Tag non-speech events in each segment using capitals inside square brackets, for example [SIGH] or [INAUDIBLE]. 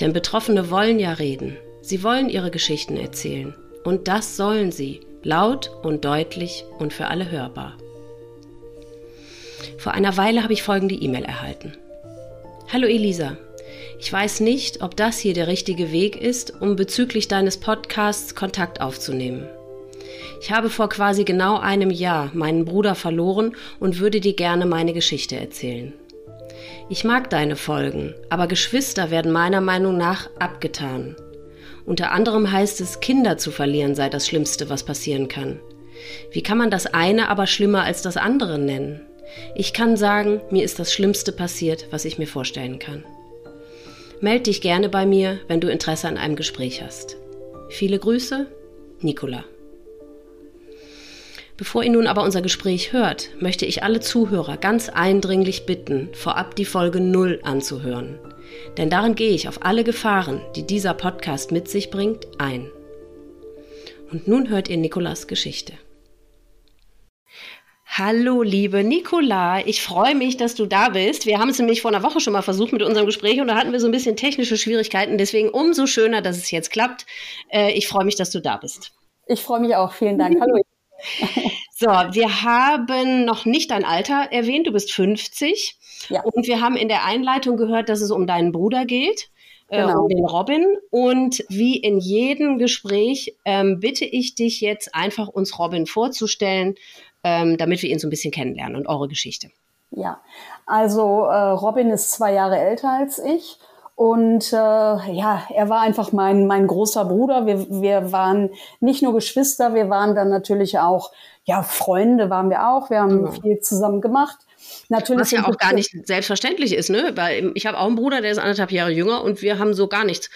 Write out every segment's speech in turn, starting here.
Denn Betroffene wollen ja reden. Sie wollen ihre Geschichten erzählen. Und das sollen sie, laut und deutlich und für alle hörbar. Vor einer Weile habe ich folgende E-Mail erhalten. Hallo Elisa, ich weiß nicht, ob das hier der richtige Weg ist, um bezüglich deines Podcasts Kontakt aufzunehmen. Ich habe vor quasi genau einem Jahr meinen Bruder verloren und würde dir gerne meine Geschichte erzählen. Ich mag deine Folgen, aber Geschwister werden meiner Meinung nach abgetan. Unter anderem heißt es, Kinder zu verlieren sei das Schlimmste, was passieren kann. Wie kann man das eine aber schlimmer als das andere nennen? Ich kann sagen, mir ist das Schlimmste passiert, was ich mir vorstellen kann. Meld dich gerne bei mir, wenn du Interesse an einem Gespräch hast. Viele Grüße, Nicola. Bevor ihr nun aber unser Gespräch hört, möchte ich alle Zuhörer ganz eindringlich bitten, vorab die Folge 0 anzuhören. Denn darin gehe ich auf alle Gefahren, die dieser Podcast mit sich bringt, ein. Und nun hört ihr Nikolas Geschichte. Hallo, liebe Nicola, ich freue mich, dass du da bist. Wir haben es nämlich vor einer Woche schon mal versucht mit unserem Gespräch und da hatten wir so ein bisschen technische Schwierigkeiten. Deswegen umso schöner, dass es jetzt klappt. Äh, ich freue mich, dass du da bist. Ich freue mich auch. Vielen Dank. Hallo. So, wir haben noch nicht dein Alter erwähnt. Du bist 50. Ja. Und wir haben in der Einleitung gehört, dass es um deinen Bruder geht. Äh, genau. um den Robin. Und wie in jedem Gespräch ähm, bitte ich dich jetzt einfach uns Robin vorzustellen, ähm, damit wir ihn so ein bisschen kennenlernen und eure Geschichte. Ja, also äh, Robin ist zwei Jahre älter als ich und äh, ja, er war einfach mein, mein großer Bruder. Wir, wir waren nicht nur Geschwister, wir waren dann natürlich auch, ja, Freunde waren wir auch. Wir haben ja. viel zusammen gemacht. Natürlich Was ja auch gar nicht selbstverständlich ist, ne? Weil ich habe auch einen Bruder, der ist anderthalb Jahre jünger und wir haben so gar nichts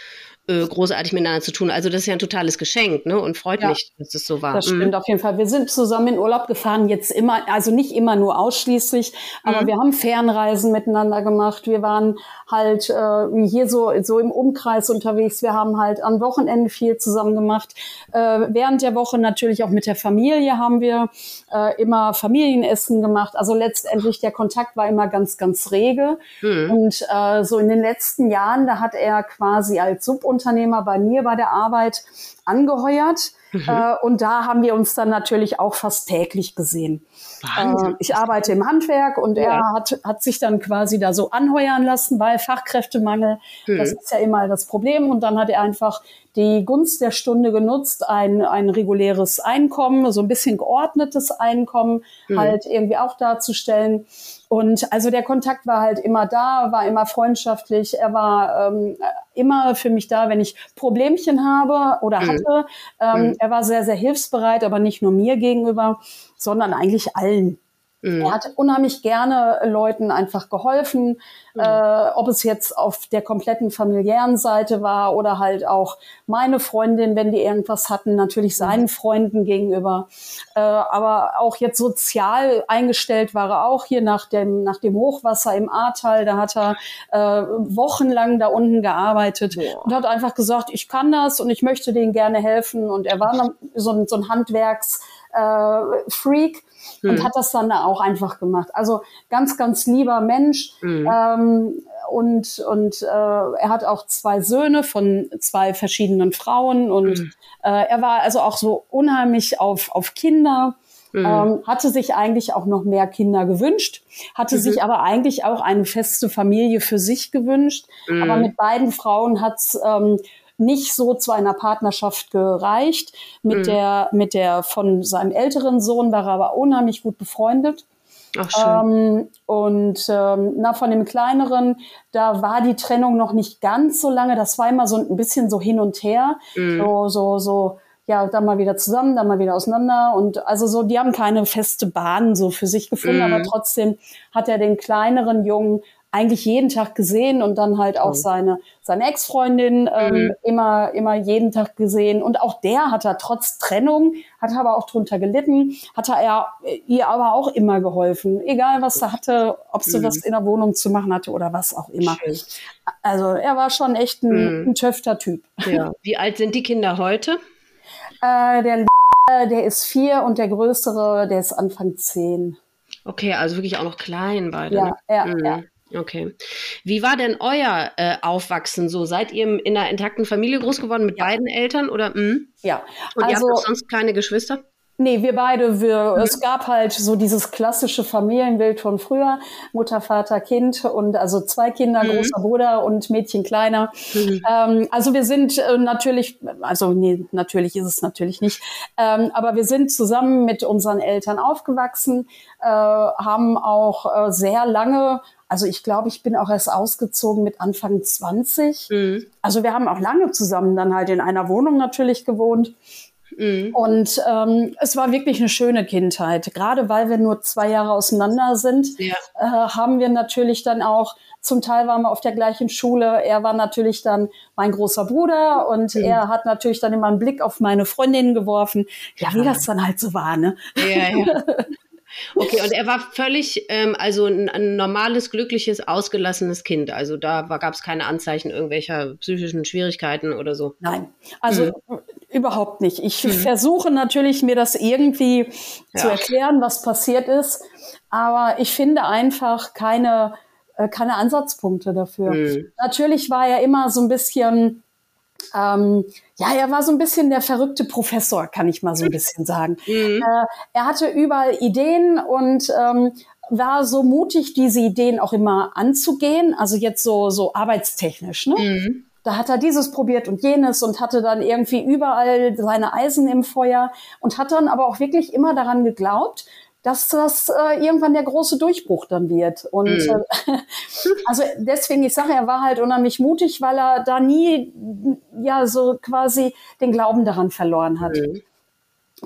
äh, großartig miteinander zu tun. Also das ist ja ein totales Geschenk, ne? Und freut ja, mich, dass es so war. Das stimmt mhm. auf jeden Fall. Wir sind zusammen in Urlaub gefahren, jetzt immer, also nicht immer nur ausschließlich, aber mhm. wir haben Fernreisen miteinander gemacht. Wir waren halt äh, hier so, so im Umkreis unterwegs. Wir haben halt am Wochenende viel zusammen gemacht. Äh, während der Woche natürlich auch mit der Familie haben wir äh, immer Familienessen gemacht. Also letztendlich der Kontakt war immer ganz, ganz rege. Mhm. Und äh, so in den letzten Jahren, da hat er quasi als Subunternehmer Subunternehmer bei mir bei der Arbeit angeheuert. Mhm. Äh, und da haben wir uns dann natürlich auch fast täglich gesehen. Äh, ich arbeite im Handwerk und ja. er hat, hat sich dann quasi da so anheuern lassen, weil Fachkräftemangel, mhm. das ist ja immer das Problem. Und dann hat er einfach die Gunst der Stunde genutzt, ein, ein reguläres Einkommen, so ein bisschen geordnetes Einkommen mhm. halt irgendwie auch darzustellen. Und also der Kontakt war halt immer da, war immer freundschaftlich. Er war ähm, immer für mich da, wenn ich Problemchen habe oder mhm. hatte. Ähm, mhm. Er war sehr, sehr hilfsbereit, aber nicht nur mir gegenüber, sondern eigentlich allen. Mhm. Er hat unheimlich gerne Leuten einfach geholfen, mhm. äh, ob es jetzt auf der kompletten familiären Seite war oder halt auch meine Freundin, wenn die irgendwas hatten, natürlich mhm. seinen Freunden gegenüber. Äh, aber auch jetzt sozial eingestellt war er auch hier nach dem, nach dem Hochwasser im Ahrtal. Da hat er äh, wochenlang da unten gearbeitet ja. und hat einfach gesagt, ich kann das und ich möchte denen gerne helfen. Und er war so ein, so ein Handwerks- äh, Freak und hm. hat das dann da auch einfach gemacht. Also ganz, ganz lieber Mensch. Hm. Ähm, und und äh, er hat auch zwei Söhne von zwei verschiedenen Frauen und hm. äh, er war also auch so unheimlich auf, auf Kinder. Mhm. Ähm, hatte sich eigentlich auch noch mehr Kinder gewünscht, hatte mhm. sich aber eigentlich auch eine feste Familie für sich gewünscht. Mhm. Aber mit beiden Frauen hat's ähm, nicht so zu einer Partnerschaft gereicht. Mit mhm. der, mit der von seinem älteren Sohn war er aber unheimlich gut befreundet. Ach, schön. Ähm, und ähm, na, von dem kleineren, da war die Trennung noch nicht ganz so lange. Das war immer so ein bisschen so hin und her. Mhm. So, so, so, ja, dann mal wieder zusammen, dann mal wieder auseinander. Und also so, die haben keine feste Bahn so für sich gefunden, mhm. aber trotzdem hat er den kleineren Jungen eigentlich jeden Tag gesehen und dann halt auch mhm. seine, seine Ex-Freundin ähm, mhm. immer, immer jeden Tag gesehen. Und auch der hat er trotz Trennung, hat aber auch drunter gelitten, hat er ihr aber auch immer geholfen. Egal was er hatte, ob sie mhm. was in der Wohnung zu machen hatte oder was auch immer. Schön. Also er war schon echt ein, mhm. ein töfter Typ. Ja. Wie alt sind die Kinder heute? Äh, der der ist vier und der größere, der ist Anfang zehn. Okay, also wirklich auch noch klein beide. Ja, ne? ja, mhm. ja. Okay. Wie war denn euer äh, Aufwachsen so? Seid ihr in einer intakten Familie groß geworden mit ja. beiden Eltern oder? Mh? Ja. Und also, ihr habt sonst keine Geschwister? Nee, wir beide, wir, mhm. es gab halt so dieses klassische Familienbild von früher. Mutter, Vater, Kind und also zwei Kinder, mhm. großer Bruder und Mädchen kleiner. Mhm. Ähm, also wir sind äh, natürlich, also nee, natürlich ist es natürlich nicht, ähm, aber wir sind zusammen mit unseren Eltern aufgewachsen, äh, haben auch äh, sehr lange also ich glaube, ich bin auch erst ausgezogen mit Anfang 20. Mhm. Also wir haben auch lange zusammen dann halt in einer Wohnung natürlich gewohnt. Mhm. Und ähm, es war wirklich eine schöne Kindheit. Gerade weil wir nur zwei Jahre auseinander sind, ja. äh, haben wir natürlich dann auch, zum Teil waren wir auf der gleichen Schule. Er war natürlich dann mein großer Bruder und mhm. er hat natürlich dann immer einen Blick auf meine Freundinnen geworfen. Ja, ja, wie das dann halt so war, ne? Ja, ja. [LAUGHS] Okay, und er war völlig, ähm, also ein, ein, normales, glückliches, ausgelassenes Kind. Also da gab es keine Anzeichen irgendwelcher psychischen Schwierigkeiten oder so. Nein, also mhm. überhaupt nicht. Ich mhm. versuche natürlich, mir das irgendwie ja. zu erklären, was passiert ist. Aber ich finde einfach keine, äh, keine Ansatzpunkte dafür. Mhm. Natürlich war er immer so ein bisschen ähm, ja, er war so ein bisschen der verrückte Professor, kann ich mal so ein bisschen sagen. Mhm. Äh, er hatte überall Ideen und ähm, war so mutig, diese Ideen auch immer anzugehen. Also jetzt so, so arbeitstechnisch, ne? Mhm. Da hat er dieses probiert und jenes und hatte dann irgendwie überall seine Eisen im Feuer und hat dann aber auch wirklich immer daran geglaubt, dass das äh, irgendwann der große Durchbruch dann wird. Und mhm. äh, [LAUGHS] also deswegen, ich sage, er war halt unheimlich mutig, weil er da nie ja so quasi den Glauben daran verloren hat. Mhm.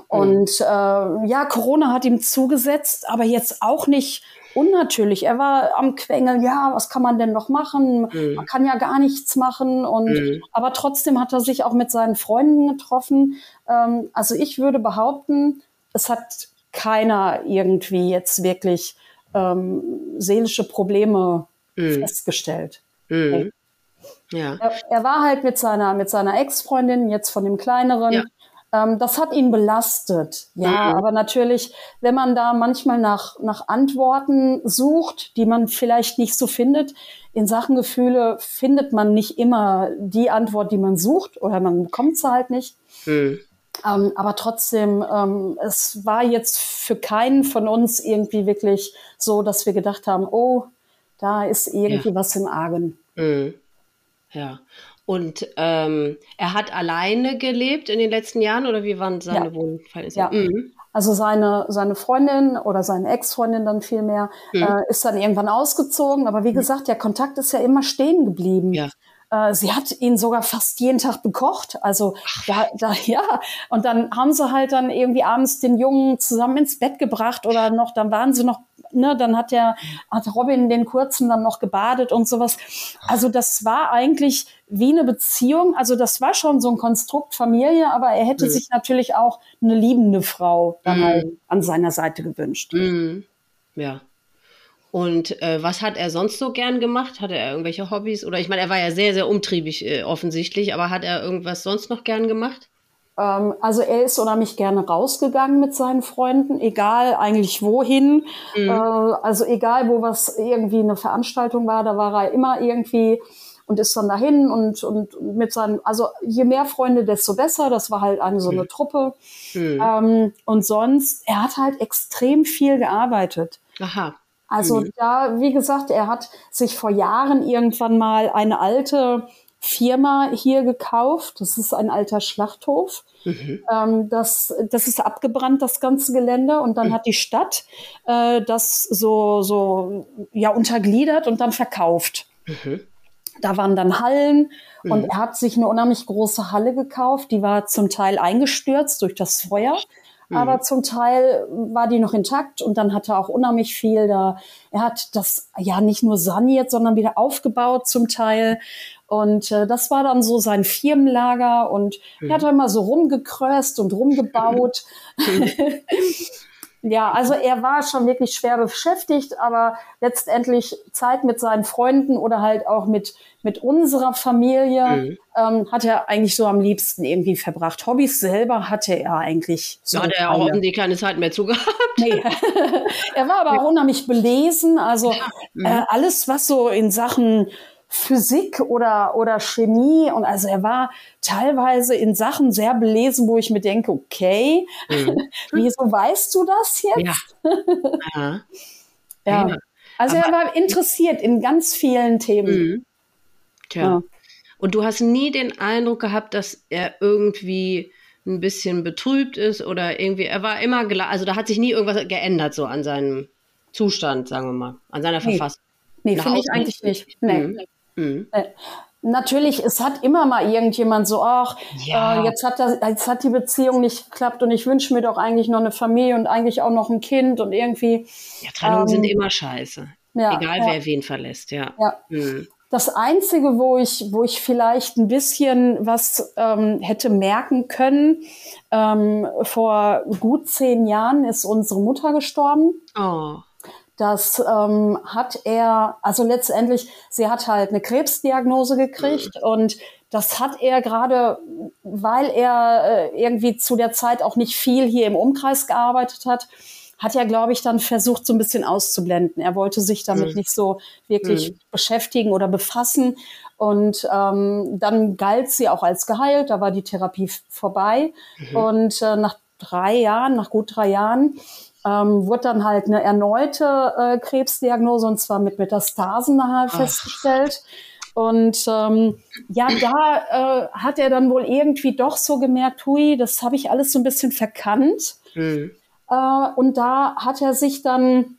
Und äh, ja, Corona hat ihm zugesetzt, aber jetzt auch nicht unnatürlich. Er war am Quengeln, ja, was kann man denn noch machen? Mhm. Man kann ja gar nichts machen. Und mhm. aber trotzdem hat er sich auch mit seinen Freunden getroffen. Ähm, also ich würde behaupten, es hat keiner irgendwie jetzt wirklich ähm, seelische Probleme mm. festgestellt. Okay. Ja. Er, er, war halt mit seiner, mit seiner Ex-Freundin, jetzt von dem kleineren. Ja. Ähm, das hat ihn belastet. Ja, mhm. aber natürlich, wenn man da manchmal nach, nach Antworten sucht, die man vielleicht nicht so findet, in Sachen Gefühle findet man nicht immer die Antwort, die man sucht oder man bekommt sie halt nicht. Mhm. Ähm, aber trotzdem, ähm, es war jetzt für keinen von uns irgendwie wirklich so, dass wir gedacht haben, oh, da ist irgendwie ja. was im Argen. Mhm. Ja. Und ähm, er hat alleine gelebt in den letzten Jahren oder wie waren seine ja. Wohnverhältnisse? Ja. Mhm. Also seine, seine Freundin oder seine Ex-Freundin dann vielmehr mhm. äh, ist dann irgendwann ausgezogen. Aber wie mhm. gesagt, der Kontakt ist ja immer stehen geblieben. Ja. Äh, sie hat ihn sogar fast jeden Tag bekocht. Also da, da, [LAUGHS] ja. Und dann haben sie halt dann irgendwie abends den Jungen zusammen ins Bett gebracht oder noch, dann waren sie noch, ne, dann hat der, hat Robin den Kurzen dann noch gebadet und sowas. Also das war eigentlich wie eine Beziehung. Also das war schon so ein Konstrukt Familie, aber er hätte mhm. sich natürlich auch eine liebende Frau dann mhm. halt an seiner Seite gewünscht. Mhm. Ja. Und äh, was hat er sonst so gern gemacht? Hatte er irgendwelche Hobbys? Oder ich meine, er war ja sehr, sehr umtriebig äh, offensichtlich, aber hat er irgendwas sonst noch gern gemacht? Ähm, also er ist unheimlich gerne rausgegangen mit seinen Freunden, egal eigentlich wohin. Mhm. Äh, also egal, wo was irgendwie eine Veranstaltung war, da war er immer irgendwie und ist dann dahin und, und mit seinen, also je mehr Freunde, desto besser. Das war halt eine so eine mhm. Truppe. Mhm. Ähm, und sonst, er hat halt extrem viel gearbeitet. Aha. Also mhm. da, wie gesagt, er hat sich vor Jahren irgendwann mal eine alte Firma hier gekauft. Das ist ein alter Schlachthof. Mhm. Ähm, das, das ist abgebrannt, das ganze Gelände. Und dann mhm. hat die Stadt äh, das so, so ja, untergliedert und dann verkauft. Mhm. Da waren dann Hallen und mhm. er hat sich eine unheimlich große Halle gekauft. Die war zum Teil eingestürzt durch das Feuer. Mhm. Aber zum Teil war die noch intakt und dann hat er auch unheimlich viel da. Er hat das ja nicht nur saniert, sondern wieder aufgebaut zum Teil. Und äh, das war dann so sein Firmenlager und mhm. er hat immer so rumgekröst und rumgebaut. Mhm. [LAUGHS] ja, also er war schon wirklich schwer beschäftigt, aber letztendlich Zeit mit seinen Freunden oder halt auch mit, mit unserer Familie mhm. ähm, hat er eigentlich so am liebsten irgendwie verbracht. Hobbys selber hatte er eigentlich so. Hatte er auch die keine Zeit mehr zu gehabt. Nee. [LAUGHS] er war aber auch unheimlich belesen. Also ja. mhm. äh, alles, was so in Sachen Physik oder, oder Chemie. Und also er war teilweise in Sachen sehr belesen, wo ich mir denke, okay, mhm. [LAUGHS] wieso weißt du das jetzt? Ja. [LAUGHS] ja. ja. Also Aber, er war interessiert in ganz vielen Themen. Mhm. Tja. Ja. Und du hast nie den Eindruck gehabt, dass er irgendwie ein bisschen betrübt ist oder irgendwie, er war immer, also da hat sich nie irgendwas geändert so an seinem Zustand, sagen wir mal, an seiner nee. Verfassung. Nee, finde ich eigentlich nicht. Nee. Mhm. Mhm. Äh, natürlich, es hat immer mal irgendjemand so, ach, ja. äh, jetzt, hat das, jetzt hat die Beziehung nicht geklappt und ich wünsche mir doch eigentlich noch eine Familie und eigentlich auch noch ein Kind und irgendwie. Ja, Trennungen ähm, sind immer scheiße. Ja, Egal ja. wer wen verlässt, ja. ja. Mhm. Das Einzige, wo ich, wo ich vielleicht ein bisschen was ähm, hätte merken können, ähm, vor gut zehn Jahren ist unsere Mutter gestorben. Oh. Das ähm, hat er, also letztendlich, sie hat halt eine Krebsdiagnose gekriegt mhm. und das hat er gerade, weil er äh, irgendwie zu der Zeit auch nicht viel hier im Umkreis gearbeitet hat, hat er, glaube ich, dann versucht, so ein bisschen auszublenden. Er wollte sich damit mhm. nicht so wirklich mhm. beschäftigen oder befassen. Und ähm, dann galt sie auch als geheilt, da war die Therapie vorbei. Mhm. Und äh, nach drei Jahren, nach gut drei Jahren, ähm, wurde dann halt eine erneute äh, Krebsdiagnose und zwar mit Metastasen nachher festgestellt. Und ähm, ja, da äh, hat er dann wohl irgendwie doch so gemerkt, hui, das habe ich alles so ein bisschen verkannt. Mhm. Äh, und da hat er sich dann,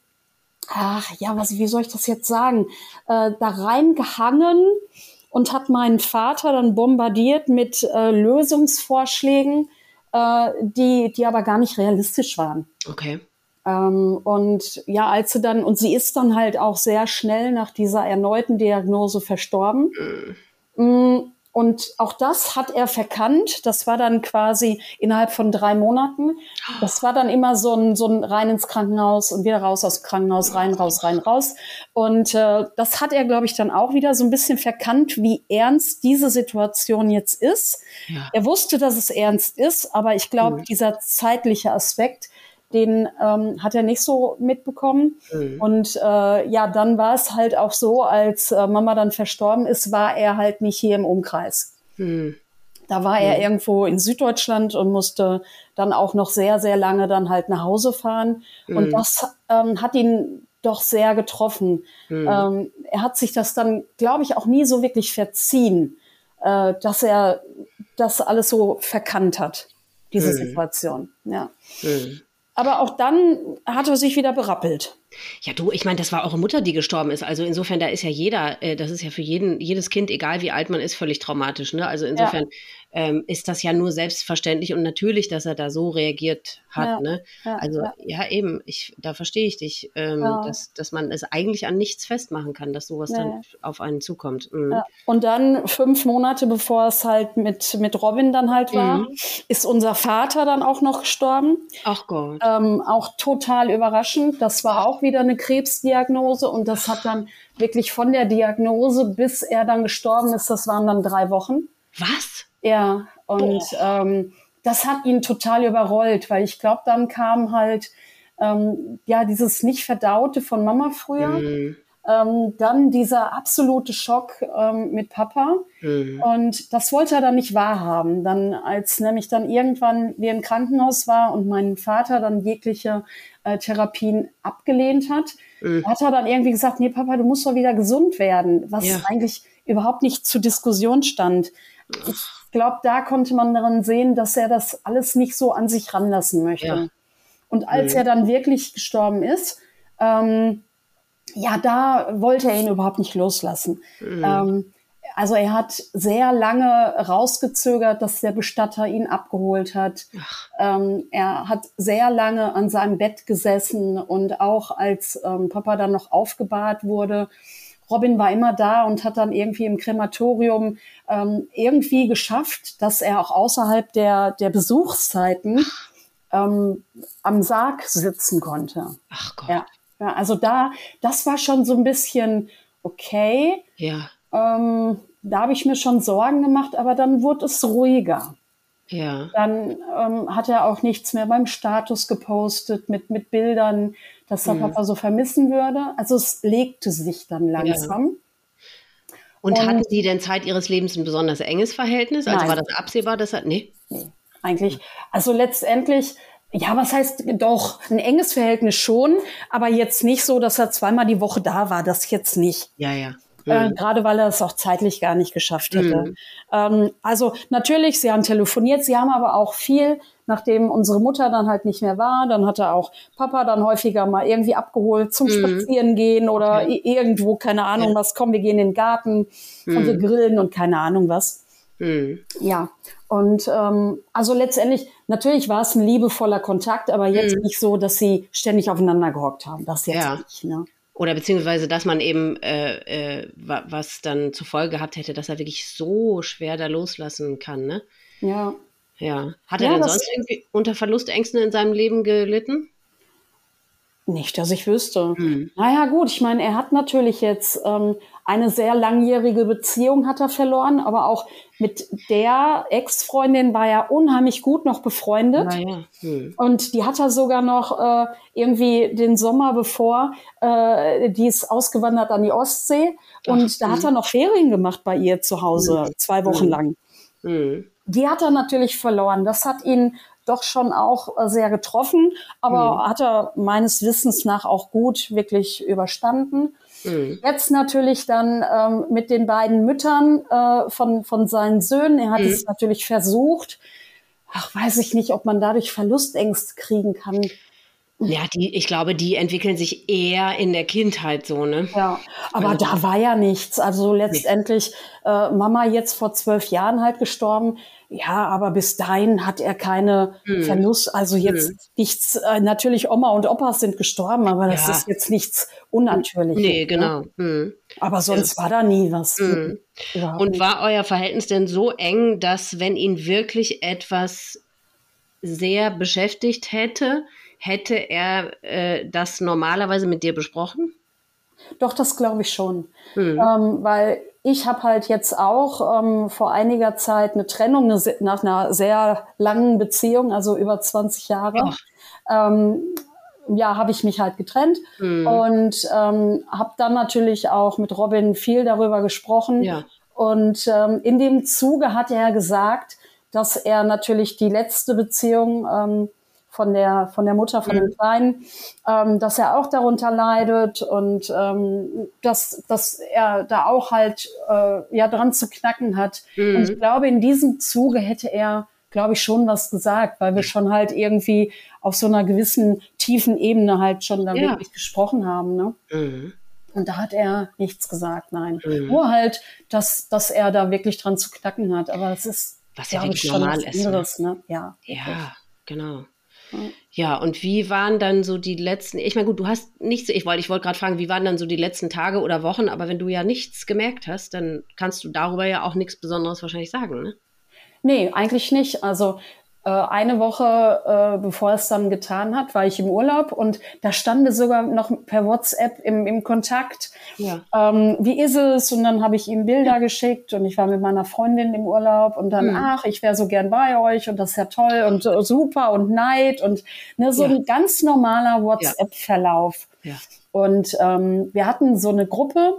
ach ja, was, wie soll ich das jetzt sagen, äh, da reingehangen und hat meinen Vater dann bombardiert mit äh, Lösungsvorschlägen, äh, die, die aber gar nicht realistisch waren. Okay. Ähm, und ja, als sie dann, und sie ist dann halt auch sehr schnell nach dieser erneuten Diagnose verstorben. Mhm. Und auch das hat er verkannt. Das war dann quasi innerhalb von drei Monaten. Das war dann immer so ein, so ein rein ins Krankenhaus und wieder raus aus dem Krankenhaus, rein, raus, rein, raus. Und äh, das hat er, glaube ich, dann auch wieder so ein bisschen verkannt, wie ernst diese Situation jetzt ist. Ja. Er wusste, dass es ernst ist, aber ich glaube, mhm. dieser zeitliche Aspekt, den ähm, hat er nicht so mitbekommen. Mhm. Und äh, ja, dann war es halt auch so, als äh, Mama dann verstorben ist, war er halt nicht hier im Umkreis. Mhm. Da war er mhm. irgendwo in Süddeutschland und musste dann auch noch sehr, sehr lange dann halt nach Hause fahren. Und mhm. das ähm, hat ihn doch sehr getroffen. Mhm. Ähm, er hat sich das dann, glaube ich, auch nie so wirklich verziehen, äh, dass er das alles so verkannt hat, diese mhm. Situation. Ja. Mhm. Aber auch dann hat er sich wieder berappelt. Ja, du, ich meine, das war eure Mutter, die gestorben ist. Also insofern, da ist ja jeder, äh, das ist ja für jeden, jedes Kind, egal wie alt man ist, völlig traumatisch. Ne? Also insofern ja. ähm, ist das ja nur selbstverständlich und natürlich, dass er da so reagiert hat. Ja. Ne? Ja, also ja. eben, ich, da verstehe ich dich, ähm, dass, dass man es eigentlich an nichts festmachen kann, dass sowas dann auf einen zukommt. Mhm. Und dann fünf Monate bevor es halt mit, mit Robin dann halt war, mhm. ist unser Vater dann auch noch gestorben. Ach Gott. Ähm, auch total überraschend. Das war auch wieder eine Krebsdiagnose und das hat dann wirklich von der Diagnose bis er dann gestorben ist, das waren dann drei Wochen. Was? Ja, und ähm, das hat ihn total überrollt, weil ich glaube, dann kam halt ähm, ja dieses nicht verdaute von Mama früher. Mhm. Ähm, dann dieser absolute Schock ähm, mit Papa. Mhm. Und das wollte er dann nicht wahrhaben. Dann, als nämlich dann irgendwann wir im Krankenhaus war und mein Vater dann jegliche äh, Therapien abgelehnt hat, mhm. hat er dann irgendwie gesagt, nee, Papa, du musst doch wieder gesund werden, was ja. eigentlich überhaupt nicht zur Diskussion stand. Ich glaube, da konnte man daran sehen, dass er das alles nicht so an sich ranlassen möchte. Ja. Und als mhm. er dann wirklich gestorben ist, ähm, ja, da wollte er ihn überhaupt nicht loslassen. Mhm. Ähm, also er hat sehr lange rausgezögert, dass der Bestatter ihn abgeholt hat. Ähm, er hat sehr lange an seinem Bett gesessen und auch als ähm, Papa dann noch aufgebahrt wurde, Robin war immer da und hat dann irgendwie im Krematorium ähm, irgendwie geschafft, dass er auch außerhalb der, der Besuchszeiten ähm, am Sarg sitzen konnte. Ach Gott. Ja. Ja, also da, das war schon so ein bisschen okay. Ja. Ähm, da habe ich mir schon Sorgen gemacht, aber dann wurde es ruhiger. Ja. Dann ähm, hat er auch nichts mehr beim Status gepostet mit, mit Bildern, dass der Mhm. Papa so vermissen würde. Also es legte sich dann langsam. Und, Und- hatten Sie denn Zeit Ihres Lebens ein besonders enges Verhältnis? Also Nein. war das absehbar, dass er. Nee. Nee, eigentlich. Also letztendlich, ja, was heißt doch, ein enges Verhältnis schon, aber jetzt nicht so, dass er zweimal die Woche da war, das jetzt nicht. Ja, ja. Äh, Mhm. gerade weil er es auch zeitlich gar nicht geschafft hätte. Mhm. Ähm, also natürlich, sie haben telefoniert, sie haben aber auch viel, nachdem unsere Mutter dann halt nicht mehr war, dann hat er auch Papa dann häufiger mal irgendwie abgeholt zum Mhm. Spazierengehen oder Okay. irgendwo, keine Ahnung Ja. was, komm, wir gehen in den Garten und wir grillen und keine Ahnung was. Mhm. Ja, und ähm, also letztendlich, natürlich war es ein liebevoller Kontakt, aber jetzt nicht so, dass sie ständig aufeinander gehockt haben. Das jetzt Ja. nicht. Ne? Oder beziehungsweise, dass man eben äh, äh, wa- was dann zur Folge gehabt hätte, dass er wirklich so schwer da loslassen kann, ne? Ja. Ja. Hat er Ja, denn sonst irgendwie unter Verlustängsten in seinem Leben gelitten? Nicht, dass ich wüsste. Hm. Naja, gut, ich meine, er hat natürlich jetzt ähm, eine sehr langjährige Beziehung hat er verloren, aber auch mit der Ex-Freundin war er unheimlich gut noch befreundet. Naja. Hm. Und die hat er sogar noch äh, irgendwie den Sommer bevor, äh, die ist ausgewandert an die Ostsee. Und da hat er noch Ferien gemacht bei ihr zu Hause, zwei Wochen lang. Hm. Die hat er natürlich verloren. Das hat ihn doch schon auch äh, sehr getroffen, aber hat er meines Wissens nach auch gut wirklich überstanden. Hm. Jetzt natürlich dann ähm, mit den beiden Müttern äh, von, von seinen Söhnen. Er hat es natürlich versucht. Ach, weiß ich nicht, ob man dadurch Verlustängste kriegen kann. Ja, die, ich glaube, die entwickeln sich eher in der Kindheit so, ne? Ja, aber Also- da war ja nichts. Also letztendlich äh, Mama jetzt vor zwölf Jahren halt gestorben. Ja, aber bis dahin hat er keine Hm. Verlust. Also jetzt nichts. Äh, natürlich Oma und Opas sind gestorben, aber das Ja. ist jetzt nichts Unnatürliches. Nee, ne? genau. Hm. Aber sonst war da nie was. Überhaupt Und war euer Verhältnis denn so eng, dass wenn ihn wirklich etwas sehr beschäftigt hätte, hätte er äh, das normalerweise mit dir besprochen? Doch, das glaube ich schon. Hm. Ähm, weil ich habe halt jetzt auch ähm, vor einiger Zeit eine Trennung eine, nach einer sehr langen Beziehung, also über 20 Jahre. Ähm, ja, habe ich mich halt getrennt Hm. und ähm, habe dann natürlich auch mit Robin viel darüber gesprochen. Ja. Und ähm, in dem Zuge hat er gesagt, dass er natürlich die letzte Beziehung ähm, von der von der Mutter von dem Kleinen, ähm, dass er auch darunter leidet und ähm, dass dass er da auch halt äh, ja dran zu knacken hat. Und ich glaube, in diesem Zuge hätte er glaube ich schon was gesagt, weil wir schon halt irgendwie auf so einer gewissen tiefen Ebene halt schon da Ja. wirklich gesprochen haben. Ne? Mhm. Und da hat er nichts gesagt, nein. Mhm. Nur halt, dass, dass er da wirklich dran zu knacken hat. Aber es ist, Was ja wirklich normal ist, ne? anderes, ne? Ja. wirklich. Ja, Ja, und wie waren dann so die letzten, ich meine, gut, du hast nichts, ich wollte ich wollte gerade fragen, wie waren dann so die letzten Tage oder Wochen, aber wenn du ja nichts gemerkt hast, dann kannst du darüber ja auch nichts Besonderes wahrscheinlich sagen, ne? Nee, eigentlich nicht. Also eine Woche, äh, bevor es dann getan hat, war ich im Urlaub und da standen wir sogar noch per WhatsApp im, im Kontakt. Ja. Ähm, wie ist es? Und dann habe ich ihm Bilder geschickt und ich war mit meiner Freundin im Urlaub und dann, Mhm. ach, ich wäre so gern bei euch und das ist ja toll und äh, super und Neid und ne, so Ja. ein ganz normaler WhatsApp-Verlauf. Ja. Und ähm, wir hatten so eine Gruppe,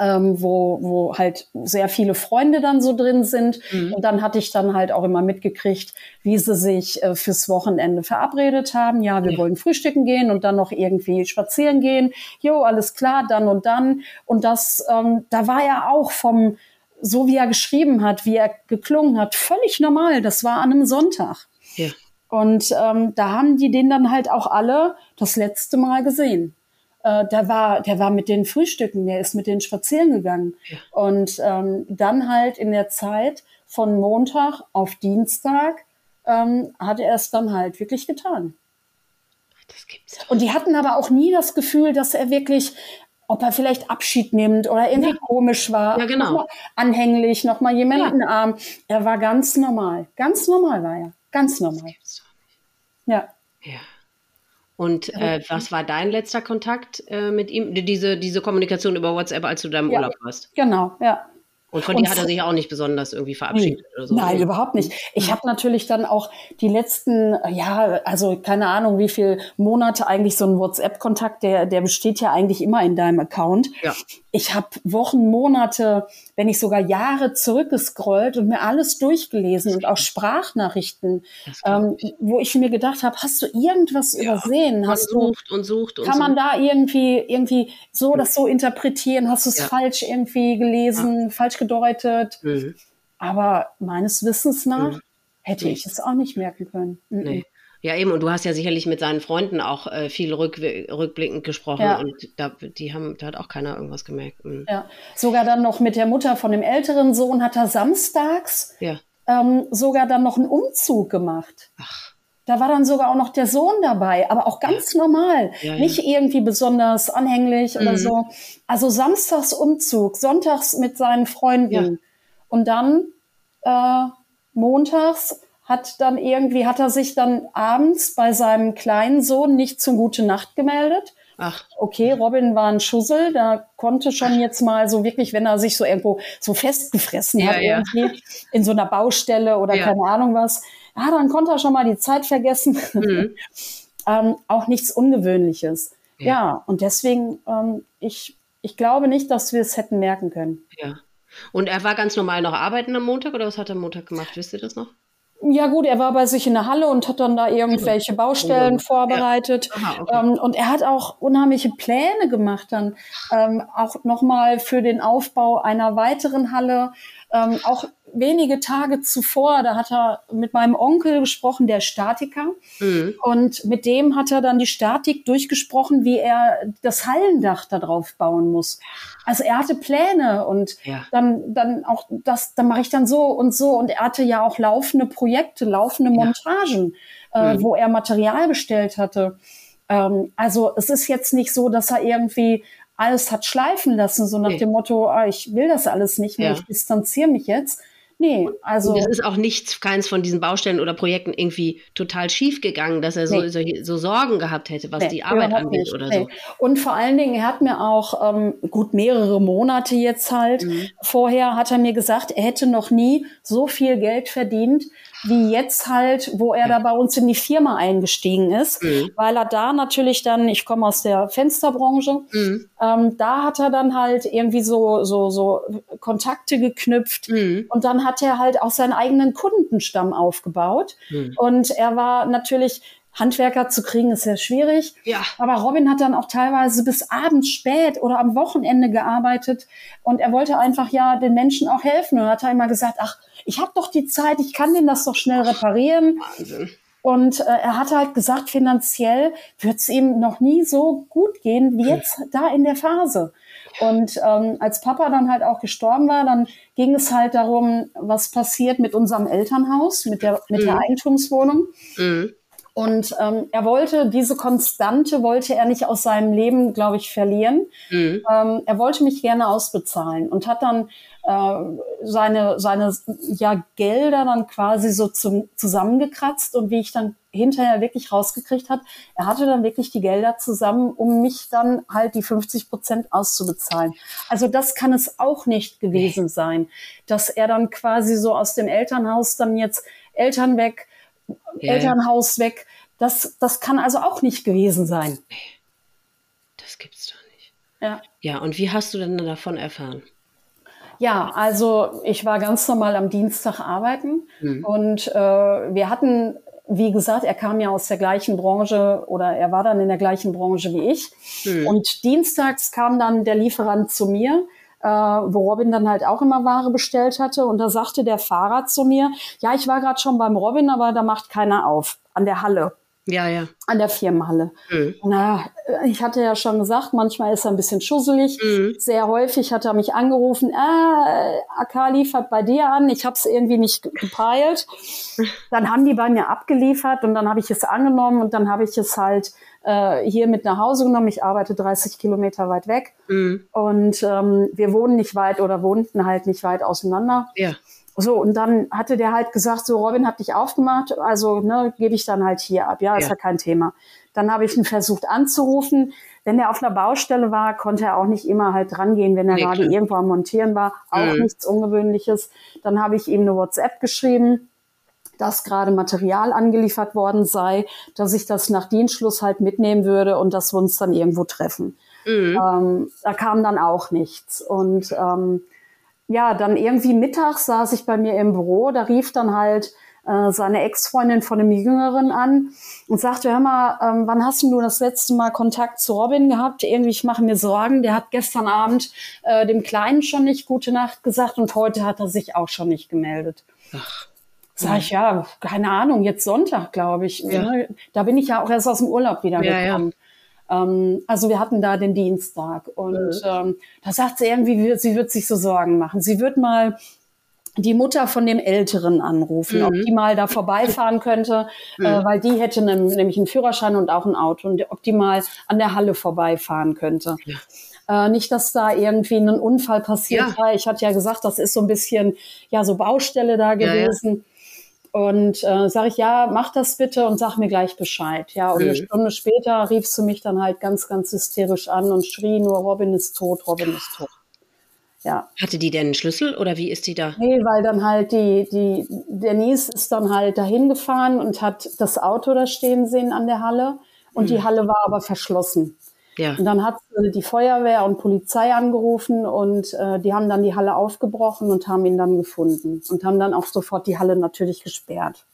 ähm, wo, wo halt sehr viele Freunde dann so drin sind. Mhm. Und dann hatte ich dann halt auch immer mitgekriegt, wie sie sich äh, fürs Wochenende verabredet haben. Ja, wir Ja. wollen frühstücken gehen und dann noch irgendwie spazieren gehen. Jo, alles klar, dann und dann. Und das, ähm, da war er auch vom, so wie er geschrieben hat, wie er geklungen hat, völlig normal. Das war an einem Sonntag. Ja. Und ähm, da haben die den dann halt auch alle das letzte Mal gesehen. Äh, der war, der war mit den Frühstücken, der ist mit denen spazieren gegangen. Ja. Und ähm, dann halt in der Zeit von Montag auf Dienstag ähm, hat er es dann halt wirklich getan. Das gibt's doch. Und die hatten aber auch nie das Gefühl, dass er wirklich ob er vielleicht Abschied nimmt oder irgendwie ja. komisch war. Ja, genau. Noch anhänglich, nochmal jemanden ja. Arm. Er war ganz normal. Ganz normal war er. Ganz normal. Ja. Ja. Und äh, was war dein letzter Kontakt äh, mit ihm? Diese, diese Kommunikation über WhatsApp, als du da im ja, Urlaub warst? Genau, ja. Und von dir hat er sich auch nicht besonders irgendwie verabschiedet oder so. Nein, überhaupt nicht. Ich habe natürlich dann auch die letzten, ja, also keine Ahnung, wie viele Monate eigentlich so ein WhatsApp-Kontakt, der, der besteht ja eigentlich immer in deinem Account. Ja. Ich habe Wochen, Monate, wenn nicht sogar Jahre zurückgescrollt und mir alles durchgelesen und auch Sprachnachrichten, ähm, wo ich mir gedacht habe, hast du irgendwas ja. übersehen? Hast man sucht und sucht und Kann man da irgendwie irgendwie so das so interpretieren? Hast du es ja. falsch irgendwie gelesen, ja. falsch gedeutet? Mhm. Aber meines Wissens nach mhm. hätte ich es auch nicht merken können. Mhm. Nee. Ja, eben, und du hast ja sicherlich mit seinen Freunden auch äh, viel rück, rückblickend gesprochen ja. und da, die haben, da hat auch keiner irgendwas gemerkt. Mhm. Ja, sogar dann noch mit der Mutter von dem älteren Sohn hat er samstags ja. ähm, sogar dann noch einen Umzug gemacht. Ach. Da war dann sogar auch noch der Sohn dabei, aber auch ganz ja. normal, ja, nicht irgendwie besonders anhänglich mhm. oder so. Also samstags Umzug, sonntags mit seinen Freunden und dann äh, montags hat dann irgendwie, hat er sich dann abends bei seinem kleinen Sohn nicht zum Gute Nacht gemeldet. Ach. Okay, Robin war ein Schussel, da konnte schon jetzt mal so wirklich, wenn er sich so irgendwo so festgefressen ja, hat, ja. irgendwie in so einer Baustelle oder ja. keine Ahnung was, ja, dann konnte er schon mal die Zeit vergessen. Mhm. [LAUGHS] ähm, auch nichts Ungewöhnliches. Ja, ja und deswegen, ähm, ich, ich glaube nicht, dass wir es hätten merken können. Ja. Und er war ganz normal noch arbeiten am Montag oder was hat er am Montag gemacht? Wisst ihr das noch? Ja gut, er war bei sich in der Halle und hat dann da irgendwelche Baustellen ja. vorbereitet. Aha, okay. ähm, und er hat auch unheimliche Pläne gemacht dann, ähm, auch nochmal für den Aufbau einer weiteren Halle. Ähm, auch wenige Tage zuvor, da hat er mit meinem Onkel gesprochen, der Statiker. Mhm. Und mit dem hat er dann die Statik durchgesprochen, wie er das Hallendach da drauf bauen muss. Also er hatte Pläne und ja. dann, dann auch das, dann mache ich dann so und so. Und er hatte ja auch laufende Projekte, laufende Montagen, ja. äh, mhm. wo er Material bestellt hatte. Ähm, also es ist jetzt nicht so, dass er irgendwie alles hat schleifen lassen, so nach nee. dem Motto, ah, ich will das alles nicht mehr, ja. ich distanziere mich jetzt, Nee, also. Es ist auch nichts, keins von diesen Baustellen oder Projekten irgendwie total schief gegangen, dass er so, nee. so, so, Sorgen gehabt hätte, was nee, die Arbeit angeht nicht. oder nee. so. Und vor allen Dingen, er hat mir auch ähm, gut mehrere Monate jetzt halt mhm. vorher hat er mir gesagt, er hätte noch nie so viel Geld verdient wie jetzt halt, wo er da bei uns in die Firma eingestiegen ist, mhm. weil er da natürlich dann, ich komme aus der Fensterbranche, mhm. ähm, da hat er dann halt irgendwie so, so, so Kontakte geknüpft mhm. und dann hat er halt auch seinen eigenen Kundenstamm aufgebaut mhm. und er war natürlich Handwerker zu kriegen ist sehr schwierig. Ja. Aber Robin hat dann auch teilweise bis abends spät oder am Wochenende gearbeitet und er wollte einfach ja den Menschen auch helfen und hat er immer gesagt, ach, ich habe doch die Zeit, ich kann den das doch schnell reparieren. Wahnsinn. Und äh, er hat halt gesagt, finanziell wird es ihm noch nie so gut gehen wie jetzt da in der Phase. Und ähm, als Papa dann halt auch gestorben war, dann ging es halt darum, was passiert mit unserem Elternhaus, mit der, mit mhm. der Eigentumswohnung. Mhm. Und ähm, er wollte diese Konstante wollte er nicht aus seinem Leben, glaube ich, verlieren. Mhm. Ähm, er wollte mich gerne ausbezahlen und hat dann seine, seine ja, Gelder dann quasi so zum, zusammengekratzt und wie ich dann hinterher wirklich rausgekriegt hat, er hatte dann wirklich die Gelder zusammen, um mich dann halt die 50 Prozent auszubezahlen. Also das kann es auch nicht gewesen sein, dass er dann quasi so aus dem Elternhaus dann jetzt Eltern weg, yeah. Elternhaus weg, das, das kann also auch nicht gewesen sein. Das gibt's doch nicht. Ja. Ja, und wie hast du denn davon erfahren? Ja, also ich war ganz normal am Dienstag arbeiten mhm. und äh, wir hatten, wie gesagt, er kam ja aus der gleichen Branche oder er war dann in der gleichen Branche wie ich. Mhm. Und dienstags kam dann der Lieferant zu mir. Äh, wo Robin dann halt auch immer Ware bestellt hatte. Und da sagte der Fahrer zu mir, ja, ich war gerade schon beim Robin, aber da macht keiner auf an der Halle. Ja, ja. An der Firmenhalle. Mhm. Na, ich hatte ja schon gesagt, manchmal ist er ein bisschen schusselig. Mhm. Sehr häufig hat er mich angerufen, äh, AK liefert bei dir an. Ich habe es irgendwie nicht gepeilt. Dann haben die bei mir abgeliefert und dann habe ich es angenommen und dann habe ich es halt äh, hier mit nach Hause genommen. Ich arbeite 30 Kilometer weit weg mhm. und ähm, wir wohnen nicht weit oder wohnten halt nicht weit auseinander. Ja. So, und dann hatte der halt gesagt, so, Robin hat dich aufgemacht, also ne, gebe ich dann halt hier ab. Ja, ist ja kein Thema. Dann habe ich ihn versucht anzurufen. Wenn er auf einer Baustelle war, konnte er auch nicht immer halt rangehen, wenn er nee, gerade irgendwo am Montieren war. Auch mhm. nichts Ungewöhnliches. Dann habe ich ihm eine WhatsApp geschrieben, dass gerade Material angeliefert worden sei, dass ich das nach Dienstschluss halt mitnehmen würde und dass wir uns dann irgendwo treffen. Mhm. Ähm, da kam dann auch nichts. Und ähm, ja, dann irgendwie mittags saß ich bei mir im Büro, da rief dann halt äh, seine Ex-Freundin von einem Jüngeren an und sagte, hör mal, ähm, wann hast du das letzte Mal Kontakt zu Robin gehabt? Irgendwie, ich mache mir Sorgen, der hat gestern Abend äh, dem Kleinen schon nicht gute Nacht gesagt und heute hat er sich auch schon nicht gemeldet. Ach. Sag ich, ja, keine Ahnung, jetzt Sonntag, glaube ich. Ja. Ne? Da bin ich ja auch erst aus dem Urlaub wieder ja, gekommen. Ja. Ähm, also wir hatten da den Dienstag und mhm. ähm, da sagt sie irgendwie, sie wird sich so Sorgen machen. Sie wird mal die Mutter von dem Älteren anrufen, mhm. ob die mal da vorbeifahren könnte, [LAUGHS] mhm. äh, weil die hätte ne, nämlich einen Führerschein und auch ein Auto und ob die mal an der Halle vorbeifahren könnte. Ja. Äh, nicht, dass da irgendwie ein Unfall passiert ja. war. Ich hatte ja gesagt, das ist so ein bisschen ja so Baustelle da gewesen. Ja, und äh, sage ich, ja, mach das bitte und sag mir gleich Bescheid. Ja, und mhm. eine Stunde später riefst du mich dann halt ganz, ganz hysterisch an und schrie nur, Robin ist tot, Robin ist tot. Ja. Hatte die denn einen Schlüssel oder wie ist die da? Nee, weil dann halt die, die Denise ist dann halt dahin gefahren und hat das Auto da stehen sehen an der Halle und mhm. die Halle war aber verschlossen. Ja. Und dann hat die Feuerwehr und Polizei angerufen und äh, die haben dann die Halle aufgebrochen und haben ihn dann gefunden und haben dann auch sofort die Halle natürlich gesperrt.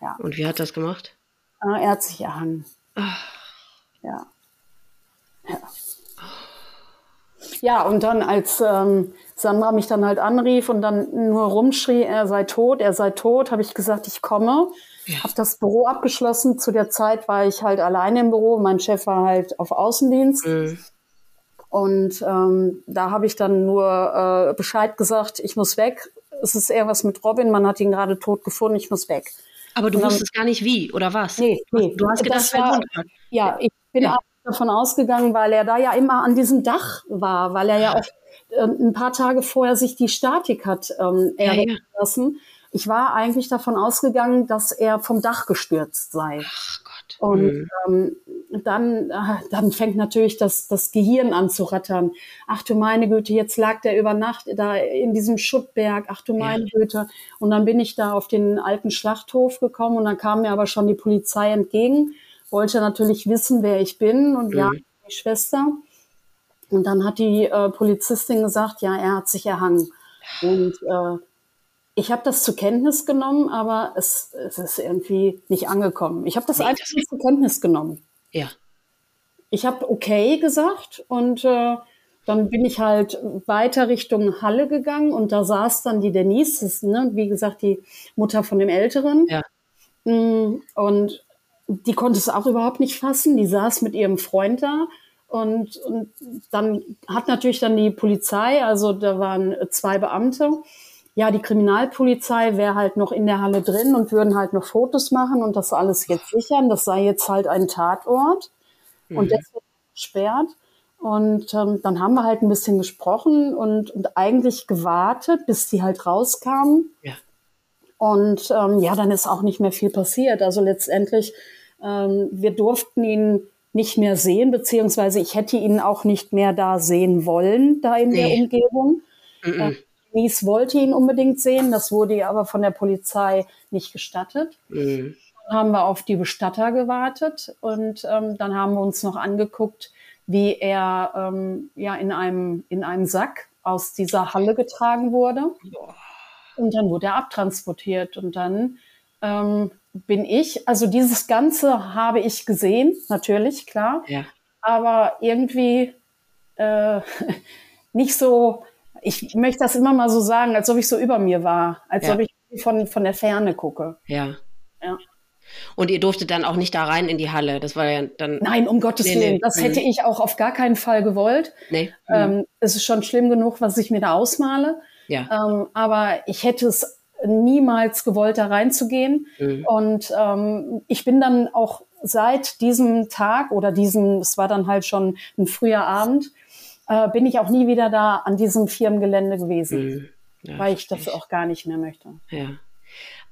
Ja. Und wie hat das gemacht? Äh, er hat sich erhangen. Ach. Ja. ja. Ja, und dann als ähm, Sandra mich dann halt anrief und dann nur rumschrie, er sei tot, er sei tot, habe ich gesagt, ich komme. Ja. Habe das Büro abgeschlossen. Zu der Zeit war ich halt alleine im Büro. Mein Chef war halt auf Außendienst. Mhm. Und ähm, da habe ich dann nur äh, Bescheid gesagt, ich muss weg. Es ist eher was mit Robin, man hat ihn gerade tot gefunden, ich muss weg. Aber du dann, wusstest gar nicht wie oder was? Nee, nee. Du hast gedacht, das war, Ja, ich bin ja. davon ausgegangen, weil er da ja immer an diesem Dach war, weil er ja auch äh, ein paar Tage vorher sich die Statik hat ähm, ja, ja. lassen. Ich war eigentlich davon ausgegangen, dass er vom Dach gestürzt sei. Ach Gott. Und mhm. ähm, dann, äh, dann fängt natürlich das, das Gehirn an zu rattern. Ach du meine Güte, jetzt lag der über Nacht da in diesem Schuttberg. Ach du meine ja. Güte. Und dann bin ich da auf den alten Schlachthof gekommen und dann kam mir aber schon die Polizei entgegen, wollte natürlich wissen, wer ich bin und mhm. ja, die Schwester. Und dann hat die äh, Polizistin gesagt, ja, er hat sich erhangen. Und äh, ich habe das zur Kenntnis genommen, aber es, es ist irgendwie nicht angekommen. Ich habe das nee, einfach das zur Kenntnis genommen. Ja. Ich habe okay gesagt und äh, dann bin ich halt weiter Richtung Halle gegangen und da saß dann die Denise, ist, ne, wie gesagt, die Mutter von dem Älteren. Ja. Mm, und die konnte es auch überhaupt nicht fassen. Die saß mit ihrem Freund da und, und dann hat natürlich dann die Polizei, also da waren zwei Beamte, ja, die Kriminalpolizei wäre halt noch in der Halle drin und würden halt noch Fotos machen und das alles jetzt sichern. Das sei jetzt halt ein Tatort mhm. und das wird gesperrt. Und ähm, dann haben wir halt ein bisschen gesprochen und, und eigentlich gewartet, bis die halt rauskamen. Ja. Und ähm, ja, dann ist auch nicht mehr viel passiert. Also letztendlich, ähm, wir durften ihn nicht mehr sehen, beziehungsweise ich hätte ihn auch nicht mehr da sehen wollen, da in nee. der Umgebung. Mhm. Äh, Mies wollte ihn unbedingt sehen, das wurde ihr aber von der Polizei nicht gestattet. Mhm. Dann haben wir auf die Bestatter gewartet und ähm, dann haben wir uns noch angeguckt, wie er ähm, ja in einem, in einem Sack aus dieser Halle getragen wurde. Und dann wurde er abtransportiert und dann ähm, bin ich, also dieses Ganze habe ich gesehen, natürlich, klar, ja. aber irgendwie äh, [LAUGHS] nicht so, ich möchte das immer mal so sagen, als ob ich so über mir war, als ja. ob ich von, von der Ferne gucke. Ja. Ja. Und ihr durftet dann auch nicht da rein in die Halle. Das war ja dann. Nein, um Gottes nee, Willen. Nee. Das hätte ich auch auf gar keinen Fall gewollt. Nee. Ähm, mhm. es ist schon schlimm genug, was ich mir da ausmale. Ja. Ähm, aber ich hätte es niemals gewollt, da reinzugehen. Mhm. Und ähm, ich bin dann auch seit diesem Tag oder diesem, es war dann halt schon ein früher Abend, äh, bin ich auch nie wieder da an diesem Firmengelände gewesen, mhm. ja, weil ich das auch gar nicht mehr möchte. Ja.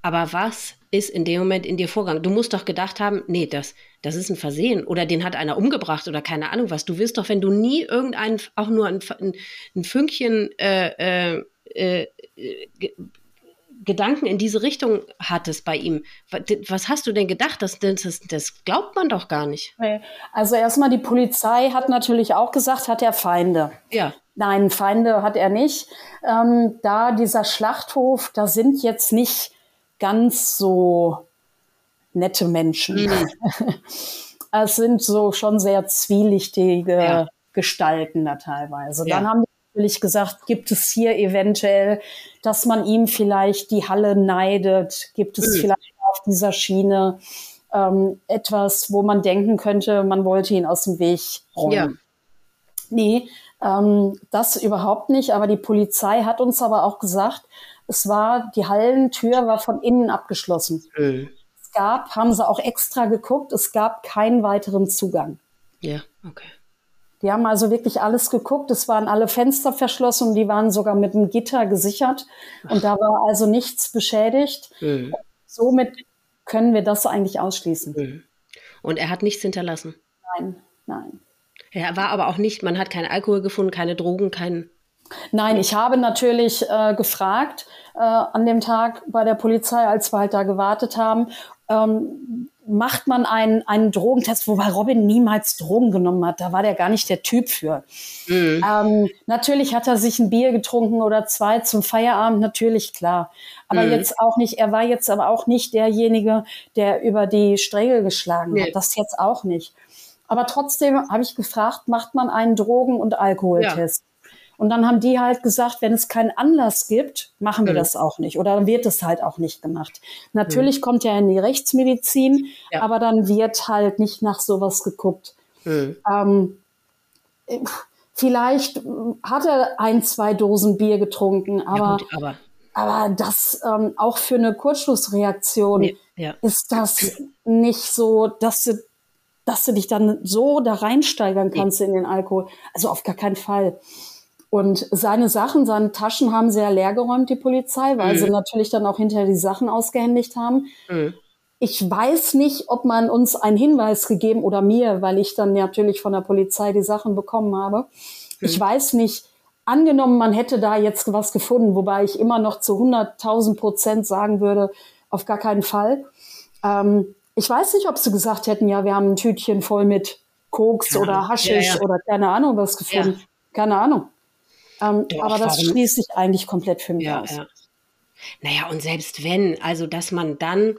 Aber was ist in dem Moment in dir vorgegangen? Du musst doch gedacht haben, nee, das, das ist ein Versehen oder den hat einer umgebracht oder keine Ahnung was. Du wirst doch, wenn du nie irgendeinen, auch nur ein, ein Fünkchen äh, äh, äh Gedanken in diese Richtung hattest bei ihm. Was hast du denn gedacht? Das, das, das glaubt man doch gar nicht. Also erstmal die Polizei hat natürlich auch gesagt, hat er Feinde. Ja. Nein, Feinde hat er nicht. Ähm, da dieser Schlachthof, da sind jetzt nicht ganz so nette Menschen. Mhm. [LAUGHS] es sind so schon sehr zwielichtige ja. Gestalten da teilweise. Ja. Dann haben natürlich gesagt, gibt es hier eventuell, dass man ihm vielleicht die Halle neidet? Gibt es mhm. vielleicht auf dieser Schiene ähm, etwas, wo man denken könnte, man wollte ihn aus dem Weg räumen? Ja. Nee, ähm, das überhaupt nicht. Aber die Polizei hat uns aber auch gesagt, es war, die Hallentür war von innen abgeschlossen. Mhm. Es gab, haben sie auch extra geguckt, es gab keinen weiteren Zugang. Ja, okay. Die haben also wirklich alles geguckt. Es waren alle Fenster verschlossen und die waren sogar mit einem Gitter gesichert. Und da war also nichts beschädigt. Mhm. Somit können wir das eigentlich ausschließen. Mhm. Und er hat nichts hinterlassen? Nein, nein. Er war aber auch nicht, man hat keinen Alkohol gefunden, keine Drogen, kein. Nein, ich habe natürlich äh, gefragt äh, an dem Tag bei der Polizei, als wir halt da gewartet haben, ähm, macht man einen, einen Drogentest, wobei Robin niemals Drogen genommen hat. Da war der gar nicht der Typ für. Mhm. Ähm, natürlich hat er sich ein Bier getrunken oder zwei zum Feierabend, natürlich klar. Aber mhm. jetzt auch nicht, er war jetzt aber auch nicht derjenige, der über die Stränge geschlagen nee. hat. Das jetzt auch nicht. Aber trotzdem habe ich gefragt, macht man einen Drogen- und Alkoholtest? Ja. Und dann haben die halt gesagt, wenn es keinen Anlass gibt, machen wir mhm. das auch nicht. Oder dann wird es halt auch nicht gemacht. Natürlich mhm. kommt ja in die Rechtsmedizin, ja. aber dann wird halt nicht nach sowas geguckt. Mhm. Ähm, vielleicht hat er ein, zwei Dosen Bier getrunken, aber, ja, gut, aber. aber das ähm, auch für eine Kurzschlussreaktion nee, ja. ist das nicht so, dass du, dass du dich dann so da reinsteigern kannst in den Alkohol. Also auf gar keinen Fall. Und seine Sachen, seine Taschen haben sie ja leergeräumt, die Polizei, weil mhm. sie natürlich dann auch hinterher die Sachen ausgehändigt haben. Mhm. Ich weiß nicht, ob man uns einen Hinweis gegeben oder mir, weil ich dann natürlich von der Polizei die Sachen bekommen habe. Mhm. Ich weiß nicht, angenommen, man hätte da jetzt was gefunden, wobei ich immer noch zu 100.000 Prozent sagen würde, auf gar keinen Fall. Ähm, ich weiß nicht, ob sie gesagt hätten, ja, wir haben ein Tütchen voll mit Koks ja. oder Haschisch ja, ja. oder keine Ahnung was gefunden. Keine Ahnung. Ähm, Doch, aber das warum? schließt sich eigentlich komplett für mich ja, aus. Ja. Naja, und selbst wenn, also dass man dann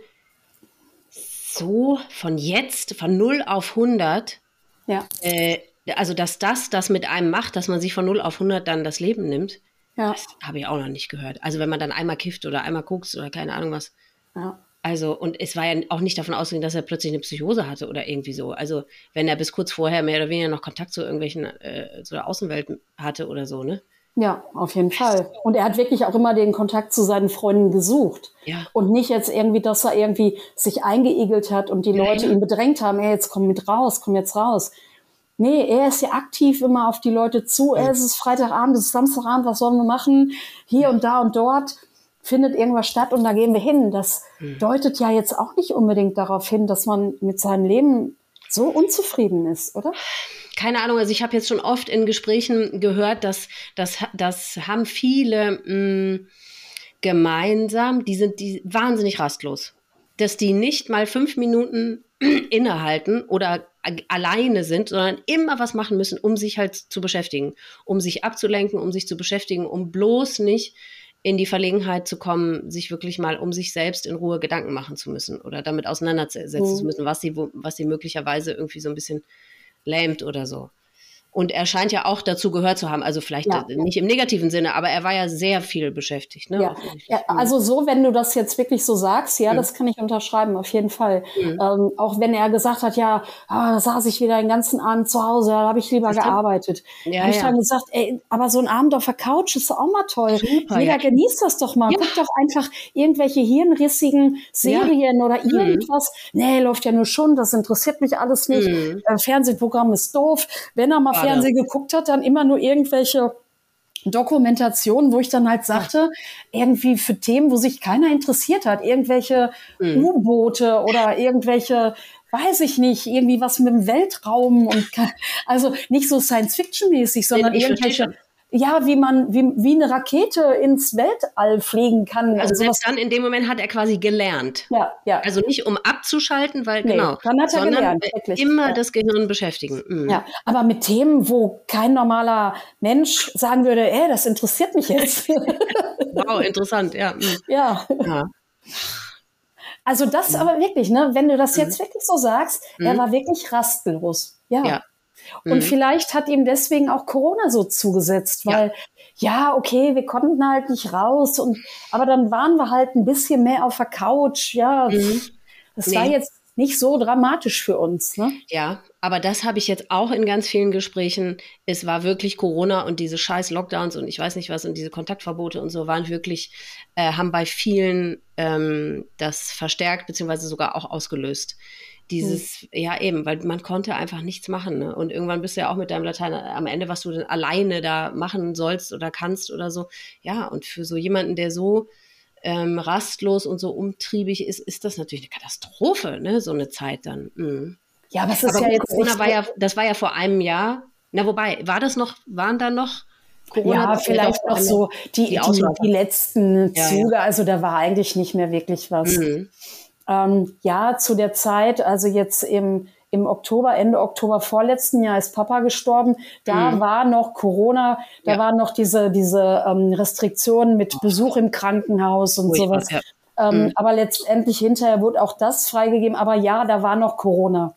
so von jetzt, von 0 auf 100, ja. Äh, also dass das das mit einem macht, dass man sich von 0 auf 100 dann das Leben nimmt, ja. das habe ich auch noch nicht gehört. Also wenn man dann einmal kifft oder einmal guckt oder keine Ahnung was. Ja. Also, und es war ja auch nicht davon auszugehen, dass er plötzlich eine Psychose hatte oder irgendwie so. Also, wenn er bis kurz vorher mehr oder weniger noch Kontakt zu irgendwelchen, äh, zur Außenwelt hatte oder so, ne? Ja, auf jeden Fall. Und er hat wirklich auch immer den Kontakt zu seinen Freunden gesucht. Ja. Und nicht jetzt irgendwie, dass er irgendwie sich eingeigelt hat und die Leute ihn bedrängt haben, ey, jetzt komm mit raus, komm jetzt raus. Nee, er ist ja aktiv immer auf die Leute zu. Ja. Es ist Freitagabend, es ist Samstagabend, was sollen wir machen? Hier und da und dort findet irgendwas statt und da gehen wir hin. Das mhm. deutet ja jetzt auch nicht unbedingt darauf hin, dass man mit seinem Leben so unzufrieden ist, oder? Keine Ahnung, also ich habe jetzt schon oft in Gesprächen gehört, dass das, das haben viele mh, mm, gemeinsam, die sind die wahnsinnig rastlos. Dass die nicht mal fünf Minuten [CLEARS THROAT] innehalten oder alleine sind, sondern immer was machen müssen, um sich halt zu beschäftigen, um sich abzulenken, um sich zu beschäftigen, um bloß nicht in die Verlegenheit zu kommen, sich wirklich mal um sich selbst in Ruhe Gedanken machen zu müssen oder damit auseinandersetzen mhm. zu müssen, was sie, was sie möglicherweise irgendwie so ein bisschen lähmt oder so. Und er scheint ja auch dazu gehört zu haben, also vielleicht ja. nicht im negativen Sinne, aber er war ja sehr viel beschäftigt. Ne? Ja. ja. also so, wenn du das jetzt wirklich so sagst, ja, mhm. das kann ich unterschreiben, auf jeden Fall. Mhm. Ähm, auch wenn er gesagt hat, ja, ah, da saß ich wieder den ganzen Abend zu Hause, da habe ich lieber das gearbeitet. Ja, habe ich dann gesagt, ey, aber so ein Abend auf der Couch ist auch mal toll. Super, Jeder genießt das doch mal. Guck doch einfach irgendwelche hirnrissigen Serien oder mhm. irgendwas. Mhm. Nee, läuft ja nur schon, das interessiert mich alles nicht. Mhm. Äh, Fernsehprogramm ist doof. Wenn er mal Fernsehen geguckt hat, dann immer nur irgendwelche Dokumentationen, wo ich dann halt sagte, irgendwie für Themen, wo sich keiner interessiert hat, irgendwelche mhm. U-Boote oder irgendwelche weiß ich nicht, irgendwie was mit dem Weltraum und [LAUGHS] also nicht so Science-Fiction-mäßig, sondern irgendwelche ja, wie man, wie, wie eine Rakete ins Weltall fliegen kann. Also selbst dann in dem Moment hat er quasi gelernt. Ja, ja. Also nicht um abzuschalten, weil nee, genau. Dann hat er gelernt, wirklich. immer ja. das Gehirn beschäftigen. Mhm. Ja, aber mit Themen, wo kein normaler Mensch sagen würde, ey, das interessiert mich jetzt. [LAUGHS] wow, interessant, ja. Mhm. Ja. ja. Also das aber wirklich, ne, wenn du das jetzt mhm. wirklich so sagst, er mhm. war wirklich rastlos. Ja. Ja. Und mhm. vielleicht hat ihm deswegen auch Corona so zugesetzt, weil ja. ja. okay, wir konnten halt nicht raus und aber dann waren wir halt ein bisschen mehr auf der Couch. Ja, mhm. das nee. war jetzt nicht so dramatisch für uns. Ne? Ja, aber das habe ich jetzt auch in ganz vielen Gesprächen. Es war wirklich Corona und diese scheiß Lockdowns und ich weiß nicht was und diese Kontaktverbote und so waren wirklich, äh, haben bei vielen ähm, das verstärkt beziehungsweise sogar auch ausgelöst. Dieses, hm. ja eben, weil man konnte einfach nichts machen. Ne? Und irgendwann bist du ja auch mit deinem Latein am Ende, was du denn alleine da machen sollst oder kannst oder so. Ja, und für so jemanden, der so ähm, rastlos und so umtriebig ist, ist das natürlich eine Katastrophe, ne? so eine Zeit dann. Mhm. Ja, aber es ist aber ja jetzt Corona war ja, das war ja vor einem Jahr. Na, wobei, war das noch, waren da noch Corona? Ja, vielleicht noch so die, die, die, die letzten Züge. Ja, ja. Also da war eigentlich nicht mehr wirklich was. Mhm. Ähm, ja, zu der Zeit, also jetzt im, im Oktober, Ende Oktober vorletzten Jahr ist Papa gestorben. Da mhm. war noch Corona, da ja. waren noch diese, diese ähm, Restriktionen mit Besuch im Krankenhaus und Ui, sowas. Ja. Ähm, mhm. Aber letztendlich hinterher wurde auch das freigegeben. Aber ja, da war noch Corona.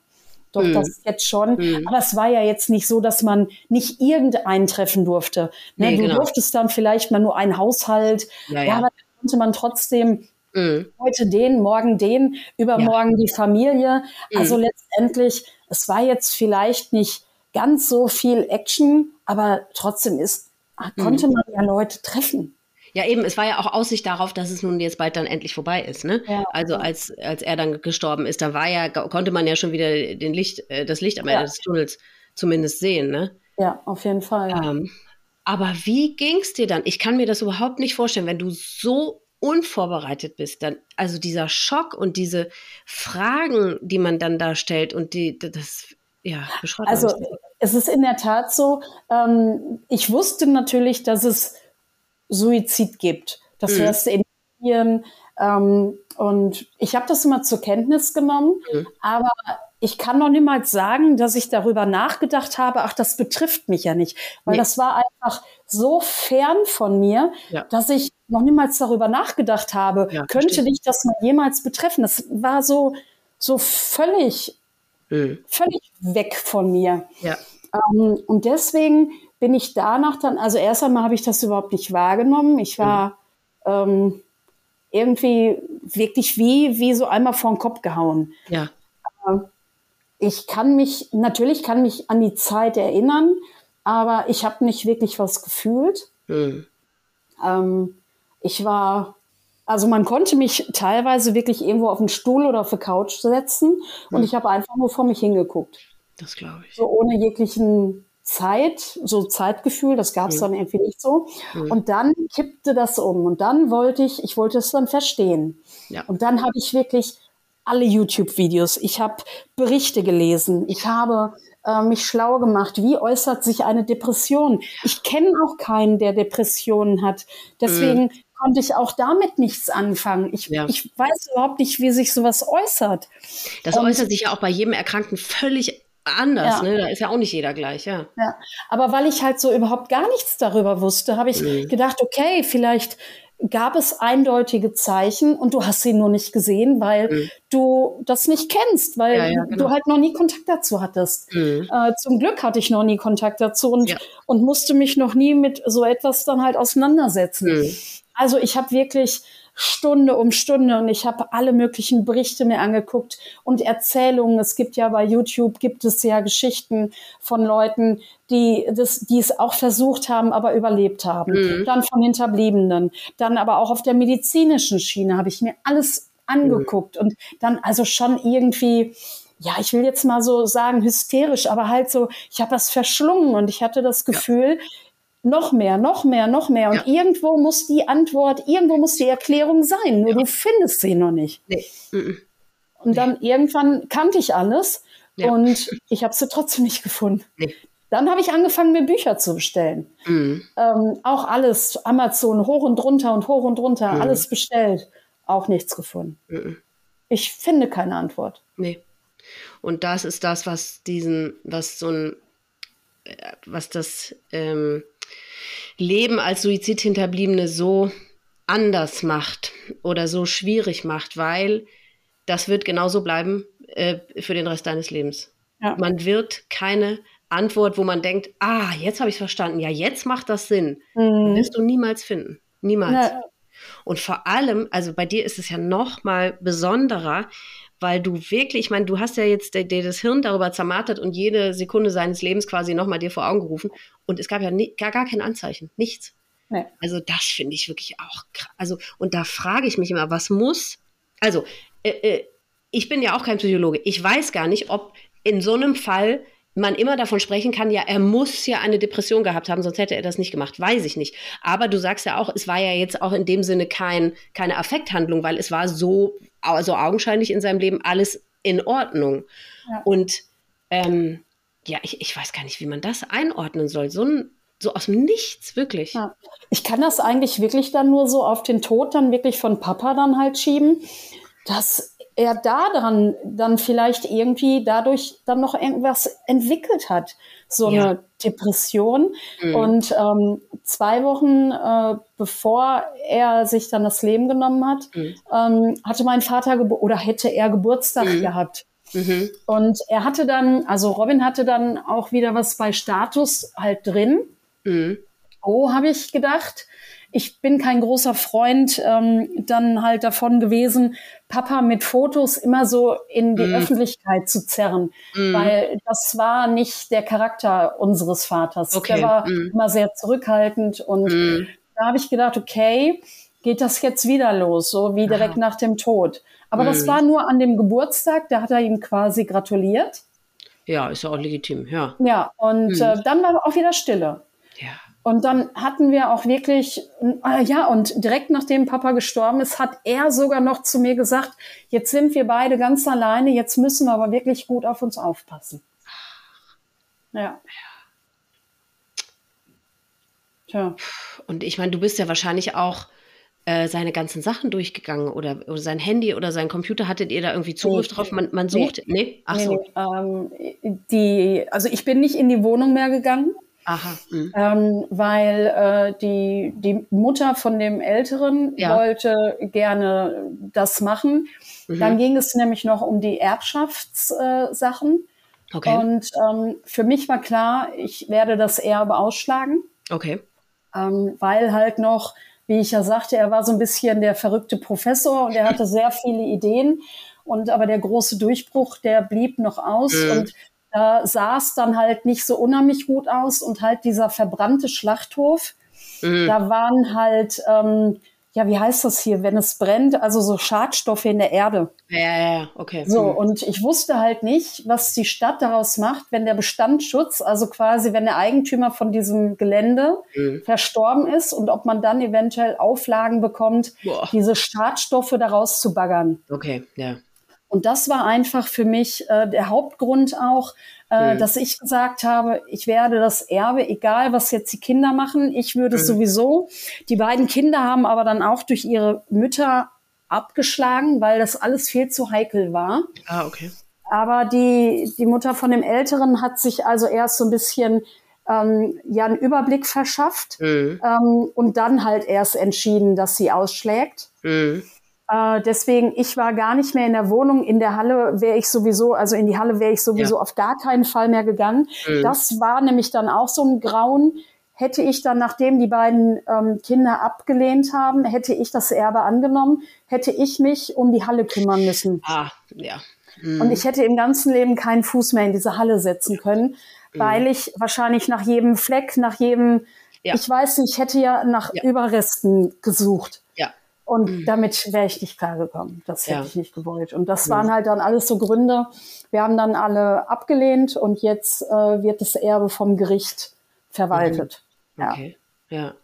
Doch, mhm. das jetzt schon. Mhm. Aber es war ja jetzt nicht so, dass man nicht irgendeinen treffen durfte. Ne? Nee, du genau. durftest dann vielleicht mal nur einen Haushalt. Ja, ja. aber da konnte man trotzdem Mhm. Heute den, morgen den, übermorgen ja. die Familie. Also mhm. letztendlich, es war jetzt vielleicht nicht ganz so viel Action, aber trotzdem ist, mhm. konnte man ja Leute treffen. Ja, eben, es war ja auch Aussicht darauf, dass es nun jetzt bald dann endlich vorbei ist. Ne? Ja, also als, als er dann gestorben ist, da war ja, konnte man ja schon wieder den Licht, äh, das Licht am Ende ja. des Tunnels zumindest sehen. Ne? Ja, auf jeden Fall. Ähm, aber wie ging es dir dann? Ich kann mir das überhaupt nicht vorstellen, wenn du so unvorbereitet bist, dann, also dieser Schock und diese Fragen, die man dann da stellt und die, das, ja, beschreibt Also, es ist in der Tat so, ähm, ich wusste natürlich, dass es Suizid gibt. Das mhm. hörst du in Medien, ähm, und ich habe das immer zur Kenntnis genommen, mhm. aber ich kann noch niemals sagen, dass ich darüber nachgedacht habe, ach, das betrifft mich ja nicht. Weil nee. das war einfach so fern von mir, ja. dass ich noch niemals darüber nachgedacht habe, ja, könnte dich das mal jemals betreffen. Das war so, so völlig, mhm. völlig weg von mir. Ja. Ähm, und deswegen bin ich danach dann, also erst einmal habe ich das überhaupt nicht wahrgenommen. Ich war mhm. ähm, irgendwie wirklich wie, wie so einmal vor den Kopf gehauen. Ja. Ich kann mich, natürlich kann mich an die Zeit erinnern, aber ich habe nicht wirklich was gefühlt. Mhm. Ähm, ich war, also man konnte mich teilweise wirklich irgendwo auf den Stuhl oder auf die Couch setzen und mhm. ich habe einfach nur vor mich hingeguckt. Das glaube ich. So ohne jeglichen Zeit, so Zeitgefühl, das gab es mhm. dann irgendwie nicht so. Mhm. Und dann kippte das um. Und dann wollte ich, ich wollte es dann verstehen. Ja. Und dann habe ich wirklich alle YouTube-Videos, ich habe Berichte gelesen, ich habe äh, mich schlau gemacht, wie äußert sich eine Depression. Ich kenne auch keinen, der Depressionen hat. Deswegen mhm. Konnte ich auch damit nichts anfangen. Ich, ja. ich weiß überhaupt nicht, wie sich sowas äußert. Das Und, äußert sich ja auch bei jedem Erkrankten völlig anders, ja. ne? Da ist ja auch nicht jeder gleich, ja. Ja, aber weil ich halt so überhaupt gar nichts darüber wusste, habe ich mhm. gedacht, okay, vielleicht gab es eindeutige Zeichen und du hast sie nur nicht gesehen, weil mhm. du das nicht kennst, weil ja, ja, genau. du halt noch nie Kontakt dazu hattest. Mhm. Äh, zum Glück hatte ich noch nie Kontakt dazu und, ja. und musste mich noch nie mit so etwas dann halt auseinandersetzen. Also ich habe wirklich Stunde um Stunde und ich habe alle möglichen Berichte mir angeguckt und Erzählungen. Es gibt ja bei YouTube gibt es ja Geschichten von Leuten, die das, die es auch versucht haben, aber überlebt haben. Mhm. Dann von Hinterbliebenen, dann aber auch auf der medizinischen Schiene habe ich mir alles angeguckt mhm. und dann also schon irgendwie ja, ich will jetzt mal so sagen, hysterisch, aber halt so, ich habe das verschlungen und ich hatte das Gefühl, ja noch mehr, noch mehr, noch mehr. Und ja. irgendwo muss die Antwort, irgendwo muss die Erklärung sein, nur ja. du findest sie noch nicht. Nee. Und dann nee. irgendwann kannte ich alles ja. und ich habe sie trotzdem nicht gefunden. Nee. Dann habe ich angefangen, mir Bücher zu bestellen. Mhm. Ähm, auch alles, Amazon hoch und runter und hoch und runter, mhm. alles bestellt. Auch nichts gefunden. Ich finde keine Antwort. Nee. Und das ist das, was diesen, was so ein, was das ähm, Leben als Suizidhinterbliebene so anders macht oder so schwierig macht, weil das wird genauso bleiben äh, für den Rest deines Lebens. Ja. Man wird keine Antwort, wo man denkt, ah, jetzt habe ich es verstanden, ja, jetzt macht das Sinn, mhm. wirst du niemals finden. Niemals. Ja. Und vor allem, also bei dir ist es ja noch mal besonderer, weil du wirklich, ich meine, du hast ja jetzt dir das Hirn darüber zermartert und jede Sekunde seines Lebens quasi nochmal dir vor Augen gerufen und es gab ja nie, gar, gar kein Anzeichen, nichts. Nee. Also das finde ich wirklich auch krass. Also, und da frage ich mich immer, was muss, also äh, äh, ich bin ja auch kein Psychologe, ich weiß gar nicht, ob in so einem Fall man immer davon sprechen kann, ja, er muss ja eine Depression gehabt haben, sonst hätte er das nicht gemacht. Weiß ich nicht. Aber du sagst ja auch, es war ja jetzt auch in dem Sinne kein, keine Affekthandlung, weil es war so, also augenscheinlich in seinem Leben alles in Ordnung. Ja. Und ähm, ja, ich, ich weiß gar nicht, wie man das einordnen soll. So ein so aus dem Nichts, wirklich. Ja. Ich kann das eigentlich wirklich dann nur so auf den Tod dann wirklich von Papa dann halt schieben, dass er daran dann vielleicht irgendwie dadurch dann noch irgendwas entwickelt hat, so ja. eine Depression. Mhm. Und ähm, zwei Wochen äh, bevor er sich dann das Leben genommen hat, mhm. ähm, hatte mein Vater oder hätte er Geburtstag mhm. gehabt. Mhm. Und er hatte dann, also Robin hatte dann auch wieder was bei Status halt drin. Mhm. Oh, habe ich gedacht ich bin kein großer Freund ähm, dann halt davon gewesen, Papa mit Fotos immer so in die mm. Öffentlichkeit zu zerren, mm. weil das war nicht der Charakter unseres Vaters. Okay. Der war mm. immer sehr zurückhaltend und mhm. da habe ich gedacht, okay, geht das jetzt wieder los, so wie direkt Aha. nach dem Tod. Aber das mhm. war nur an dem Geburtstag, da hat er ihm quasi gratuliert. Ja, ist ja auch legitim, ja. Ja, und mhm. äh, dann war auch wieder Stille. Und dann hatten wir auch wirklich, äh, ja, und direkt nachdem Papa gestorben ist, hat er sogar noch zu mir gesagt, jetzt sind wir beide ganz alleine, jetzt müssen wir aber wirklich gut auf uns aufpassen. Ja. Tja. Und ich meine, du bist ja wahrscheinlich auch äh, seine ganzen Sachen durchgegangen oder, oder, sein Handy oder sein Computer, hattet ihr da irgendwie Zugriff nee, drauf? Man, man sucht, nee, nee? Ach nee, so. Nee, ähm, die, also ich bin nicht in die Wohnung mehr gegangen. Aha. Mhm. Ähm, weil äh, die, die Mutter von dem Älteren ja. wollte gerne das machen. Mhm. Dann ging es nämlich noch um die Erbschaftssachen. Äh, okay. Und ähm, für mich war klar, ich werde das Erbe ausschlagen. Okay. Ähm, weil halt noch, wie ich ja sagte, er war so ein bisschen der verrückte Professor und er hatte [LAUGHS] sehr viele Ideen. Und aber der große Durchbruch, der blieb noch aus. Mhm. Und da sah es dann halt nicht so unheimlich gut aus und halt dieser verbrannte Schlachthof, mhm. da waren halt, ähm, ja, wie heißt das hier, wenn es brennt, also so Schadstoffe in der Erde. Ja, ja, ja, okay. So, mhm. und ich wusste halt nicht, was die Stadt daraus macht, wenn der Bestandsschutz, also quasi, wenn der Eigentümer von diesem Gelände mhm. verstorben ist und ob man dann eventuell Auflagen bekommt, Boah. diese Schadstoffe daraus zu baggern. Okay, ja. Und das war einfach für mich äh, der Hauptgrund auch, äh, mhm. dass ich gesagt habe, ich werde das Erbe, egal was jetzt die Kinder machen, ich würde mhm. sowieso. Die beiden Kinder haben aber dann auch durch ihre Mütter abgeschlagen, weil das alles viel zu heikel war. Ah, okay. Aber die, die Mutter von dem Älteren hat sich also erst so ein bisschen ähm, ja einen Überblick verschafft Mhm. ähm, und dann halt erst entschieden, dass sie ausschlägt. Mhm. Äh, deswegen, ich war gar nicht mehr in der Wohnung. In der Halle wäre ich sowieso, also in die Halle wäre ich sowieso auf gar keinen Fall mehr gegangen. Mhm. Das war nämlich dann auch so ein Grauen. Hätte ich dann, nachdem die beiden ähm, Kinder abgelehnt haben, hätte ich das Erbe angenommen, hätte ich mich um die Halle kümmern müssen. Ah, ja. Mhm. Und ich hätte im ganzen Leben keinen Fuß mehr in diese Halle setzen können, weil ich wahrscheinlich nach jedem Fleck, nach jedem, Ja. ich weiß nicht, ich hätte ja nach Ja. Überresten gesucht. Und damit wäre ich nicht klargekommen. Das hätte Ja. ich nicht gewollt. Und das waren halt dann alles so Gründe. Wir haben dann alle abgelehnt und jetzt äh, wird das Erbe vom Gericht verwaltet. Ja. Okay. Ja.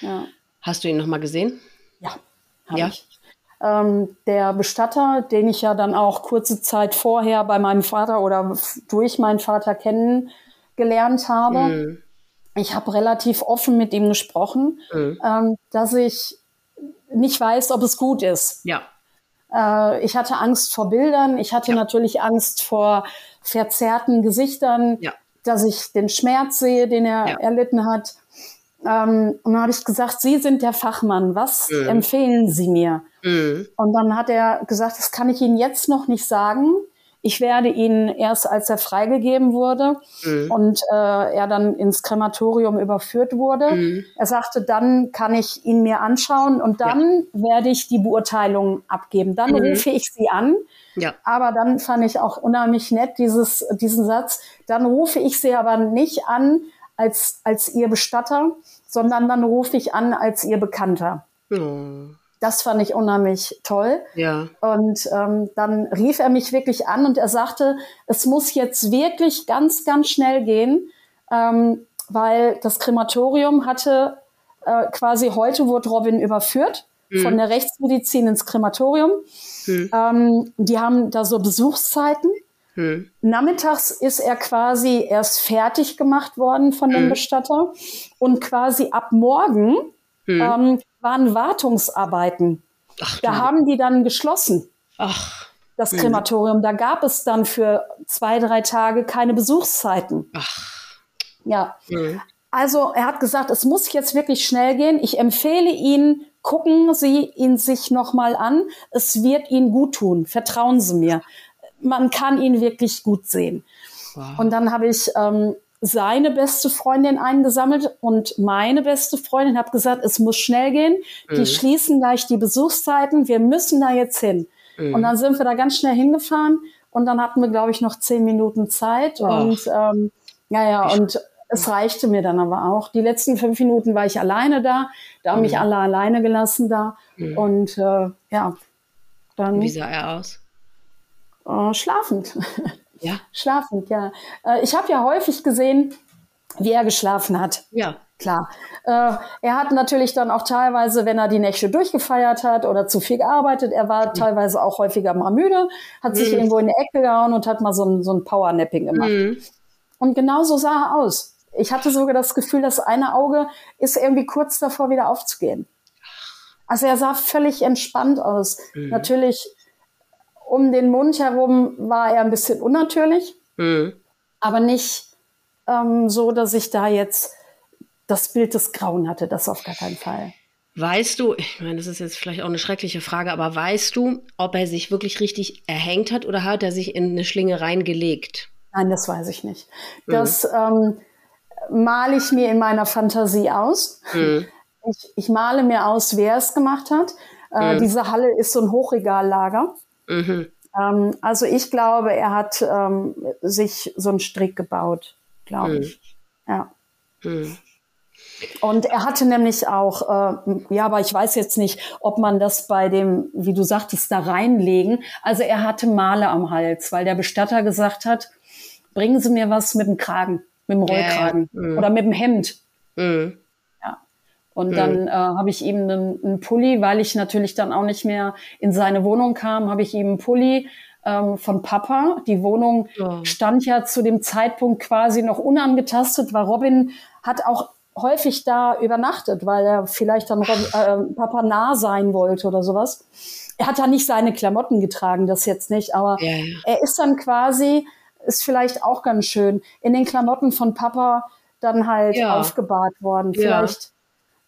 Ja. Hast du ihn nochmal gesehen? Ja, habe Ja. ich. Ähm, der Bestatter, den ich ja dann auch kurze Zeit vorher bei meinem Vater oder durch meinen Vater kennengelernt habe, Mhm. ich habe relativ offen mit ihm gesprochen, Mhm. ähm, dass ich nicht weiß, ob es gut ist. Ja. Äh, ich hatte Angst vor Bildern, ich hatte Ja. natürlich Angst vor verzerrten Gesichtern, Ja. dass ich den Schmerz sehe, den er Ja. erlitten hat. Ähm, und dann habe ich gesagt, Sie sind der Fachmann, was Mhm. empfehlen Sie mir? Mhm. Und dann hat er gesagt, das kann ich Ihnen jetzt noch nicht sagen. Ich werde Ihnen erst, als er freigegeben wurde Mhm. und äh, er dann ins Krematorium überführt wurde. Mhm. Er sagte, dann kann ich ihn mir anschauen und dann werde ich die Beurteilung abgeben. Dann Mhm. rufe ich Sie an. Ja. Aber dann fand ich auch unheimlich nett dieses, diesen Satz. Dann rufe ich Sie aber nicht an als, als Ihr Bestatter, sondern dann rufe ich an als Ihr Bekannter. Oh. Das fand ich unheimlich toll. Ja. Und ähm, dann rief er mich wirklich an und er sagte, es muss jetzt wirklich ganz, ganz schnell gehen, ähm, weil das Krematorium hatte äh, quasi heute wurde Robin überführt von der Rechtsmedizin ins Krematorium. Mhm. Ähm, die haben da so Besuchszeiten. Mhm. Nachmittags ist er quasi erst fertig gemacht worden von dem Mhm. Bestatter und quasi ab morgen Mhm. ähm, waren Wartungsarbeiten. Ach, Da haben die dann geschlossen Ach. das. Krematorium. Da gab es dann für zwei, drei Tage keine Besuchszeiten. Ach. Ja. Mhm. Also er hat gesagt, es muss jetzt wirklich schnell gehen. Ich empfehle Ihnen, gucken Sie ihn sich nochmal an. Es wird Ihnen gut tun. Vertrauen Sie mir. Man kann ihn wirklich gut sehen. Wow. Und dann habe ich ähm, seine beste Freundin eingesammelt und meine beste Freundin habe gesagt, es muss schnell gehen. Die Mhm. schließen gleich die Besuchszeiten. Wir müssen da jetzt hin. Mhm. Und dann sind wir da ganz schnell hingefahren und dann hatten wir, glaube ich, noch zehn Minuten Zeit. Ach. Und ähm, ja, ja, und es reichte mir dann aber auch. Die letzten fünf Minuten war ich alleine da. Da haben mich Mhm. alle alleine gelassen da. Mhm. Und äh, ja, dann Wie sah er aus? äh, schlafend. [LAUGHS] Ja. schlafend, ja. Äh, ich habe ja häufig gesehen, wie er geschlafen hat. Ja. Klar. Äh, er hat natürlich dann auch teilweise, wenn er die Nächte durchgefeiert hat oder zu viel gearbeitet, er war teilweise auch häufiger mal müde, hat sich Mhm. irgendwo in die Ecke gehauen und hat mal so ein, so ein Powernapping gemacht. Mhm. Und genau so sah er aus. Ich hatte sogar das Gefühl, das eine Auge ist irgendwie kurz davor, wieder aufzugehen. Also er sah völlig entspannt aus. Mhm. Natürlich um den Mund herum war er ein bisschen unnatürlich, Mhm. aber nicht ähm, so, dass ich da jetzt das Bild des Grauen hatte. Das auf gar keinen Fall. Weißt du, ich meine, das ist jetzt vielleicht auch eine schreckliche Frage, aber weißt du, ob er sich wirklich richtig erhängt hat oder hat er sich in eine Schlinge reingelegt? Nein, das weiß ich nicht. Das ähm, male ich mir in meiner Fantasie aus. Mhm. Ich, ich male mir aus, wer es gemacht hat. Äh, Mhm. Diese Halle ist so ein Hochregallager. Mhm. Ähm, also ich glaube, er hat ähm, sich so einen Strick gebaut, glaube Mhm. ich. Ja. Mhm. Und er hatte nämlich auch, äh, ja, aber ich weiß jetzt nicht, ob man das bei dem, wie du sagtest, da reinlegen. Also er hatte Male am Hals, weil der Bestatter gesagt hat, bringen Sie mir was mit dem Kragen, mit dem Ja, ja. Rollkragen Mhm. oder mit dem Hemd. Mhm. Und dann äh, habe ich ihm einen, einen Pulli, weil ich natürlich dann auch nicht mehr in seine Wohnung kam, habe ich ihm einen Pulli ähm, von Papa. Die Wohnung Oh. stand ja zu dem Zeitpunkt quasi noch unangetastet, weil Robin hat auch häufig da übernachtet, weil er vielleicht dann Rob, äh, Papa nah sein wollte oder sowas. Er hat da nicht seine Klamotten getragen, das jetzt nicht, aber Ja, ja. er ist dann quasi, ist vielleicht auch ganz schön, in den Klamotten von Papa dann halt Ja. aufgebahrt worden. Ja. Vielleicht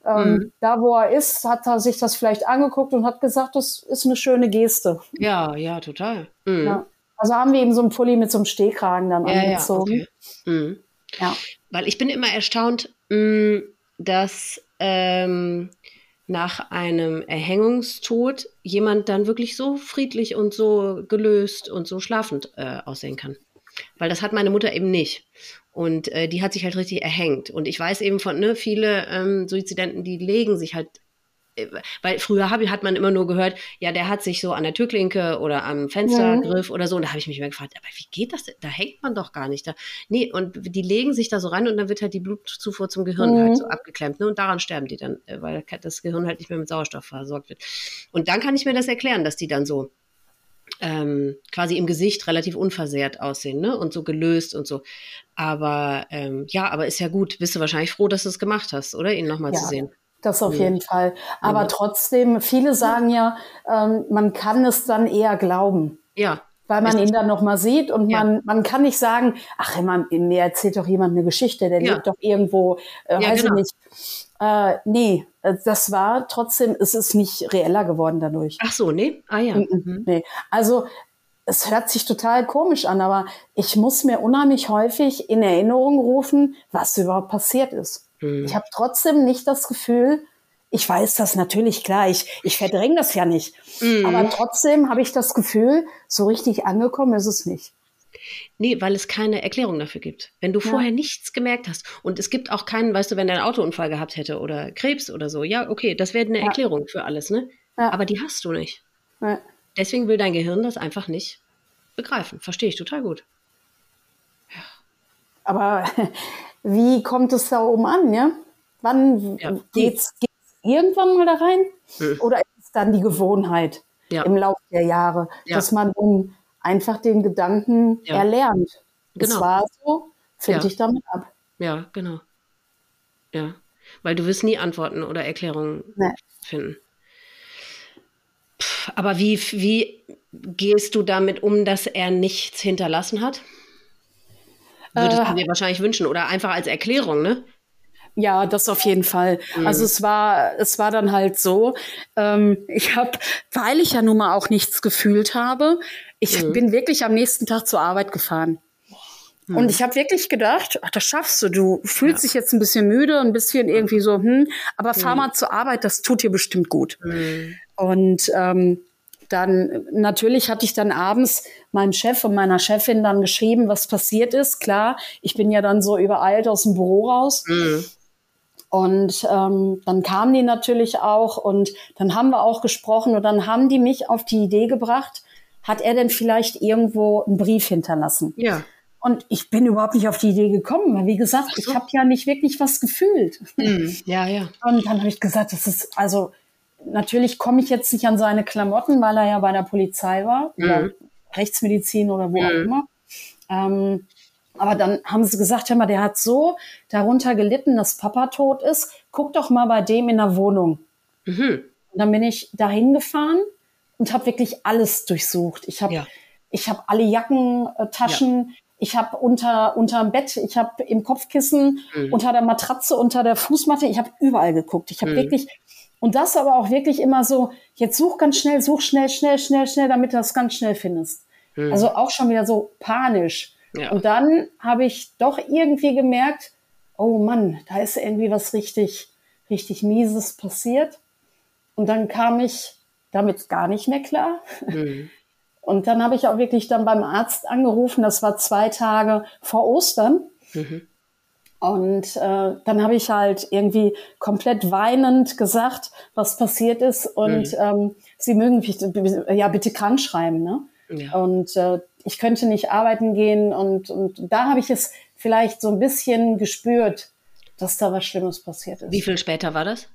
ähm, Mhm. da, wo er ist, hat er sich das vielleicht angeguckt und hat gesagt, das ist eine schöne Geste. Ja, ja, total. Mhm. Ja. Also haben wir ihm so einen Pulli mit so einem Stehkragen dann Ja, ja, angezogen. okay. Mhm. Ja. Weil ich bin immer erstaunt, dass ähm, nach einem Erhängungstod jemand dann wirklich so friedlich und so gelöst und so schlafend äh, aussehen kann. Weil das hat meine Mutter eben nicht. Und äh, die hat sich halt richtig erhängt. Und ich weiß eben von, ne, viele ähm, Suizidenten, die legen sich halt äh, weil früher hab, hat man immer nur gehört, ja, der hat sich so an der Türklinke oder am Fenstergriff oder so. Und da habe ich mich immer gefragt, aber wie geht das denn? Da hängt man doch gar nicht. Da, nee, und die legen sich da so ran und dann wird halt die Blutzufuhr zum Gehirn Mhm. halt so abgeklemmt. Ne? Und daran sterben die dann, äh, weil das Gehirn halt nicht mehr mit Sauerstoff versorgt wird. Und dann kann ich mir das erklären, dass die dann so ähm, quasi im Gesicht relativ unversehrt aussehen, ne? Und so gelöst und so. Aber ähm, ja, aber ist ja gut. Bist du wahrscheinlich froh, dass du es gemacht hast, oder? Ihn nochmal Ja. zu sehen. Das auf jeden Fall. Aber trotzdem, viele sagen ja, ähm, man kann es dann eher glauben. Ja. Weil man ihn dann nochmal sieht und Ja. man, man kann nicht sagen, ach, immer, mir erzählt doch jemand eine Geschichte, der Ja. lebt doch irgendwo, äh, Ja, weiß genau. ich nicht. Äh, nee, äh, das war trotzdem, es ist nicht reeller geworden dadurch. Ach so, nee? Ah ja. Mhm. Nee. Also es hört sich total komisch an, aber ich muss mir unheimlich häufig in Erinnerung rufen, was überhaupt passiert ist. Mhm. Ich habe trotzdem nicht das Gefühl, ich weiß das natürlich klar, ich, ich verdränge das ja nicht. Mhm. Aber trotzdem habe ich das Gefühl, so richtig angekommen ist es nicht. Nee, weil es keine Erklärung dafür gibt. Wenn du Ja. vorher nichts gemerkt hast und es gibt auch keinen, weißt du, wenn er einen Autounfall gehabt hätte oder Krebs oder so, ja, okay, das wäre eine Ja. Erklärung für alles, ne? Ja. Aber die hast du nicht. Deswegen will dein Gehirn das einfach nicht begreifen. Verstehe ich total gut. Aber [LAUGHS] wie kommt es da oben an, ja? Wann geht's irgendwann mal da rein? Mhm. Oder ist es dann die Gewohnheit Ja. im Laufe der Jahre, Ja. dass man dann einfach den Gedanken Ja. erlernt? Es Genau. war so, finde Ja. ich damit ab. Ja, genau. Ja. Weil du wirst nie Antworten oder Erklärungen Nee. finden. Pff, aber wie, wie gehst du damit um, dass er nichts hinterlassen hat? Würdest Äh. du dir wahrscheinlich wünschen oder einfach als Erklärung, ne? Ja, das auf jeden Fall. Mhm. Also es war, es war dann halt so, ähm, ich habe, weil ich ja nun mal auch nichts gefühlt habe, ich Mhm. bin wirklich am nächsten Tag zur Arbeit gefahren. Und ich habe wirklich gedacht, ach, das schaffst du. Du fühlst Ja. dich jetzt ein bisschen müde, ein bisschen irgendwie so, hm, aber fahr mal zur Arbeit, das tut dir bestimmt gut. Mhm. Und ähm, dann natürlich hatte ich dann abends meinem Chef und meiner Chefin dann geschrieben, was passiert ist. Klar, ich bin ja dann so übereilt aus dem Büro raus. Mhm. Und ähm, dann kamen die natürlich auch und dann haben wir auch gesprochen und dann haben die mich auf die Idee gebracht, hat er denn vielleicht irgendwo einen Brief hinterlassen? Ja. Und ich bin überhaupt nicht auf die Idee gekommen, weil wie gesagt, ich habe ja nicht wirklich was gefühlt. Mhm. Ja, ja. [LAUGHS] Und dann habe ich gesagt, das ist also natürlich komme ich jetzt nicht an seine Klamotten, weil er ja bei der Polizei war oder Mhm. Rechtsmedizin oder wo auch Mhm. immer. Ähm, aber dann haben sie gesagt, hör mal, der hat so darunter gelitten, dass Papa tot ist. Guck doch mal bei dem in der Wohnung. Mhm. Und dann bin ich dahin gefahren und habe wirklich alles durchsucht. Ich habe Ja. ich habe alle Jacken, äh, Taschen, ich habe unter unterm Bett, ich habe im Kopfkissen, Mhm. unter der Matratze, unter der Fußmatte, ich habe überall geguckt. Ich habe Mhm. wirklich und das aber auch wirklich immer so, jetzt such ganz schnell, such schnell, schnell, schnell, schnell, damit du das ganz schnell findest. Mhm. Also auch schon wieder so panisch. Ja. Und dann habe ich doch irgendwie gemerkt, oh Mann, da ist irgendwie was richtig, richtig Mieses passiert. Und dann kam ich damit gar nicht mehr klar. Mhm. [LAUGHS] Und dann habe ich auch wirklich dann beim Arzt angerufen. Das war zwei Tage vor Ostern. Mhm. Und äh, dann habe ich halt irgendwie komplett weinend gesagt, was passiert ist. Und ähm, sie mögen mich ja bitte krank schreiben. Ne? Ja. Und äh, ich könnte nicht arbeiten gehen. Und, und da habe ich es vielleicht so ein bisschen gespürt, dass da was Schlimmes passiert ist. Wie viel später war das?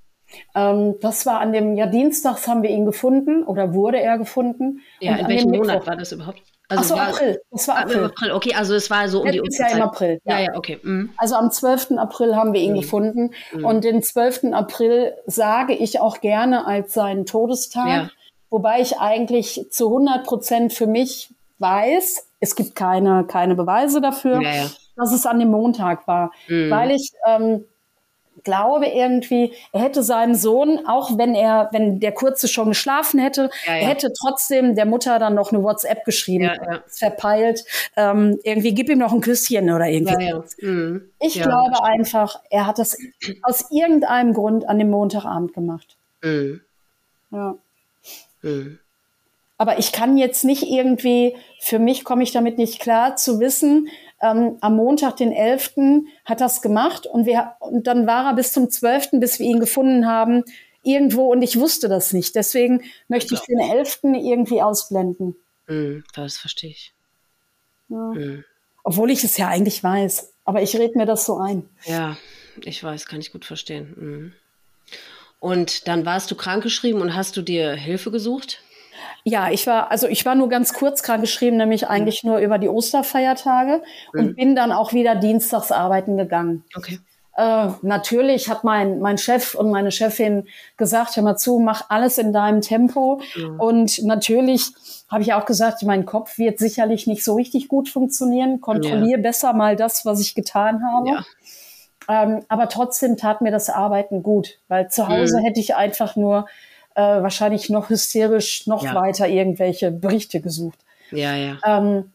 Ähm, das war an dem, ja, dienstags haben wir ihn gefunden oder wurde er gefunden. Ja, in welchem Monat Mittwoch- war das überhaupt? Ach so, war- April. Das war Ah, April. April. Okay, also es war so um die Letztes Jahr im Uhrzeit. April. Ja, Ja. ja, okay. Mhm. Also am 12. April haben wir ihn Mhm. gefunden. Und den 12. April sage ich auch gerne als seinen Todestag. Ja. Wobei ich eigentlich zu 100 Prozent für mich weiß, es gibt keine, keine Beweise dafür. Ja, ja. dass es an dem Montag war, mhm. weil ich ähm, glaube irgendwie, er hätte seinem Sohn, auch wenn er, wenn der Kurze schon geschlafen hätte, ja, er hätte trotzdem der Mutter dann noch eine WhatsApp geschrieben, verpeilt, ähm, irgendwie gib ihm noch ein Küsschen oder irgendwie. Mhm. Ich glaube einfach, er hat das aus irgendeinem Grund an dem Montagabend gemacht. Mhm. Ja. Mhm. Aber ich kann jetzt nicht irgendwie, für mich komme ich damit nicht klar, zu wissen, ähm, am Montag, den 11., hat das gemacht und, wir, und dann war er bis zum 12., bis wir ihn gefunden haben, irgendwo und ich wusste das nicht. Deswegen möchte ich den 11. irgendwie ausblenden. Mm, das verstehe ich. Ja. Mm. Obwohl ich es ja eigentlich weiß. Aber ich rede mir das so ein. Ja, ich weiß, kann ich gut verstehen. Mm. Und dann warst du krankgeschrieben und hast du dir Hilfe gesucht? Ja, ich war, also ich war nur ganz kurz krank geschrieben, nämlich mhm. eigentlich nur über die Osterfeiertage mhm. und bin dann auch wieder dienstags arbeiten gegangen. Okay. Äh, natürlich hat mein, mein Chef und meine Chefin gesagt, hör mal zu, mach alles in deinem Tempo. Mhm. Und natürlich habe ich auch gesagt, mein Kopf wird sicherlich nicht so richtig gut funktionieren. Kontrolliere ja. besser mal das, was ich getan habe. Ja. Ähm, aber trotzdem tat mir das Arbeiten gut, weil zu Hause mhm. hätte ich einfach nur äh, wahrscheinlich noch hysterisch noch ja. weiter irgendwelche Berichte gesucht. Ja, ja. Ähm,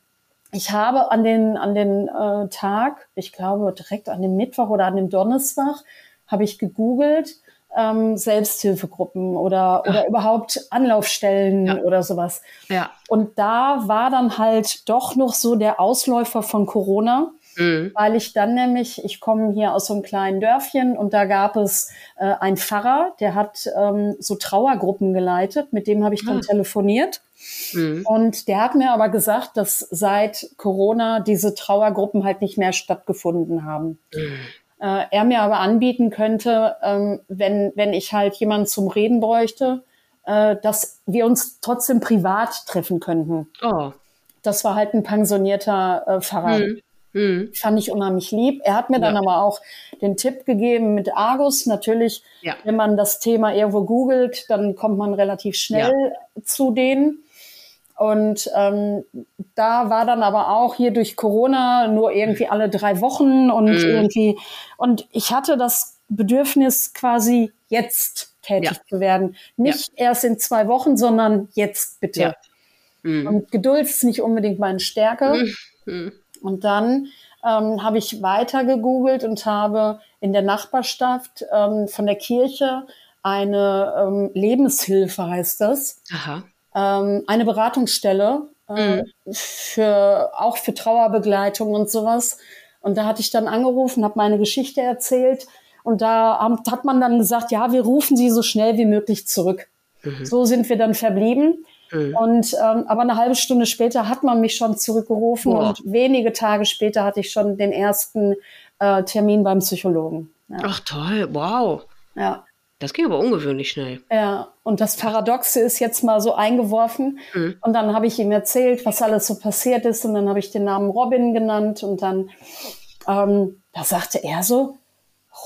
ich habe an den, an den äh, Tag, ich glaube direkt an dem Mittwoch oder an dem Donnerstag, habe ich gegoogelt, ähm, Selbsthilfegruppen oder, oder überhaupt Anlaufstellen ja. oder sowas. Ja. Und da war dann halt doch noch so der Ausläufer von Corona. Mhm. Weil ich dann nämlich, ich komme hier aus so einem kleinen Dörfchen und da gab es äh, einen Pfarrer, der hat ähm, so Trauergruppen geleitet, mit dem habe ich dann ah. telefoniert. Mhm. Und der hat mir aber gesagt, dass seit Corona diese Trauergruppen halt nicht mehr stattgefunden haben. Mhm. Äh, er mir aber anbieten könnte, ähm, wenn, wenn ich halt jemanden zum Reden bräuchte, äh, dass wir uns trotzdem privat treffen könnten. Oh. Das war halt ein pensionierter äh, Pfarrer. Mhm. Mhm. Fand ich unheimlich lieb. Er hat mir dann aber auch den Tipp gegeben mit Argus. Natürlich, ja. wenn man das Thema irgendwo googelt, dann kommt man relativ schnell ja. zu denen. Und ähm, da war dann aber auch hier durch Corona nur irgendwie alle drei Wochen und mhm. irgendwie, und ich hatte das Bedürfnis quasi jetzt tätig ja. zu werden. Nicht erst in zwei Wochen, sondern jetzt bitte. Mhm. Und Geduld ist nicht unbedingt meine Stärke. Mhm. Und dann ähm, habe ich weiter gegoogelt und habe in der Nachbarschaft ähm, von der Kirche eine ähm, Lebenshilfe, heißt das, ähm, eine Beratungsstelle äh, mhm. für auch für Trauerbegleitung und sowas. Und da hatte ich dann angerufen, habe meine Geschichte erzählt und da hat man dann gesagt, ja, wir rufen Sie so schnell wie möglich zurück. Mhm. So sind wir dann verblieben. Mhm. Und ähm, aber eine halbe Stunde später hat man mich schon zurückgerufen Boah. und wenige Tage später hatte ich schon den ersten äh, Termin beim Psychologen. Ja. Ach toll, wow. Ja. Das ging aber ungewöhnlich schnell. Ja, und das Paradoxe ist jetzt mal so eingeworfen. Mhm. Und dann habe ich ihm erzählt, was alles so passiert ist. Und dann habe ich den Namen Robin genannt. Und dann, ähm, da sagte er so,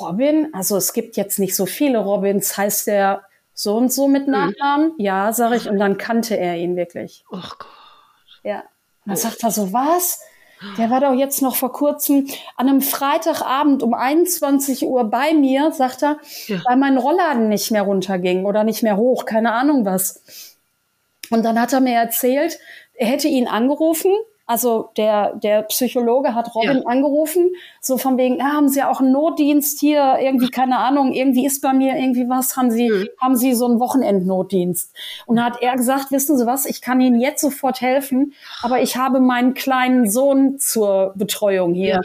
Robin, also es gibt jetzt nicht so viele Robins, heißt der so und so mit mhm. Nachnamen? Mhm. Ja, sage ich. Und dann kannte er ihn wirklich. Oh Gott. Ja. Dann oh. sagt er so, was? Der war doch jetzt noch vor kurzem an einem Freitagabend um 21 Uhr bei mir, sagt er, ja. weil mein Rollladen nicht mehr runterging oder nicht mehr hoch, keine Ahnung was. Und dann hat er mir erzählt, er hätte ihn angerufen also der, der Psychologe hat Robin ja. angerufen, so von wegen, ja, haben Sie auch einen Notdienst hier, irgendwie, keine Ahnung, irgendwie ist bei mir irgendwie was, haben Sie, mhm. haben Sie so einen Wochenendnotdienst? Und da hat er gesagt, wissen Sie was, ich kann Ihnen jetzt sofort helfen, aber ich habe meinen kleinen Sohn zur Betreuung hier. Ja.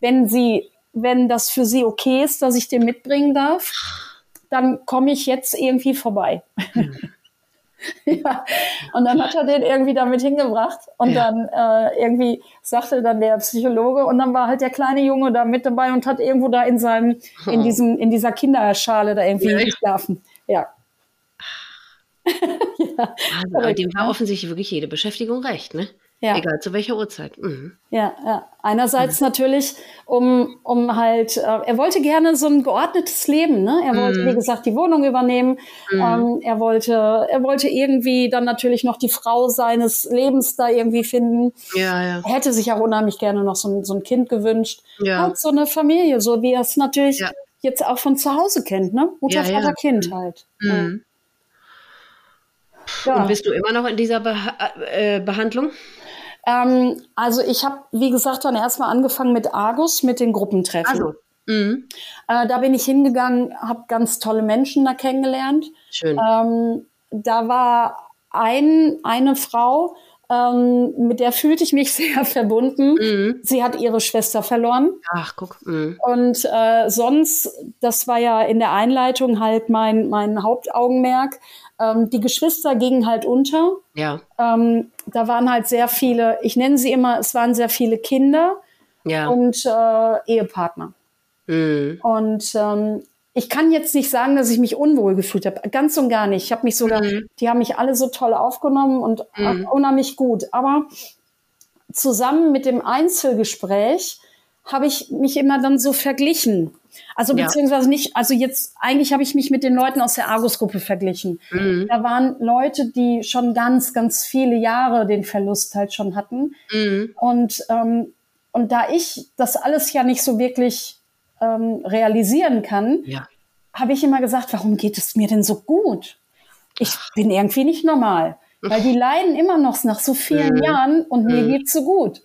Wenn Sie, wenn das für Sie okay ist, dass ich den mitbringen darf, dann komme ich jetzt irgendwie vorbei. Mhm. [LAUGHS] ja. Und dann hat er den irgendwie damit hingebracht und ja. dann äh, irgendwie sagte dann der Psychologe und dann war halt der kleine Junge da mit dabei und hat irgendwo da in seinem, oh. in diesem, in dieser Kinderschale da irgendwie ja. geschlafen. Ja. [LAUGHS] ja. Also, dem war offensichtlich wirklich jede Beschäftigung recht, ne? Ja. Egal zu welcher Uhrzeit. Mhm. Ja, ja. Einerseits mhm. natürlich, um, um halt, äh, er wollte gerne so ein geordnetes Leben. Ne? Er wollte, mhm. wie gesagt, die Wohnung übernehmen. Mhm. Ähm, er wollte, er wollte irgendwie dann natürlich noch die Frau seines Lebens da irgendwie finden. Ja, ja. Er hätte sich auch unheimlich gerne noch so ein, so ein Kind gewünscht. Ja. Halt so eine Familie, so wie er es natürlich ja. jetzt auch von zu Hause kennt, ne? Mutter, ja, Vater, Kind mhm. halt. Mhm. Ja. Und bist du immer noch in dieser Beha äh, Behandlung? Ähm, also ich habe, wie gesagt, dann erstmal angefangen mit Argus, mit den Gruppentreffen. Also. Mhm. Äh, da bin ich hingegangen, habe ganz tolle Menschen da kennengelernt. Schön. Ähm, da war ein, eine Frau, ähm, mit der fühlte ich mich [LAUGHS] sehr verbunden. Mhm. Sie hat ihre Schwester verloren. Ach, guck. Mhm. Und äh, sonst, das war ja in der Einleitung halt mein, mein Hauptaugenmerk, ähm, die Geschwister gingen halt unter. Ja. Ähm, da waren halt sehr viele, ich nenne sie immer, es waren sehr viele Kinder ja. und äh, Ehepartner. Mhm. Und ähm, ich kann jetzt nicht sagen, dass ich mich unwohl gefühlt habe. Ganz und gar nicht. Ich habe mich sogar, mhm. die haben mich alle so toll aufgenommen und mhm. unheimlich gut. Aber zusammen mit dem Einzelgespräch habe ich mich immer dann so verglichen. Also ja. beziehungsweise nicht, also jetzt eigentlich habe ich mich mit den Leuten aus der Argus-Gruppe verglichen. Mhm. Da waren Leute, die schon ganz, ganz viele Jahre den Verlust halt schon hatten. Mhm. Und, ähm, und da ich das alles ja nicht so wirklich ähm, realisieren kann, ja. habe ich immer gesagt, warum geht es mir denn so gut? Ich bin irgendwie nicht normal. Weil die leiden immer noch nach so vielen mhm. Jahren und mir mhm. geht's so gut.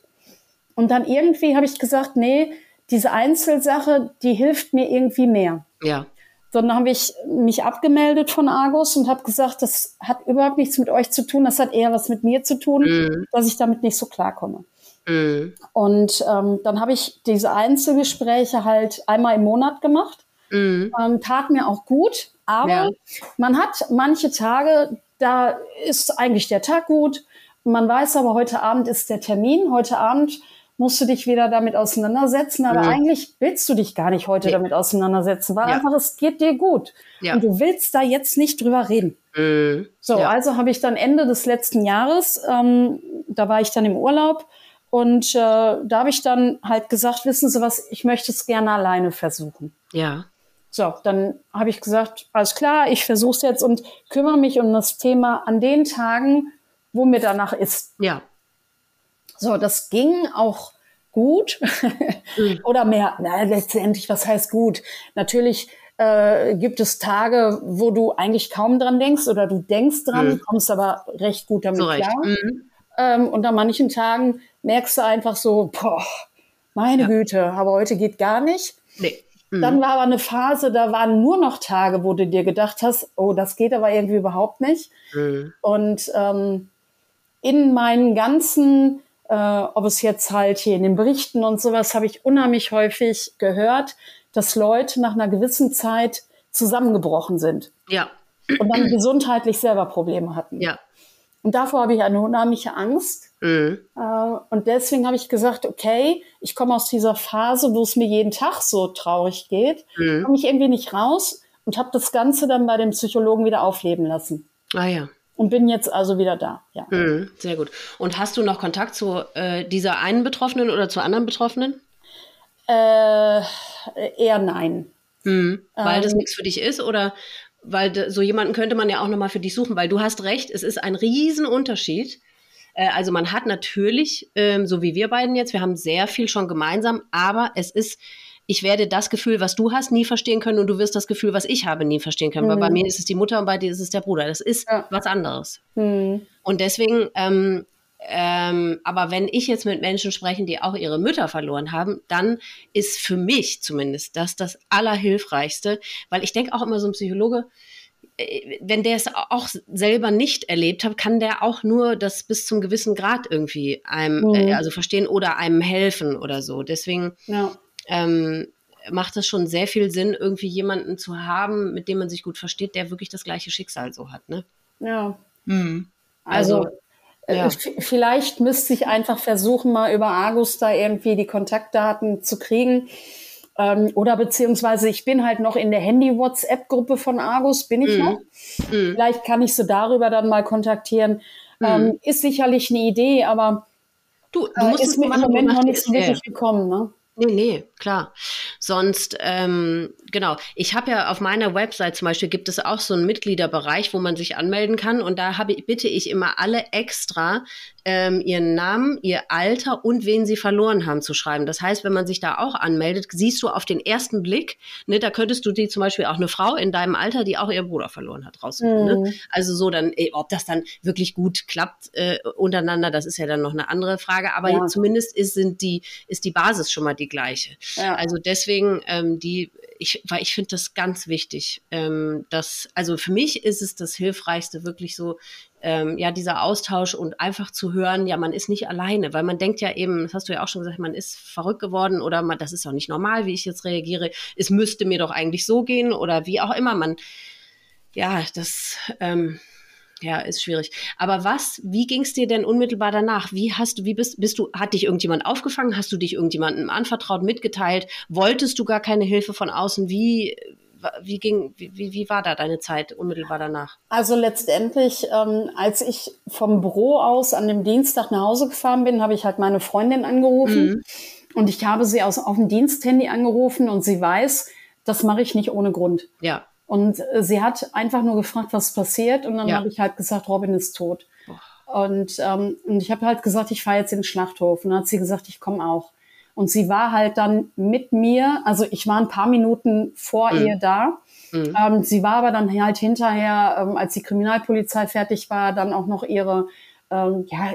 Und dann irgendwie habe ich gesagt, nee, diese Einzelsache, die hilft mir irgendwie mehr. Ja. Dann habe ich mich abgemeldet von Argus und habe gesagt, das hat überhaupt nichts mit euch zu tun, das hat eher was mit mir zu tun, mhm. dass ich damit nicht so klarkomme. Mhm. Und ähm, dann habe ich diese Einzelgespräche halt einmal im Monat gemacht. Mhm. Ähm, tat mir auch gut, aber ja. man hat manche Tage, da ist eigentlich der Tag gut. Man weiß aber, heute Abend ist der Termin. Heute Abend musst du dich wieder damit auseinandersetzen, aber ja. eigentlich willst du dich gar nicht heute nee. damit auseinandersetzen, weil ja. einfach es geht dir gut ja. und du willst da jetzt nicht drüber reden. Mhm. So, also habe ich dann Ende des letzten Jahres, ähm, da war ich dann im Urlaub und äh, da habe ich dann halt gesagt, wissen Sie was, ich möchte es gerne alleine versuchen. Ja. So, dann habe ich gesagt, alles klar, ich versuche es jetzt und kümmere mich um das Thema an den Tagen, wo mir danach ist. Ja. So, das ging auch gut mhm. [LAUGHS] oder mehr. Na, letztendlich, was heißt gut? Natürlich äh, gibt es Tage, wo du eigentlich kaum dran denkst oder du denkst dran, mhm. kommst aber recht gut damit so klar. Mhm. Ähm, und an manchen Tagen merkst du einfach so, boah, meine ja. Güte, aber heute geht gar nicht. Nee. Mhm. Dann war aber eine Phase, da waren nur noch Tage, wo du dir gedacht hast, oh, das geht aber irgendwie überhaupt nicht. Mhm. Und ähm, in meinen ganzen äh, ob es jetzt halt hier in den Berichten und sowas, habe ich unheimlich häufig gehört, dass Leute nach einer gewissen Zeit zusammengebrochen sind. Ja. Und dann gesundheitlich selber Probleme hatten. Ja. Und davor habe ich eine unheimliche Angst. Mhm. Äh, und deswegen habe ich gesagt, okay, ich komme aus dieser Phase, wo es mir jeden Tag so traurig geht, mhm. komme ich irgendwie nicht raus und habe das Ganze dann bei dem Psychologen wieder aufleben lassen. Ah ja und bin jetzt also wieder da. Ja. Mhm, sehr gut. Und hast du noch Kontakt zu äh, dieser einen Betroffenen oder zu anderen Betroffenen? Äh, eher nein. Mhm, weil ähm, das nichts für dich ist oder weil so jemanden könnte man ja auch nochmal für dich suchen, weil du hast recht, es ist ein Riesenunterschied. Äh, also man hat natürlich, ähm, so wie wir beiden jetzt, wir haben sehr viel schon gemeinsam, aber es ist ich werde das Gefühl, was du hast, nie verstehen können und du wirst das Gefühl, was ich habe, nie verstehen können. Mhm. Weil bei mhm. mir ist es die Mutter und bei dir ist es der Bruder. Das ist ja. was anderes. Mhm. Und deswegen, ähm, ähm, aber wenn ich jetzt mit Menschen spreche, die auch ihre Mütter verloren haben, dann ist für mich zumindest das das Allerhilfreichste, weil ich denke auch immer so ein Psychologe, äh, wenn der es auch selber nicht erlebt hat, kann der auch nur das bis zum gewissen Grad irgendwie einem, mhm. äh, also verstehen oder einem helfen oder so. Deswegen ja ähm, macht es schon sehr viel Sinn, irgendwie jemanden zu haben, mit dem man sich gut versteht, der wirklich das gleiche Schicksal so hat. Ne? Ja. Mhm. Also, also äh, ja. vielleicht müsste ich einfach versuchen, mal über Argus da irgendwie die Kontaktdaten zu kriegen. Ähm, oder beziehungsweise ich bin halt noch in der Handy-WhatsApp-Gruppe von Argus, bin ich mhm. noch. Mhm. Vielleicht kann ich sie darüber dann mal kontaktieren. Mhm. Ähm, ist sicherlich eine Idee, aber Du, du musst äh, ist es mir im Moment noch nicht so wirklich gekommen. Ne? Nee, nee, klar. Sonst, ähm, genau, ich habe ja auf meiner Website zum Beispiel gibt es auch so einen Mitgliederbereich, wo man sich anmelden kann und da habe, ich- bitte ich immer alle extra ähm, ihren Namen, ihr Alter und wen sie verloren haben zu schreiben. Das heißt, wenn man sich da auch anmeldet, siehst du auf den ersten Blick, ne, da könntest du die zum Beispiel auch eine Frau in deinem Alter, die auch ihren Bruder verloren hat, raussuchen. Ne? Mhm. Also so dann, eh, ob das dann wirklich gut klappt äh, untereinander, das ist ja dann noch eine andere Frage. Aber Ja. zumindest ist, sind die, ist die Basis schon mal die gleiche. Ja. Also deswegen, ähm, die, ich, weil ich finde das ganz wichtig. Ähm, dass, also für mich ist es das Hilfreichste, wirklich so, ähm, ja, dieser Austausch und einfach zu hören, ja, man ist nicht alleine, weil man denkt ja eben, das hast du ja auch schon gesagt, man ist verrückt geworden oder man, das ist auch nicht normal, wie ich jetzt reagiere. Es müsste mir doch eigentlich so gehen oder wie auch immer man, ja, das, ähm, ja, ist schwierig. Aber was, wie ging es dir denn unmittelbar danach? Wie hast du, wie bist, bist du, hat dich irgendjemand aufgefangen? Hast du dich irgendjemandem anvertraut, mitgeteilt? Wolltest du gar keine Hilfe von außen? Wie, wie ging, wie, wie war da deine Zeit unmittelbar danach? Also letztendlich, ähm, als ich vom Büro aus an dem Dienstag nach Hause gefahren bin, habe ich halt meine Freundin angerufen Mhm. und ich habe sie aus, auf dem Diensthandy angerufen und sie weiß, das mache ich nicht ohne Grund. Ja. Und äh, sie hat einfach nur gefragt, was passiert und dann Ja. habe ich halt gesagt, Robin ist tot. Und, ähm, und ich habe halt gesagt, ich fahre jetzt in den Schlachthof. Und dann hat sie gesagt, ich komme auch. Und sie war halt dann mit mir, also ich war ein paar Minuten vor Mhm. ihr da. Mhm. Ähm, sie war aber dann halt hinterher, ähm, als die Kriminalpolizei fertig war, dann auch noch ihre, ähm, ja,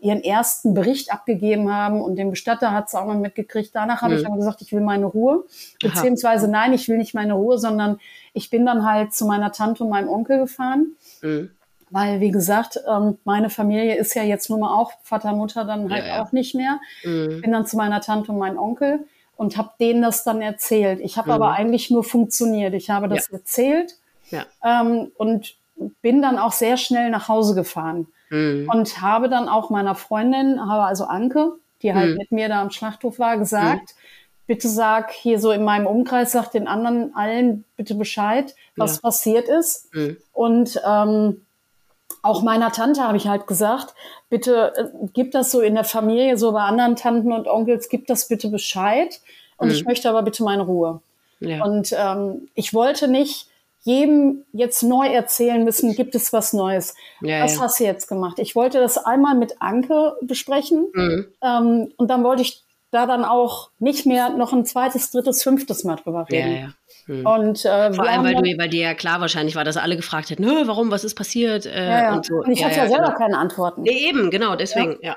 ihren ersten Bericht abgegeben haben und den Bestatter hat sie auch noch mitgekriegt. Danach habe ich Mhm. aber gesagt, ich will meine Ruhe. Beziehungsweise nein, ich will nicht meine Ruhe, sondern ich bin dann halt zu meiner Tante und meinem Onkel gefahren. Mhm. Weil, wie gesagt, ähm, meine Familie ist ja jetzt nun mal auch Vater, Mutter dann halt Ja, ja. auch nicht mehr. Mhm. Bin dann zu meiner Tante und meinem Onkel und habe denen das dann erzählt. Ich habe Mhm. aber eigentlich nur funktioniert. Ich habe das erzählt Ja. ähm, und bin dann auch sehr schnell nach Hause gefahren Mhm. und habe dann auch meiner Freundin, habe also Anke, die halt Mhm. mit mir da am Schlachthof war, gesagt, bitte sag hier so in meinem Umkreis, sag den anderen allen bitte Bescheid, was Ja. passiert ist. Mhm. Und ähm, auch meiner Tante habe ich halt gesagt, bitte äh, gib das so in der Familie, so bei anderen Tanten und Onkels, gib das bitte Bescheid. Und Mhm. ich möchte aber bitte meine Ruhe. Ja. Und ähm, ich wollte nicht jedem jetzt neu erzählen müssen, gibt es was Neues. Ja, was ja. hast du jetzt gemacht? Ich wollte das einmal mit Anke besprechen Mhm. ähm, und dann wollte ich da dann auch nicht mehr noch ein zweites, drittes, fünftes Mal drüber Ja, reden. ja. Mhm. Und äh, Vor allem, weil, du, weil dir ja klar wahrscheinlich war, dass alle gefragt hätten, "Nö, warum, was ist passiert? Äh, ja, ja. Und, so. und ich hatte ja selber genau. keine Antworten. Nee, eben, genau, deswegen, ja.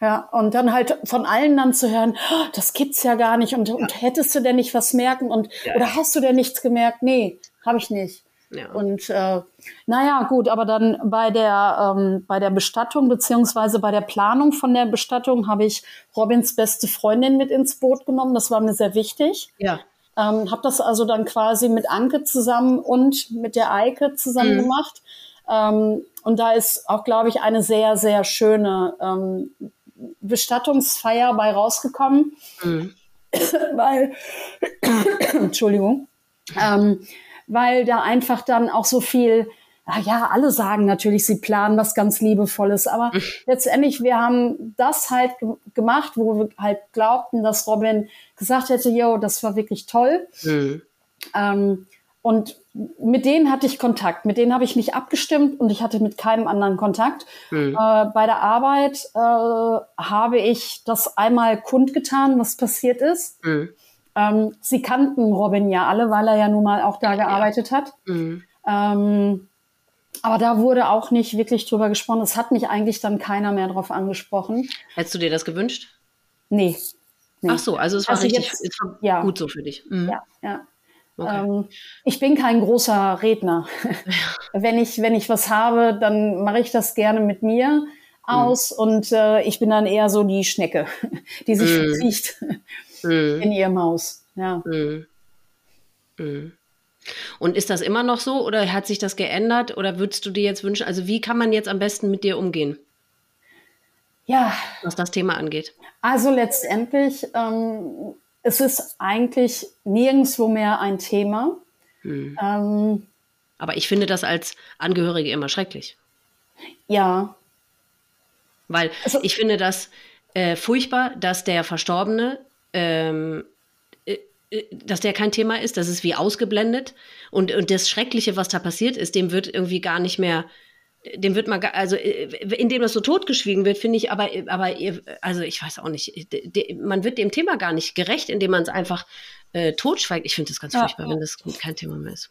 Ja, und dann halt von allen dann zu hören, "Oh, das gibt's ja gar nicht und, und hättest du denn nicht was merken und Ja. oder hast du denn nichts gemerkt? Nee, habe ich nicht. Ja. Und äh, naja, gut, aber dann bei der ähm, bei der Bestattung beziehungsweise bei der Planung von der Bestattung habe ich Robins beste Freundin mit ins Boot genommen. Das war mir sehr wichtig. ja. Ähm, habe das also dann quasi mit Anke zusammen und mit der Eike zusammen Mhm. gemacht. Ähm, und da ist auch, glaube ich, eine sehr, sehr schöne ähm, Bestattungsfeier bei rausgekommen, Mhm. weil, [COUGHS] Entschuldigung, ähm, weil da einfach dann auch so viel, na ja, alle sagen natürlich, sie planen was ganz Liebevolles, aber letztendlich, wir haben das halt ge gemacht, wo wir halt glaubten, dass Robin gesagt hätte, yo, das war wirklich toll. Mhm. Ähm, und mit denen hatte ich Kontakt, mit denen habe ich mich abgestimmt und ich hatte mit keinem anderen Kontakt. Mhm. Äh, bei der Arbeit äh, habe ich das einmal kundgetan, was passiert ist. Mhm. Ähm, sie kannten Robin ja alle, weil er ja nun mal auch da gearbeitet hat. Mhm. Ähm, aber da wurde auch nicht wirklich drüber gesprochen. Es hat mich eigentlich dann keiner mehr drauf angesprochen. Hättest du dir das gewünscht? Nee. nee. Ach so, also es war Also richtig, jetzt- es war ja. gut so für dich. Mhm. Ja, ja. Okay. Ähm, ich bin kein großer Redner. [LAUGHS] wenn ich wenn ich was habe, dann mache ich das gerne mit mir aus und äh, ich bin dann eher so die Schnecke, [LAUGHS] die sich Mhm. verzieht Mhm. in ihrem Haus. Ja. Mhm. Mhm. Und ist das immer noch so oder hat sich das geändert oder würdest du dir jetzt wünschen, also wie kann man jetzt am besten mit dir umgehen, ja, was das Thema angeht? also letztendlich, ähm, es ist eigentlich nirgendwo mehr ein Thema. Mhm. Ähm, Aber ich finde das als Angehörige immer schrecklich, ja, weil Also- ich finde das, äh, furchtbar, dass der Verstorbene, ähm, äh, äh, dass der kein Thema ist, das ist wie ausgeblendet. Und, und das Schreckliche, was da passiert ist, dem wird irgendwie gar nicht mehr dem wird man, also äh, indem das so totgeschwiegen wird, finde ich, aber, aber also ich weiß auch nicht, man wird dem Thema gar nicht gerecht, indem man es einfach äh, totschweigt. Ich finde das ganz ja. furchtbar, wenn das kein Thema mehr ist.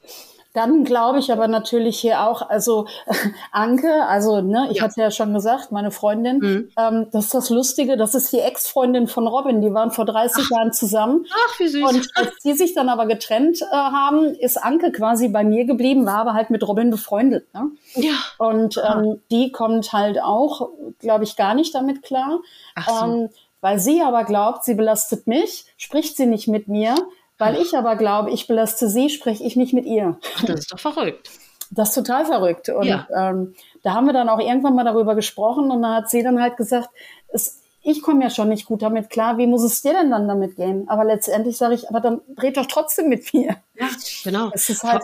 Dann glaube ich aber natürlich hier auch, also [LAUGHS] Anke, also ne, ich ja. hatte ja schon gesagt, meine Freundin, mhm. ähm, das ist das Lustige, das ist die Ex-Freundin von Robin, die waren vor 30 Ach. Jahren zusammen. Ach, wie süß. Und als die sich dann aber getrennt äh, haben, ist Anke quasi bei mir geblieben, war aber halt mit Robin befreundet. Ne? Ja. Und ähm, die kommt halt auch, glaube ich, gar nicht damit klar. Ach so. Ähm, weil sie aber glaubt, sie belastet mich, spricht sie nicht mit mir, weil ich aber glaube, ich belaste sie, spreche ich nicht mit ihr. Ach, das ist doch verrückt. Das ist total verrückt. Und ja. ähm, da haben wir dann auch irgendwann mal darüber gesprochen und da hat sie dann halt gesagt, es, ich komme ja schon nicht gut damit klar, wie muss es dir denn dann damit gehen? Aber letztendlich sage ich, aber dann red doch trotzdem mit mir. Ja, genau. Es ist halt,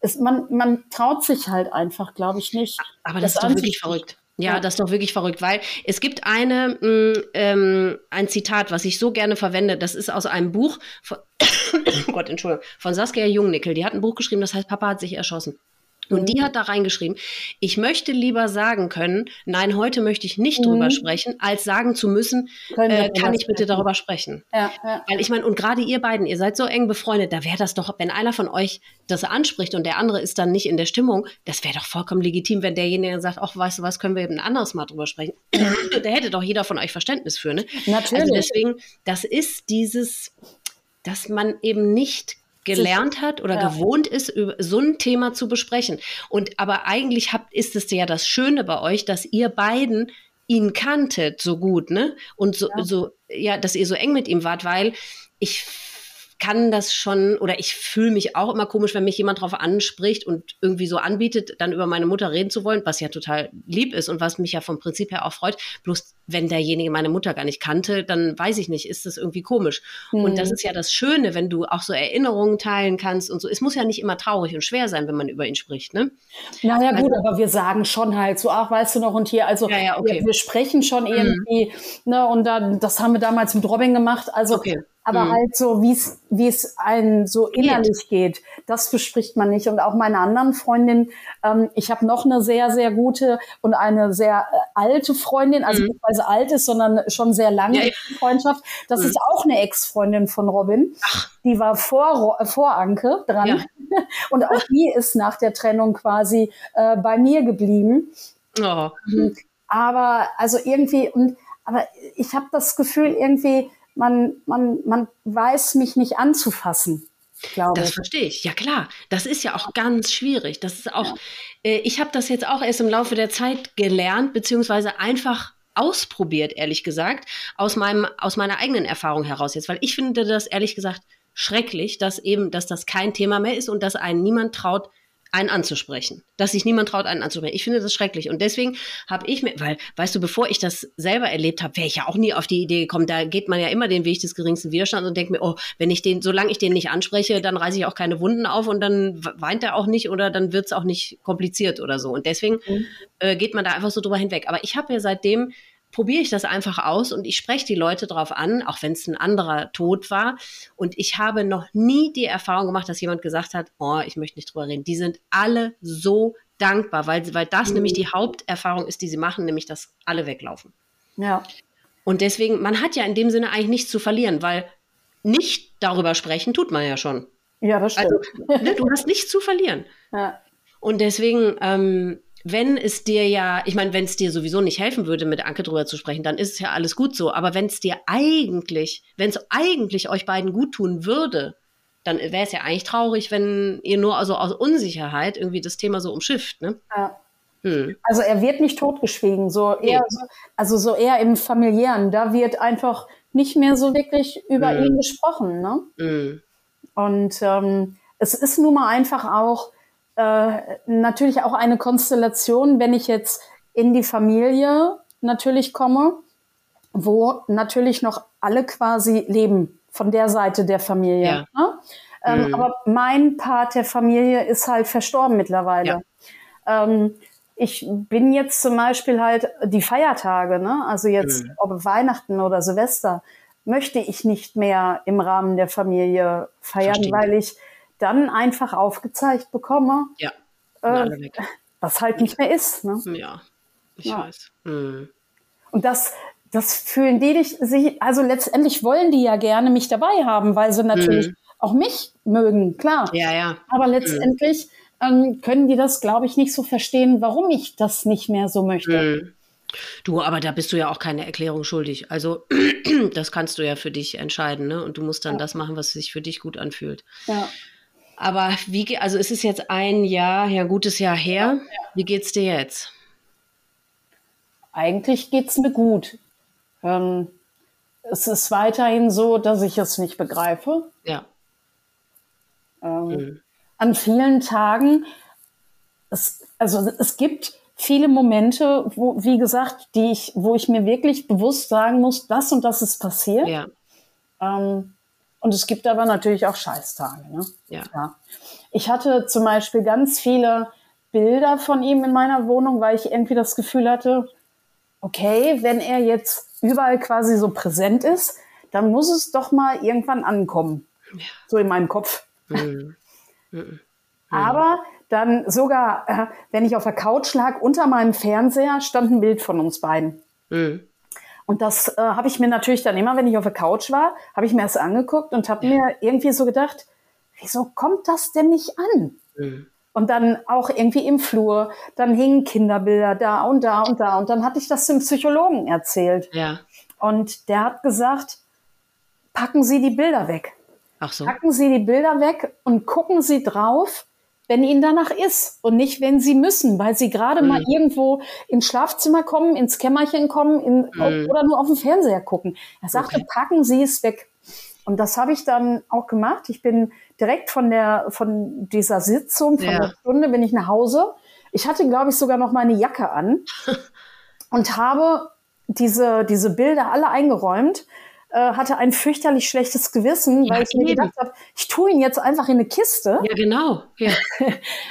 es, man, man traut sich halt einfach, glaube ich, nicht. Aber das, das ist doch wirklich verrückt. Ja, das ist doch wirklich verrückt, weil es gibt eine, mh, mm, ähm, ein Zitat, was ich so gerne verwende. Das ist aus einem Buch von, [COUGHS] oh Gott, Entschuldigung, von Saskia Jungnickel. Die hat ein Buch geschrieben, das heißt Papa hat sich erschossen. Und mhm. die hat da reingeschrieben, ich möchte lieber sagen können, nein, heute möchte ich nicht mhm. drüber sprechen, als sagen zu müssen, äh, kann ich bitte darüber sprechen. Ja, ja. Weil ich meine, und gerade ihr beiden, ihr seid so eng befreundet, da wäre das doch, wenn einer von euch das anspricht und der andere ist dann nicht in der Stimmung, das wäre doch vollkommen legitim, wenn derjenige sagt, ach, weißt du was, können wir eben ein anderes Mal drüber sprechen. [COUGHS] da hätte doch jeder von euch Verständnis für, ne? Natürlich. Also deswegen, das ist dieses, dass man eben nicht gelernt hat oder ja. gewohnt ist, über so ein Thema zu besprechen. Und aber eigentlich habt, ist es ja das Schöne bei euch, dass ihr beiden ihn kanntet so gut, ne? Und so, ja. so, ja, dass ihr so eng mit ihm wart, weil ich kann das schon oder ich fühle mich auch immer komisch, wenn mich jemand darauf anspricht und irgendwie so anbietet, dann über meine Mutter reden zu wollen, was ja total lieb ist und was mich ja vom Prinzip her auch freut. Bloß wenn derjenige meine Mutter gar nicht kannte, dann weiß ich nicht, ist das irgendwie komisch. Mhm. Und das hm. ist ja das Schöne, wenn du auch so Erinnerungen teilen kannst und so. Es muss ja nicht immer traurig und schwer sein, wenn man über ihn spricht, ne? Naja, gut, also, aber wir sagen schon halt so, ach, weißt du noch, und hier, also ja, ja, okay. wir, wir, sprechen schon mhm. irgendwie, ne, und dann, das haben wir damals mit Robin gemacht. Also okay aber mhm. halt so, wie es wie es einem so innerlich geht. geht, das bespricht man nicht. Und auch meine anderen Freundinnen, ähm, ich habe noch eine sehr, sehr gute und eine sehr äh, alte Freundin, also mhm. nicht weil sie alt ist, sondern schon sehr lange ja. Freundschaft. Das mhm. ist auch eine Ex-Freundin von Robin. Ach. Die war vor, vor Anke dran. Ja. [LAUGHS] Und auch die ist nach der Trennung quasi äh, bei mir geblieben. Oh. Aber also irgendwie, und aber ich habe das Gefühl, irgendwie, man, man, man weiß mich nicht anzufassen. Glaube. Das verstehe ich. Ja klar, das ist ja auch ganz schwierig. Das ist auch, ja. äh, ich habe das jetzt auch erst im Laufe der Zeit gelernt, beziehungsweise einfach ausprobiert, ehrlich gesagt, aus meinem, aus meiner eigenen Erfahrung heraus jetzt, weil ich finde das ehrlich gesagt schrecklich, dass eben, dass das kein Thema mehr ist und dass einen niemand traut, einen anzusprechen. Dass sich niemand traut, einen anzusprechen. Ich finde das schrecklich. Und deswegen habe ich mir, weil, weißt du, bevor ich das selber erlebt habe, wäre ich ja auch nie auf die Idee gekommen. Da geht man ja immer den Weg des geringsten Widerstands und denkt mir, oh, wenn ich den, solange ich den nicht anspreche, dann reiße ich auch keine Wunden auf und dann weint er auch nicht oder dann wird es auch nicht kompliziert oder so. Und deswegen mhm. äh, geht man da einfach so drüber hinweg. Aber ich habe ja seitdem probiere ich das einfach aus und ich spreche die Leute darauf an, auch wenn es ein anderer Tod war. Und ich habe noch nie die Erfahrung gemacht, dass jemand gesagt hat, oh, ich möchte nicht drüber reden. Die sind alle so dankbar, weil, weil das mhm. nämlich die Haupterfahrung ist, die sie machen, nämlich dass alle weglaufen. Ja. Und deswegen, man hat ja in dem Sinne eigentlich nichts zu verlieren, weil nicht darüber sprechen tut man ja schon. Ja, das stimmt. Also, ne, du hast nichts zu verlieren. [LAUGHS] Ja. Und deswegen, ähm, wenn es dir ja, ich meine, wenn es dir sowieso nicht helfen würde, mit Anke drüber zu sprechen, dann ist es ja alles gut so. Aber wenn es dir eigentlich, wenn es eigentlich euch beiden gut tun würde, dann wäre es ja eigentlich traurig, wenn ihr nur also aus Unsicherheit irgendwie das Thema so umschifft, ne? Ja. Hm. Also er wird nicht totgeschwiegen, so eher, nee. so, also so eher im familiären. Da wird einfach nicht mehr so wirklich über hm. ihn gesprochen, ne? Hm. Und ähm, es ist nun mal einfach auch äh, natürlich auch eine Konstellation, wenn ich jetzt in die Familie natürlich komme, wo natürlich noch alle quasi leben von der Seite der Familie. Ja. Ne? Ähm, mhm. Aber mein Part der Familie ist halt verstorben mittlerweile. Ja. Ähm, ich bin jetzt zum Beispiel halt die Feiertage, ne? also jetzt mhm. ob Weihnachten oder Silvester, möchte ich nicht mehr im Rahmen der Familie feiern, Verstehen. weil ich dann einfach aufgezeigt bekomme, ja. äh, was halt nicht mehr ist. Ne? Ja, ich ja. weiß. Mhm. Und das, das fühlen die sich, also letztendlich wollen die ja gerne mich dabei haben, weil sie natürlich mhm. auch mich mögen, klar. Ja, ja. Aber letztendlich ähm, können die das, glaube ich, nicht so verstehen, warum ich das nicht mehr so möchte. Mhm. Du, aber da bist du ja auch keine Erklärung schuldig. Also [CLEARS THROAT] das kannst du ja für dich entscheiden, ne? Und du musst dann ja. das machen, was sich für dich gut anfühlt. Ja. Aber wie, also es ist jetzt ein Jahr, ja, gutes Jahr her. Wie geht's dir jetzt? Eigentlich geht's mir gut. Ähm, es ist weiterhin so, dass ich es nicht begreife. Ja. Ähm, mhm. An vielen Tagen, es, also es gibt viele Momente, wo, wie gesagt, die ich, wo ich mir wirklich bewusst sagen muss, das und das ist passiert. Ja. Ähm, und es gibt aber natürlich auch Scheißtage. Ne? Ja. ja. Ich hatte zum Beispiel ganz viele Bilder von ihm in meiner Wohnung, weil ich irgendwie das Gefühl hatte, okay, wenn er jetzt überall quasi so präsent ist, dann muss es doch mal irgendwann ankommen. Ja. So in meinem Kopf. Mhm. Mhm. Aber dann sogar, äh, wenn ich auf der Couch lag, unter meinem Fernseher stand ein Bild von uns beiden. Mhm. Und das äh, habe ich mir natürlich dann immer, wenn ich auf der Couch war, habe ich mir das angeguckt und habe ja. mir irgendwie so gedacht, wieso kommt das denn nicht an? Mhm. Und dann auch irgendwie im Flur, dann hingen Kinderbilder da und da und da. Und dann hatte ich das dem Psychologen erzählt. Ja. Und der hat gesagt, packen Sie die Bilder weg. Ach so. Packen Sie die Bilder weg und gucken Sie drauf, wenn ihnen danach ist und nicht, wenn sie müssen, weil sie gerade mhm. mal irgendwo ins Schlafzimmer kommen, ins Kämmerchen kommen in, mhm. oder nur auf den Fernseher gucken. Er sagte, okay. packen Sie es weg. Und das habe ich dann auch gemacht. Ich bin direkt von der von dieser Sitzung, von ja. der Stunde, bin ich nach Hause. Ich hatte, glaube ich, sogar noch meine Jacke an [LAUGHS] und habe diese, diese Bilder alle eingeräumt hatte ein fürchterlich schlechtes Gewissen, ja, weil ich mir gedacht habe, ich tue ihn jetzt einfach in eine Kiste. Ja, genau. Ja. [LAUGHS]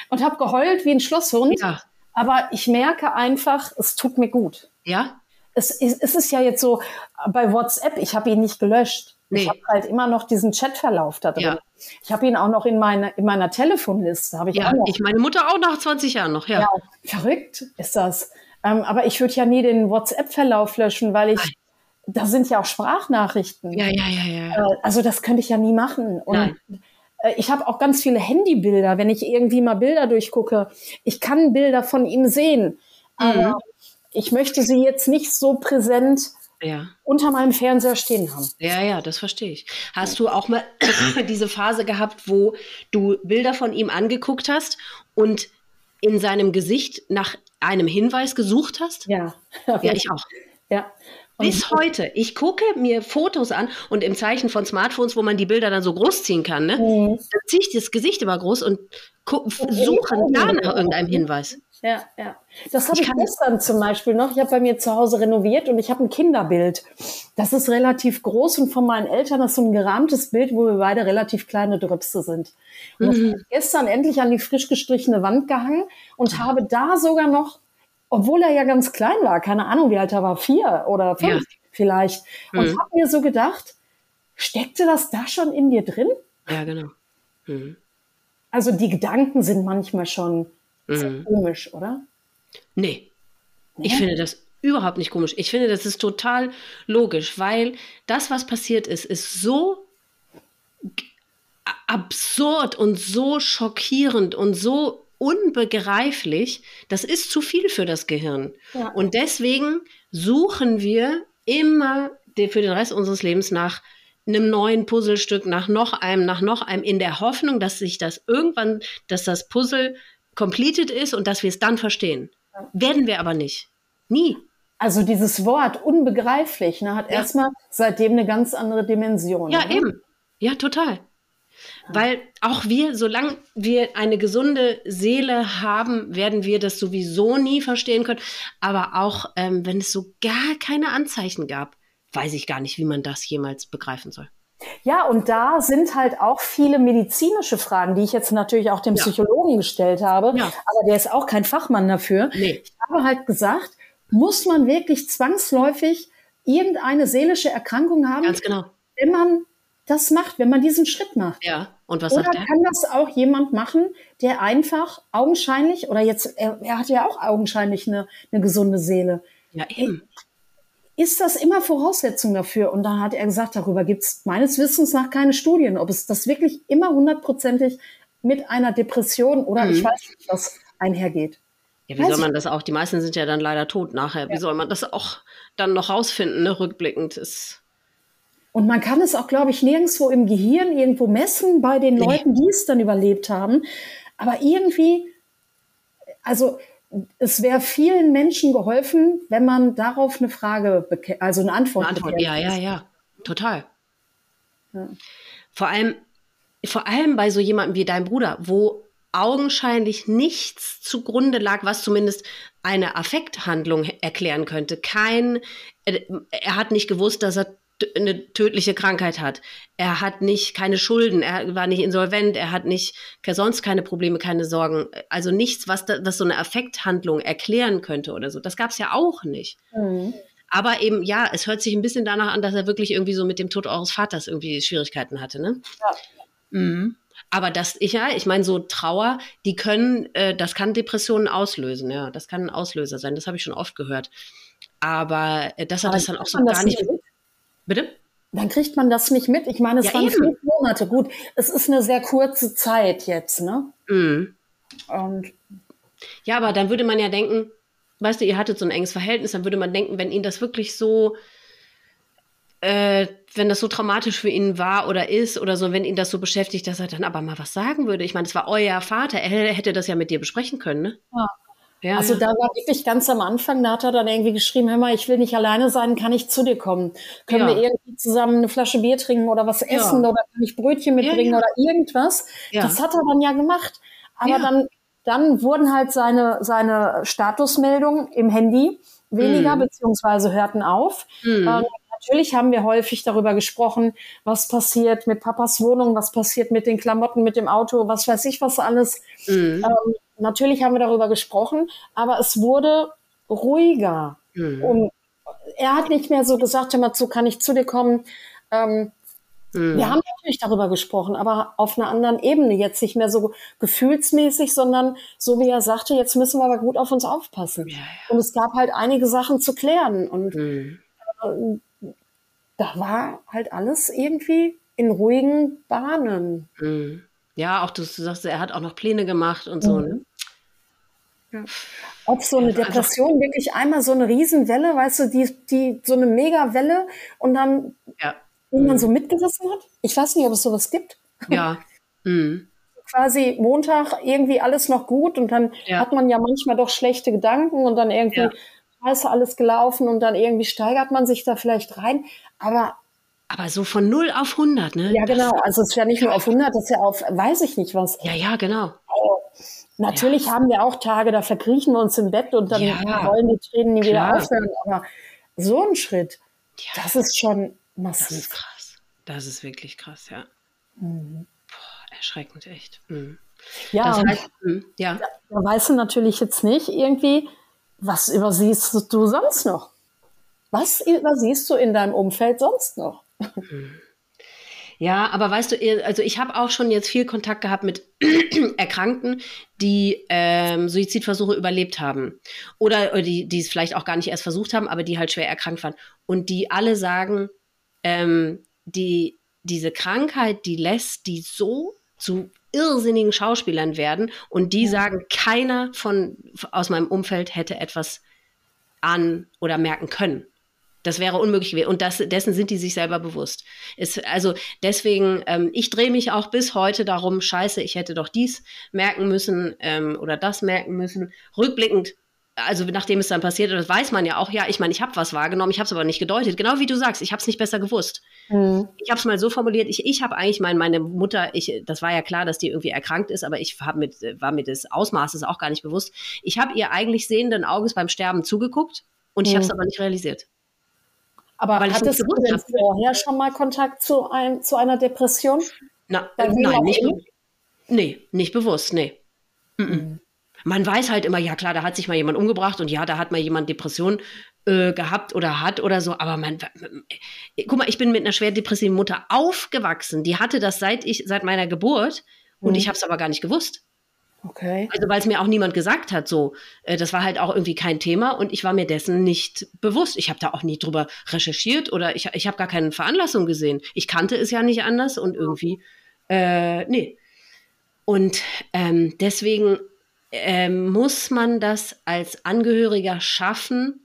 und habe geheult wie ein Schlosshund. Ja. Aber ich merke einfach, es tut mir gut. Ja. Es, es, es ist ja jetzt so bei WhatsApp, ich habe ihn nicht gelöscht. Nee. Ich habe halt immer noch diesen Chatverlauf da drin. Ja. Ich habe ihn auch noch in, meine, in meiner Telefonliste. Ich ja, auch noch. ich meine Mutter auch nach 20 Jahren noch. Ja, ja verrückt ist das. Ähm, aber ich würde ja nie den WhatsApp-Verlauf löschen, weil ich Nein da sind ja auch Sprachnachrichten. Ja, ja, ja, ja. Äh, also das könnte ich ja nie machen. Und Nein. Äh, ich habe auch ganz viele Handybilder, wenn ich irgendwie mal Bilder durchgucke. Ich kann Bilder von ihm sehen. Aber mhm. ich möchte sie jetzt nicht so präsent ja. unter meinem Fernseher stehen haben. Ja, ja, das verstehe ich. Hast du auch mal [COUGHS] diese Phase gehabt, wo du Bilder von ihm angeguckt hast und in seinem Gesicht nach einem Hinweis gesucht hast? Ja. [LAUGHS] Ja, ich auch. Ja. Bis heute. Ich gucke mir Fotos an und im Zeichen von Smartphones, wo man die Bilder dann so groß ziehen kann, ne? Mhm. Dann ziehe ich das Gesicht immer groß und suche da nach irgendeinem Hinweis. Ja, ja. Das habe ich, ich gestern zum Beispiel noch. Ich habe bei mir zu Hause renoviert und ich habe ein Kinderbild. Das ist relativ groß und von meinen Eltern das ist so ein gerahmtes Bild, wo wir beide relativ kleine Dröpse sind. Und das mhm. habe ich gestern endlich an die frisch gestrichene Wand gehangen und habe da sogar noch obwohl er ja ganz klein war, keine Ahnung, wie alt er war, vier oder fünf ja. vielleicht. Und mhm. habe mir so gedacht, steckte das da schon in dir drin? Ja, genau. Mhm. Also die Gedanken sind manchmal schon mhm. komisch, oder? Nee. nee. Ich finde das überhaupt nicht komisch. Ich finde, das ist total logisch, weil das, was passiert ist, ist so absurd und so schockierend und so unbegreiflich, das ist zu viel für das Gehirn. Ja. Und deswegen suchen wir immer für den Rest unseres Lebens nach einem neuen Puzzlestück, nach noch einem, nach noch einem, in der Hoffnung, dass sich das irgendwann, dass das Puzzle completed ist und dass wir es dann verstehen. Werden wir aber nicht. Nie. Also dieses Wort unbegreiflich ne, hat ja. erstmal seitdem eine ganz andere Dimension. Ja, oder? eben. Ja, total. Weil auch wir, solange wir eine gesunde Seele haben, werden wir das sowieso nie verstehen können. Aber auch ähm, wenn es so gar keine Anzeichen gab, weiß ich gar nicht, wie man das jemals begreifen soll. Ja, und da sind halt auch viele medizinische Fragen, die ich jetzt natürlich auch dem ja. Psychologen gestellt habe. Ja. Aber der ist auch kein Fachmann dafür. Nee. Ich habe halt gesagt, muss man wirklich zwangsläufig irgendeine seelische Erkrankung haben? Ganz genau. Wenn man das macht, wenn man diesen Schritt macht. Ja, und was oder sagt er? kann das auch jemand machen, der einfach augenscheinlich, oder jetzt, er, er hat ja auch augenscheinlich eine, eine gesunde Seele. Ja, eben ist das immer Voraussetzung dafür? Und da hat er gesagt, darüber gibt es meines Wissens nach keine Studien, ob es das wirklich immer hundertprozentig mit einer Depression oder mhm. ich weiß nicht, was einhergeht. Ja, wie weiß soll man das auch? Die meisten sind ja dann leider tot nachher. Wie ja. soll man das auch dann noch rausfinden, ne? rückblickend ist. Und man kann es auch, glaube ich, nirgendwo im Gehirn irgendwo messen bei den. Leuten, die es dann überlebt haben. Aber irgendwie, also es wäre vielen Menschen geholfen, wenn man darauf eine Frage, also eine Antwort, eine Antwort Ja, ja, ja, total. Ja. Vor allem, vor allem bei so jemandem wie deinem Bruder, wo augenscheinlich nichts zugrunde lag, was zumindest eine Affekthandlung erklären könnte. Kein, äh, er hat nicht gewusst, dass er eine tödliche Krankheit hat. Er hat nicht keine Schulden, er war nicht insolvent, er hat nicht sonst keine Probleme, keine Sorgen. Also nichts, was, da, was so eine Affekthandlung erklären könnte oder so. Das gab es ja auch nicht. Mhm. Aber eben, ja, es hört sich ein bisschen danach an, dass er wirklich irgendwie so mit dem Tod eures Vaters irgendwie Schwierigkeiten hatte, ne? Ja. Mhm. Aber das, ich, ja, ich meine, so Trauer, die können, äh, das kann Depressionen auslösen, ja. Das kann ein Auslöser sein, das habe ich schon oft gehört. Aber äh, dass er Aber das dann auch so gar nicht. Mit? Bitte? Dann kriegt man das nicht mit. Ich meine, es ja, waren fünf Monate. Gut, es ist eine sehr kurze Zeit jetzt, ne? Mhm. Und ja, aber dann würde man ja denken, weißt du, ihr hattet so ein enges Verhältnis, dann würde man denken, wenn ihn das wirklich so, äh, wenn das so traumatisch für ihn war oder ist oder so, wenn ihn das so beschäftigt, dass er dann aber mal was sagen würde. Ich meine, es war euer Vater, er hätte das ja mit dir besprechen können, ne? Ja. Ja, also da war wirklich ganz am Anfang, da hat er dann irgendwie geschrieben, hör mal, ich will nicht alleine sein, kann ich zu dir kommen? Können ja. wir irgendwie zusammen eine Flasche Bier trinken oder was essen ja. oder kann ich Brötchen mitbringen oder irgendwas? Das hat er dann ja gemacht. Aber dann, dann wurden halt seine, seine Statusmeldungen im Handy weniger, mhm. beziehungsweise hörten auf. Mhm. Ähm, natürlich haben wir häufig darüber gesprochen, was passiert mit Papas Wohnung, was passiert mit den Klamotten, mit dem Auto, was weiß ich was alles. Mhm. Ähm, Natürlich haben wir darüber gesprochen, aber es wurde ruhiger. Mhm. Und er hat nicht mehr so gesagt, mal zu, kann ich zu dir kommen? Ähm, mhm. Wir haben natürlich darüber gesprochen, aber auf einer anderen Ebene. Jetzt nicht mehr so gefühlsmäßig, sondern so wie er sagte, jetzt müssen wir aber gut auf uns aufpassen. Ja, ja. Und es gab halt einige Sachen zu klären. Und mhm. äh, da war halt alles irgendwie in ruhigen Bahnen. Mhm. Ja, auch du, du sagst, er hat auch noch Pläne gemacht und so. Ne? Ja. Ob so eine Depression wirklich einmal so eine Riesenwelle, weißt du, die, die so eine Megawelle und dann ja. man so mitgerissen hat? Ich weiß nicht, ob es sowas gibt. Ja. [LAUGHS] Mhm. Quasi Montag irgendwie alles noch gut und dann ja. hat man ja manchmal doch schlechte Gedanken und dann irgendwie ja. scheiße alles gelaufen und dann irgendwie steigert man sich da vielleicht rein. Aber aber so von 0 auf 100, ne? Ja, genau. Also es ist ja nicht nur auf 100, das ist ja auf, weiß ich nicht was. Ja, ja, genau. Natürlich ja. haben wir auch Tage, da verkriechen wir uns im Bett und dann ja, wollen die Tränen nie klar. wieder aufhören. Aber so ein Schritt, ja. das ist schon massiv. Das ist krass. Das ist wirklich krass, ja. Mhm. Boah, erschreckend, echt. Mhm. Ja, das heißt, mhm, ja. Da, da weißt du natürlich jetzt nicht irgendwie, was übersiehst du sonst noch? Was übersiehst du in deinem Umfeld sonst noch? Ja, aber weißt du, also ich habe auch schon jetzt viel Kontakt gehabt mit [CLEARS THROAT] Erkrankten, die ähm, Suizidversuche überlebt haben. Oder, oder die, die es vielleicht auch gar nicht erst versucht haben, aber die halt schwer erkrankt waren. Und die alle sagen, ähm, die, diese Krankheit, die lässt die so zu irrsinnigen Schauspielern werden. Und die sagen, keiner von aus meinem Umfeld hätte etwas an oder merken können. Das wäre unmöglich Und das, dessen sind die sich selber bewusst. Ist, also deswegen, ähm, ich drehe mich auch bis heute darum, scheiße, ich hätte doch dies merken müssen ähm, oder das merken müssen. Rückblickend, also nachdem es dann passiert ist, weiß man ja auch, ja, ich meine, ich habe was wahrgenommen, ich habe es aber nicht gedeutet. Genau wie du sagst, ich habe es nicht besser gewusst. Mhm. Ich habe es mal so formuliert, ich, ich habe eigentlich mein, meine Mutter, ich, das war ja klar, dass die irgendwie erkrankt ist, aber ich hab mit, war mir des Ausmaßes auch gar nicht bewusst. Ich habe ihr eigentlich sehenden Auges beim Sterben zugeguckt und ich mhm. habe es aber nicht realisiert. Aber Weil hattest du denn vorher schon mal Kontakt zu, ein, zu einer Depression? Na, nein, nicht, be- nee, nicht bewusst, nee. Mhm. Man weiß halt immer, ja klar, da hat sich mal jemand umgebracht und ja, da hat mal jemand Depression äh, gehabt oder hat oder so, aber man, äh, guck mal, ich bin mit einer schwer depressiven Mutter aufgewachsen, die hatte das seit ich, seit meiner Geburt und Mhm. ich habe es aber gar nicht gewusst. Okay. Also weil es mir auch niemand gesagt hat, so. Äh, das war halt auch irgendwie kein Thema und ich war mir dessen nicht bewusst. Ich habe da auch nie drüber recherchiert oder ich, ich habe gar keine Veranlassung gesehen. Ich kannte es ja nicht anders und irgendwie, äh, nee. Und ähm, deswegen ähm, muss man das als Angehöriger schaffen,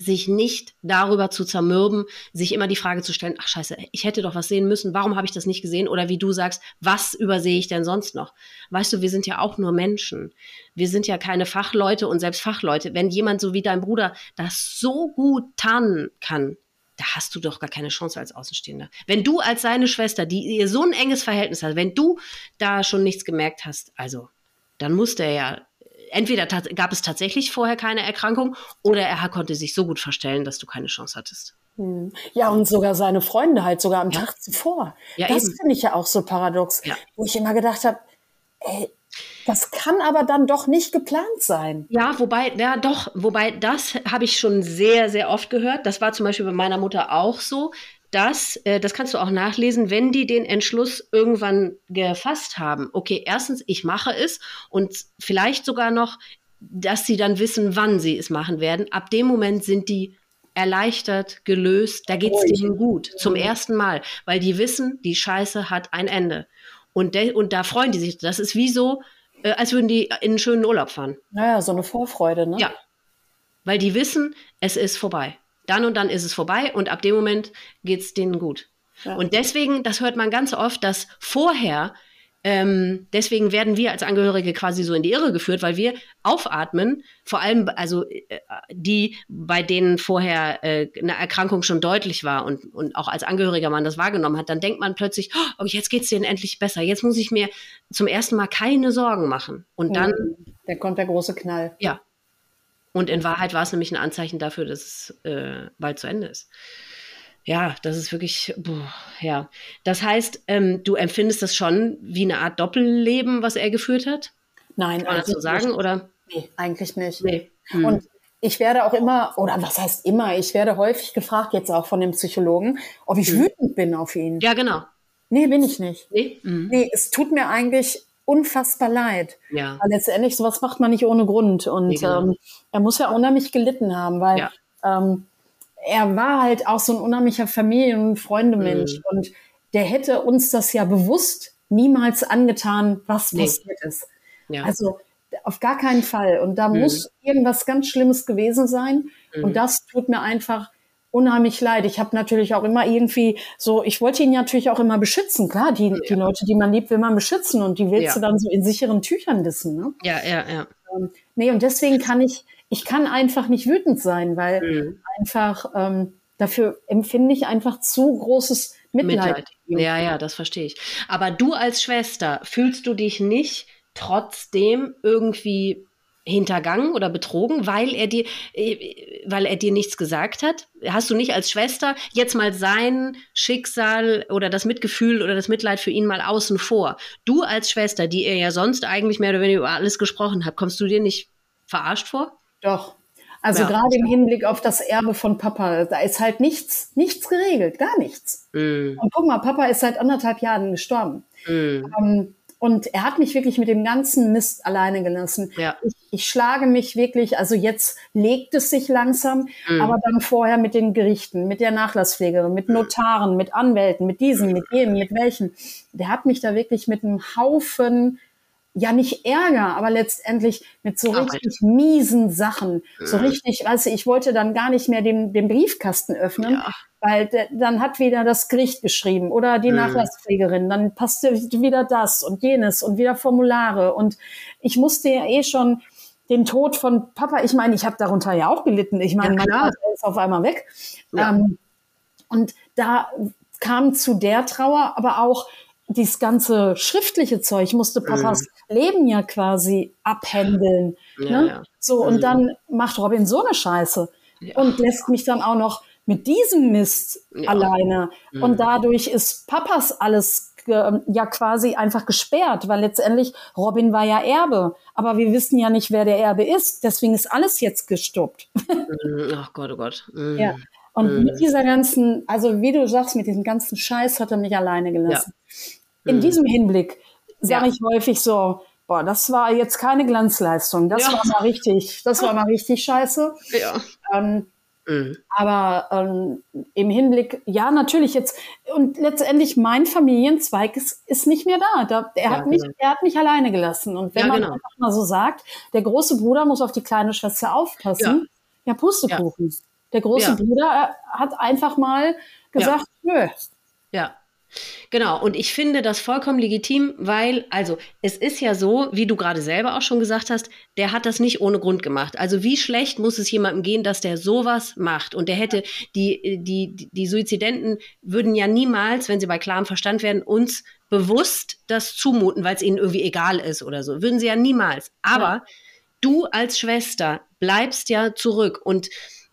sich nicht darüber zu zermürben, sich immer die Frage zu stellen, ach scheiße, ich hätte doch was sehen müssen, warum habe ich das nicht gesehen? Oder wie du sagst, was übersehe ich denn sonst noch? Weißt du, wir sind ja auch nur Menschen. Wir sind ja keine Fachleute und selbst Fachleute. Wenn jemand so wie dein Bruder das so gut tarnen kann, da hast du doch gar keine Chance als Außenstehender. Wenn du als seine Schwester, die ihr so ein enges Verhältnis hat, wenn du da schon nichts gemerkt hast, also, dann musste er ja entweder gab es tatsächlich vorher keine Erkrankung oder er konnte sich so gut verstellen, dass du keine Chance hattest. Hm. Ja, und sogar seine Freunde halt sogar am Ja. Tag zuvor. Ja, das finde ich ja auch so paradox, Ja. wo ich immer gedacht habe, ey, das kann aber dann doch nicht geplant sein. Ja, wobei, ja doch, wobei das habe ich schon sehr, sehr oft gehört. Das war zum Beispiel bei meiner Mutter auch so, dass, äh, das kannst du auch nachlesen, wenn die den Entschluss irgendwann gefasst haben. Okay, erstens, ich mache es und vielleicht sogar noch, dass sie dann wissen, wann sie es machen werden. Ab dem Moment sind die erleichtert, gelöst, da geht es denen gut, zum ersten Mal, weil die wissen, die Scheiße hat ein Ende. Und, und da freuen die sich. Das ist wie so, äh, als würden die in einen schönen Urlaub fahren. Naja, so eine Vorfreude, ne? Ja. Weil die wissen, es ist vorbei. Dann und dann ist es vorbei und ab dem Moment geht es denen gut. Ja. Und deswegen, das hört man ganz oft, dass vorher, ähm, deswegen werden wir als Angehörige quasi so in die Irre geführt, weil wir aufatmen, vor allem also äh, die, bei denen vorher äh, eine Erkrankung schon deutlich war und, und auch als Angehöriger man das wahrgenommen hat, dann denkt man plötzlich, oh, jetzt geht's denen endlich besser, jetzt muss ich mir zum ersten Mal keine Sorgen machen. Und dann Mhm. Da kommt der große Knall. ja. Und in Wahrheit war es nämlich ein Anzeichen dafür, dass es äh, bald zu Ende ist. Ja, das ist wirklich, boah, ja. Das heißt, ähm, du empfindest das schon wie eine Art Doppelleben, was er geführt hat? Nein, Kann man das so sagen? nicht. Oder? Nee, eigentlich nicht. Nee. Hm. Und ich werde auch immer, oder was heißt immer, ich werde häufig gefragt, jetzt auch von dem Psychologen, ob ich wütend bin auf ihn. Hm. ja, genau. Nee, bin ich nicht. Nee? Mhm. Nee, es tut mir eigentlich unfassbar leid. Ja. Weil letztendlich, sowas macht man nicht ohne Grund. Und Nee, genau. ähm, er muss ja unheimlich gelitten haben, weil Ja. ähm, er war halt auch so ein unheimlicher Familien- und Freundemensch. Mhm. Und der hätte uns das ja bewusst niemals angetan, was Nee. passiert ist. Ja. Also auf gar keinen Fall. Und da Mhm. muss irgendwas ganz Schlimmes gewesen sein. Mhm. Und das tut mir einfach unheimlich leid. Ich habe natürlich auch immer irgendwie so, ich wollte ihn natürlich auch immer beschützen. Klar, die, die Leute, die man liebt, will man beschützen und die willst Ja. du dann so in sicheren Tüchern wissen. Ne? ja, ja, ja. Ähm, nee, und deswegen kann ich, ich kann einfach nicht wütend sein, weil Mhm. einfach ähm, dafür empfinde ich einfach zu großes Mitleid. Mitleid. Ja, ja, das verstehe ich. Aber du als Schwester, fühlst du dich nicht trotzdem irgendwie hintergangen oder betrogen, weil er dir, äh, weil er dir nichts gesagt hat? Hast du nicht als Schwester jetzt mal sein Schicksal oder das Mitgefühl oder das Mitleid für ihn mal außen vor? Du als Schwester, die ihr ja sonst eigentlich mehr oder weniger über alles gesprochen habt, kommst du dir nicht verarscht vor? Doch. Also Ja. gerade im Hinblick auf das Erbe von Papa, da ist halt nichts, nichts geregelt, gar nichts. Mm, Und guck mal, Papa ist seit anderthalb Jahren gestorben. mm, Ähm, und er hat mich wirklich mit dem ganzen Mist alleine gelassen. ja. Ich, ich schlage mich wirklich, also jetzt legt es sich langsam, Mhm. aber dann vorher mit den Gerichten, mit der Nachlasspflegerin, mit Notaren, mit Anwälten, mit diesen, mit jenen, mit welchen. Der hat mich da wirklich mit einem Haufen, ja nicht Ärger, aber letztendlich mit so Arbeit. richtig miesen Sachen. So Mhm. richtig, weißt du, ich wollte dann gar nicht mehr den, den Briefkasten öffnen, Ja. weil der, dann hat wieder das Gericht geschrieben oder die Mhm. Nachlasspflegerin, dann passte wieder das und jenes und wieder Formulare. Und ich musste ja eh schon den Tod von Papa, ich meine, ich habe darunter ja auch gelitten. Ich meine, Ja, mein. Vater ist auf einmal weg. Ja. Ähm, und da kam zu der Trauer aber auch dieses ganze schriftliche Zeug, musste Papas Leben ja quasi abhändeln. Mhm. Ja, ne? ja. So, Mhm. und dann macht Robin so eine Scheiße Ja. und lässt mich dann auch noch mit diesem Mist alleine. Mhm. Und dadurch ist Papas alles ge- ja quasi einfach gesperrt, weil letztendlich Robin war ja Erbe. Aber wir wissen ja nicht, wer der Erbe ist. Deswegen ist alles jetzt gestoppt. Mm, Ach Gott, oh Gott. Mm. Ja. Und Mhm. mit dieser ganzen, also wie du sagst, mit diesem ganzen Scheiß hat er mich alleine gelassen. In Mhm. diesem Hinblick sage Ja. ich häufig so, boah, das war jetzt keine Glanzleistung. Das Ja. war mal richtig, das war mal richtig scheiße. Ja. Ähm, Mm. aber ähm, im Hinblick, ja, natürlich jetzt, und letztendlich mein Familienzweig ist, ist nicht mehr da. da er, Ja, hat mich, genau. er hat mich alleine gelassen. Und wenn man genau. einfach mal so sagt, der große Bruder muss auf die kleine Schwester aufpassen, ja, Pustekuchen. Der große. Bruder äh, hat einfach mal gesagt, nö. Ja. Genau, und ich finde das vollkommen legitim, weil, also, es ist ja so, wie du gerade selber auch schon gesagt hast, der hat das nicht ohne Grund gemacht. Also, wie schlecht muss es jemandem gehen, dass der sowas macht? Und der hätte, die, die, die, Suizidenten würden ja niemals, wenn sie bei klarem Verstand werden, uns bewusst das zumuten, weil es ihnen irgendwie egal ist oder so. Würden sie ja niemals. Aber Ja. du als Schwester bleibst ja zurück und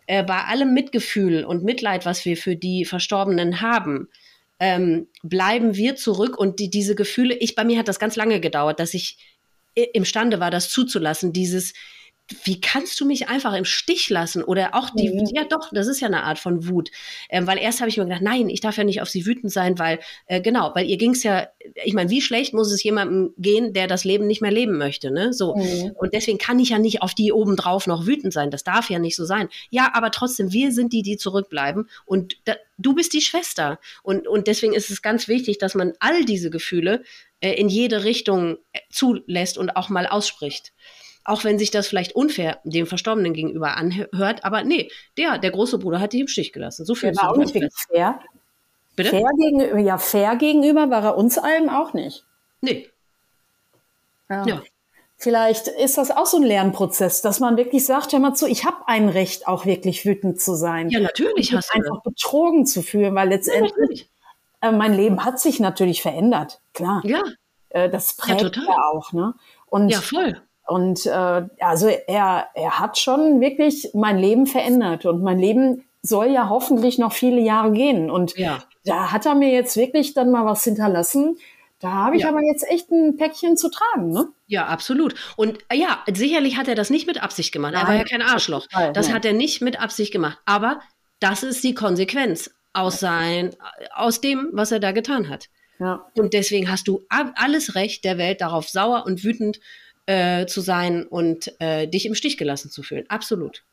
äh, bei allem Mitgefühl und Mitleid, was wir für die Verstorbenen haben, ähm, bleiben wir zurück und die, diese Gefühle, ich, bei mir hat das ganz lange gedauert, dass ich imstande war, das zuzulassen, dieses, wie kannst du mich einfach im Stich lassen? Oder auch die, Mhm. ja doch, das ist ja eine Art von Wut. Ähm, weil erst habe ich mir gedacht, nein, ich darf ja nicht auf sie wütend sein, weil, äh, genau, weil ihr ging's ja, ich meine, wie schlecht muss es jemandem gehen, der das Leben nicht mehr leben möchte, ne? So. Mhm. Und deswegen kann ich ja nicht auf die obendrauf noch wütend sein. Das darf ja nicht so sein. Ja, aber trotzdem, wir sind die, die zurückbleiben. Und da, du bist die Schwester. Und, und deswegen ist es ganz wichtig, dass man all diese Gefühle äh, in jede Richtung äh, zulässt und auch mal ausspricht. Auch wenn sich das vielleicht unfair dem Verstorbenen gegenüber anhört. Aber nee, der, der große Bruder hat dich im Stich gelassen. So fühlst war auch nicht fair. Bitte? Fair gegenüber, ja, fair gegenüber war er uns allen auch nicht. Nee. Ja. Ja. Vielleicht ist das auch so ein Lernprozess, dass man wirklich sagt, hör mal zu, ich habe ein Recht, auch wirklich wütend zu sein. Ja, natürlich hast du einfach betrogen zu fühlen, weil. Ja, letztendlich natürlich. äh, mein Leben hat sich natürlich verändert. Klar, Ja, äh, das prägt ja, total. auch. Ne? Und, ja, voll. Und äh, also er, er hat schon wirklich mein Leben verändert und mein Leben soll ja hoffentlich noch viele Jahre gehen. Und Ja. da hat er mir jetzt wirklich dann mal was hinterlassen. Da habe ich Ja. aber jetzt echt ein Päckchen zu tragen. Ne? Ja, absolut. Und äh, ja, sicherlich hat er das nicht mit Absicht gemacht. Er war Nein, ja kein Arschloch. Fall, Das nein. hat er nicht mit Absicht gemacht. Aber das ist die Konsequenz aus, sein, aus dem, was er da getan hat. Ja. Und deswegen hast du alles Recht der Welt, darauf sauer und wütend äh, zu sein und äh, dich im Stich gelassen zu fühlen. Absolut.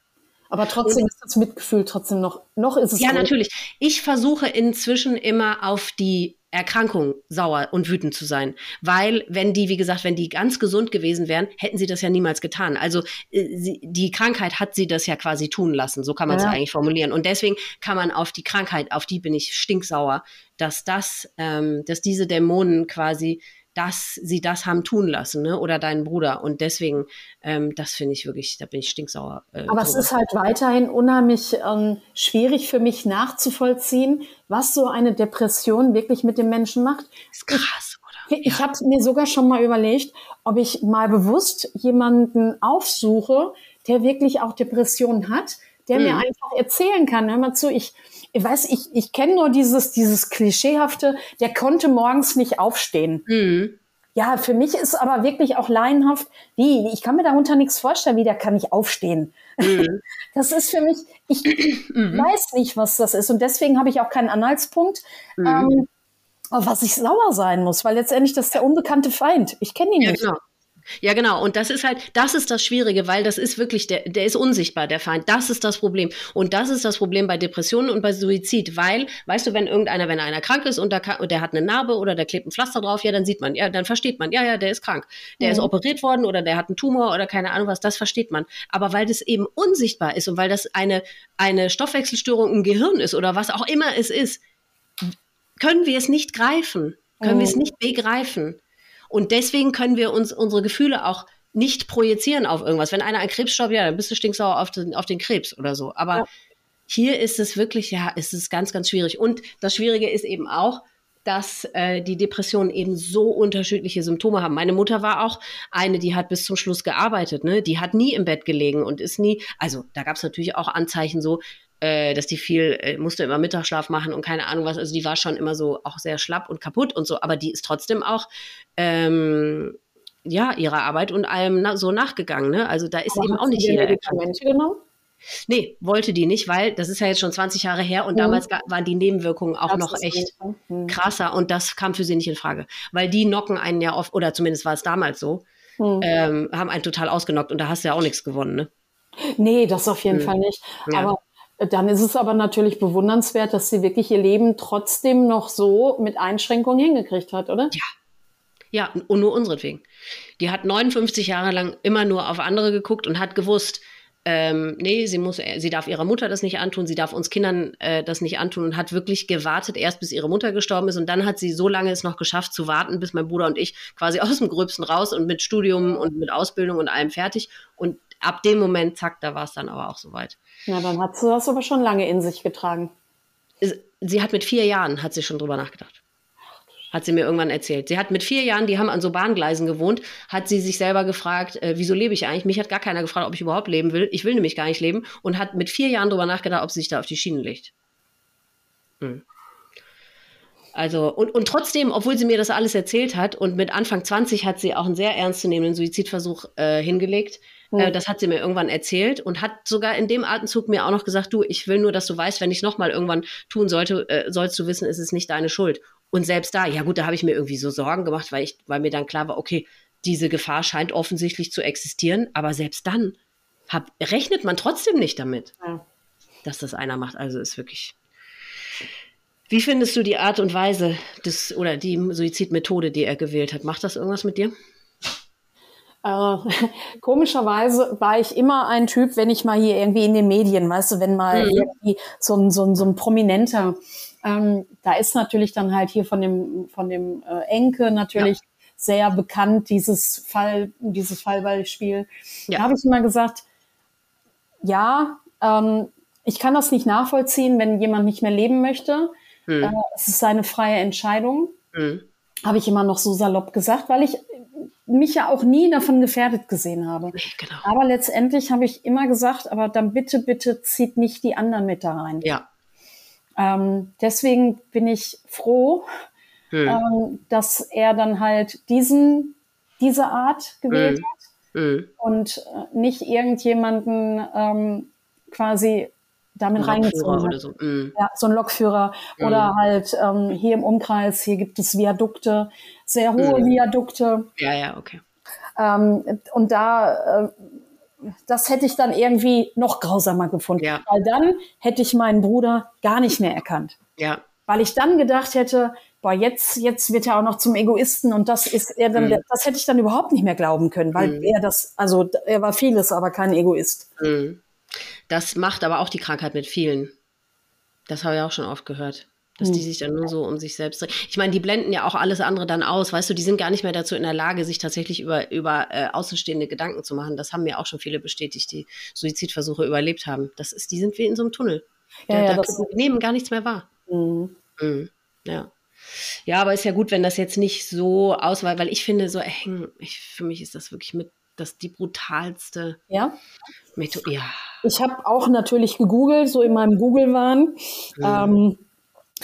Aber trotzdem ist das Mitgefühl trotzdem noch, noch ist es Ja, groß. natürlich. Ich versuche inzwischen immer auf die Erkrankung sauer und wütend zu sein. Weil, wenn die, wie gesagt, wenn die ganz gesund gewesen wären, hätten sie das ja niemals getan. Also äh, sie, die Krankheit hat sie das ja quasi tun lassen. So kann man es Ja. eigentlich formulieren. Und deswegen kann man auf die Krankheit, auf die bin ich stinksauer, dass das, ähm, dass diese Dämonen quasi dass sie das haben tun lassen, ne? oder deinen Bruder. Und deswegen, ähm, das finde ich wirklich, da bin ich stinksauer. Äh, Aber es ist halt weiterhin unheimlich ähm, schwierig für mich nachzuvollziehen, was so eine Depression wirklich mit dem Menschen macht. ist krass, oder? Ich habe mir sogar schon mal überlegt, ob ich mal bewusst jemanden aufsuche, der wirklich auch Depressionen hat, der mir Mhm. einfach erzählen kann. Hör mal zu, ich, ich weiß, ich, ich kenne nur dieses, dieses klischeehafte, der konnte morgens nicht aufstehen. Mhm. Ja, für mich ist aber wirklich auch laienhaft, wie, ich kann mir darunter nichts vorstellen, wie der kann nicht aufstehen. Mhm. [LAUGHS] Das ist für mich, ich [CLEARS THROAT] weiß nicht, was das ist. Und deswegen habe ich auch keinen Anhaltspunkt, Mhm. ähm, auf was ich sauer sein muss, weil letztendlich das ist der unbekannte Feind. Ich kenne ihn Ja, nicht. genau. Ja, genau. Und das ist halt, das ist das Schwierige, weil das ist wirklich, der, der ist unsichtbar, der Feind. Das ist das Problem. Und das ist das Problem bei Depressionen und bei Suizid, weil, weißt du, wenn irgendeiner, wenn einer krank ist und, da, und der hat eine Narbe oder der klebt ein Pflaster drauf, ja, dann sieht man, ja, dann versteht man, ja, ja, der ist krank. Der ist Mhm. operiert worden oder der hat einen Tumor oder keine Ahnung was, das versteht man. Aber weil das eben unsichtbar ist und weil das eine, eine Stoffwechselstörung im Gehirn ist oder was auch immer es ist, können wir es nicht greifen, können wir es Mhm. nicht begreifen. Und deswegen können wir uns unsere Gefühle auch nicht projizieren auf irgendwas. Wenn einer an Krebs stirbt, ja, dann bist du stinksauer auf den, auf den Krebs oder so. Aber Ja. hier ist es wirklich, ja, ist es ganz, ganz schwierig. Und das Schwierige ist eben auch, dass äh, die Depressionen eben so unterschiedliche Symptome haben. Meine Mutter war auch eine, die hat bis zum Schluss gearbeitet, ne? Die hat nie im Bett gelegen und ist nie, also da gab es natürlich auch Anzeichen so, äh, dass die viel, äh, musste immer Mittagsschlaf machen und keine Ahnung was. Also die war schon immer so auch sehr schlapp und kaputt und so, aber die ist trotzdem auch ähm, ja ihrer Arbeit und allem na, so nachgegangen. Ne? Also da ist aber eben auch nicht jeder. Medikamente genommen? Nee, wollte die nicht, weil das ist ja jetzt schon 20 Jahre her und mhm. damals waren die Nebenwirkungen auch das noch echt mhm. krasser und das kam für sie nicht in Frage. Weil die knocken einen ja oft, oder zumindest war es damals so, mhm. ähm, haben einen total ausgenockt und da hast du ja auch nichts gewonnen, ne? Nee, das auf jeden mhm. Fall nicht. Ja. Aber dann ist es aber natürlich bewundernswert, dass sie wirklich ihr Leben trotzdem noch so mit Einschränkungen hingekriegt hat, oder? Ja. Ja, und nur unseretwegen. Die hat 59 Jahre lang immer nur auf andere geguckt und hat gewusst, ähm, nee, sie muss, sie darf ihrer Mutter das nicht antun, sie darf uns Kindern äh, das nicht antun und hat wirklich gewartet, erst bis ihre Mutter gestorben ist und dann hat sie so lange es noch geschafft zu warten, bis mein Bruder und ich quasi [LAUGHS] aus dem Gröbsten raus und mit Studium und mit Ausbildung und allem fertig und ab dem Moment, zack, da war es dann aber auch soweit. Ja, dann hat sie das aber schon lange in sich getragen. Sie hat mit vier Jahren, hat sie schon drüber nachgedacht hat sie mir irgendwann erzählt. Sie hat mit vier Jahren, die haben an so Bahngleisen gewohnt, hat sie sich selber gefragt, äh, wieso lebe ich eigentlich? Mich hat gar keiner gefragt, ob ich überhaupt leben will. Ich will nämlich gar nicht leben und hat mit vier Jahren darüber nachgedacht, ob sie sich da auf die Schienen legt. Hm. Also, und, und trotzdem, obwohl sie mir das alles erzählt hat und mit Anfang 20 hat sie auch einen sehr ernstzunehmenden Suizidversuch äh, hingelegt. Mhm. Das hat sie mir irgendwann erzählt und hat sogar in dem Atemzug mir auch noch gesagt, du, ich will nur, dass du weißt, wenn ich es nochmal irgendwann tun sollte, äh, sollst du wissen, es ist nicht deine Schuld. Und selbst da, ja gut, da habe ich mir irgendwie so Sorgen gemacht, weil ich, weil mir dann klar war, okay, diese Gefahr scheint offensichtlich zu existieren, aber selbst dann hab, rechnet man trotzdem nicht damit, ja. dass das einer macht. Also ist wirklich. Wie findest du die Art und Weise des oder die Suizidmethode, die er gewählt hat? Macht das irgendwas mit dir? Äh, [LAUGHS] komischerweise war ich immer ein Typ, wenn ich mal hier irgendwie in den Medien, weißt du, wenn mal mhm. irgendwie so ein, so ein, so ein Prominenter ähm, da ist natürlich dann halt hier von dem, von dem äh, Enke natürlich ja. sehr bekannt, dieses Fall, dieses Fallbeispiel. Ja. Da habe ich immer gesagt, ja, ähm, ich kann das nicht nachvollziehen, wenn jemand nicht mehr leben möchte. Hm. Äh, es ist seine freie Entscheidung. Hm. Habe ich immer noch so salopp gesagt, weil ich mich ja auch nie davon gefährdet gesehen habe. Genau. Aber letztendlich habe ich immer gesagt, aber dann bitte, bitte zieht nicht die anderen mit da rein. Ja, ähm, deswegen bin ich froh, hm. ähm, dass er dann halt diesen, diese Art gewählt hm. hat hm. und äh, nicht irgendjemanden ähm, quasi damit reingezogen hat. So. Mm. Ja, so ein Lokführer mm. oder halt ähm, hier im Umkreis, hier gibt es Viadukte, sehr hohe mm. Viadukte. Ja, ja, okay. Ähm, und da äh, das hätte ich dann irgendwie noch grausamer gefunden. Ja. Weil dann hätte ich meinen Bruder gar nicht mehr erkannt. Ja. Weil ich dann gedacht hätte, boah, jetzt, jetzt wird er auch noch zum Egoisten und das ist er dann, mhm. das hätte ich dann überhaupt nicht mehr glauben können, weil mhm. er das, also er war vieles, aber kein Egoist. Mhm. Das macht aber auch die Krankheit mit vielen. Das habe ich auch schon oft gehört. Dass die hm. sich dann nur so um sich selbst drehen. Ich meine, die blenden ja auch alles andere dann aus, weißt du, die sind gar nicht mehr dazu in der Lage, sich tatsächlich über, über äh, außenstehende Gedanken zu machen. Das haben mir auch schon viele bestätigt, die Suizidversuche überlebt haben. Das ist, die sind wie in so einem Tunnel. Ja, da, ja, da nehmen gar nichts mehr wahr. Mhm. Mhm. Ja. Ja, aber ist ja gut, wenn das jetzt nicht so ausweicht, weil ich finde, so eng, ich, für mich ist das wirklich mit das die brutalste ja? Methode. Ja. Ich habe auch natürlich gegoogelt, so in meinem Google-Wahn. Mhm. Ähm,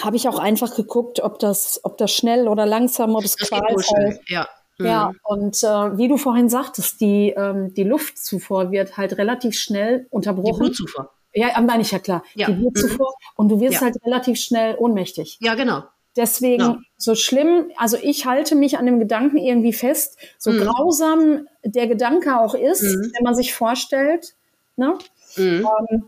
habe ich auch einfach geguckt, ob das, ob das schnell oder langsam, ob es qualvoll. Ja. Ja, mhm. und äh, wie du vorhin sagtest, die, ähm, die Luftzufuhr wird halt relativ schnell unterbrochen. Die Blutzufuhr. Ja, meine ich ja klar. Ja. Die Blutzufuhr. Mhm. Und du wirst ja. halt relativ schnell ohnmächtig. Ja, genau. Deswegen ja. so schlimm, also ich halte mich an dem Gedanken irgendwie fest, so mhm. grausam der Gedanke auch ist, mhm. wenn man sich vorstellt, ne, mhm. ähm,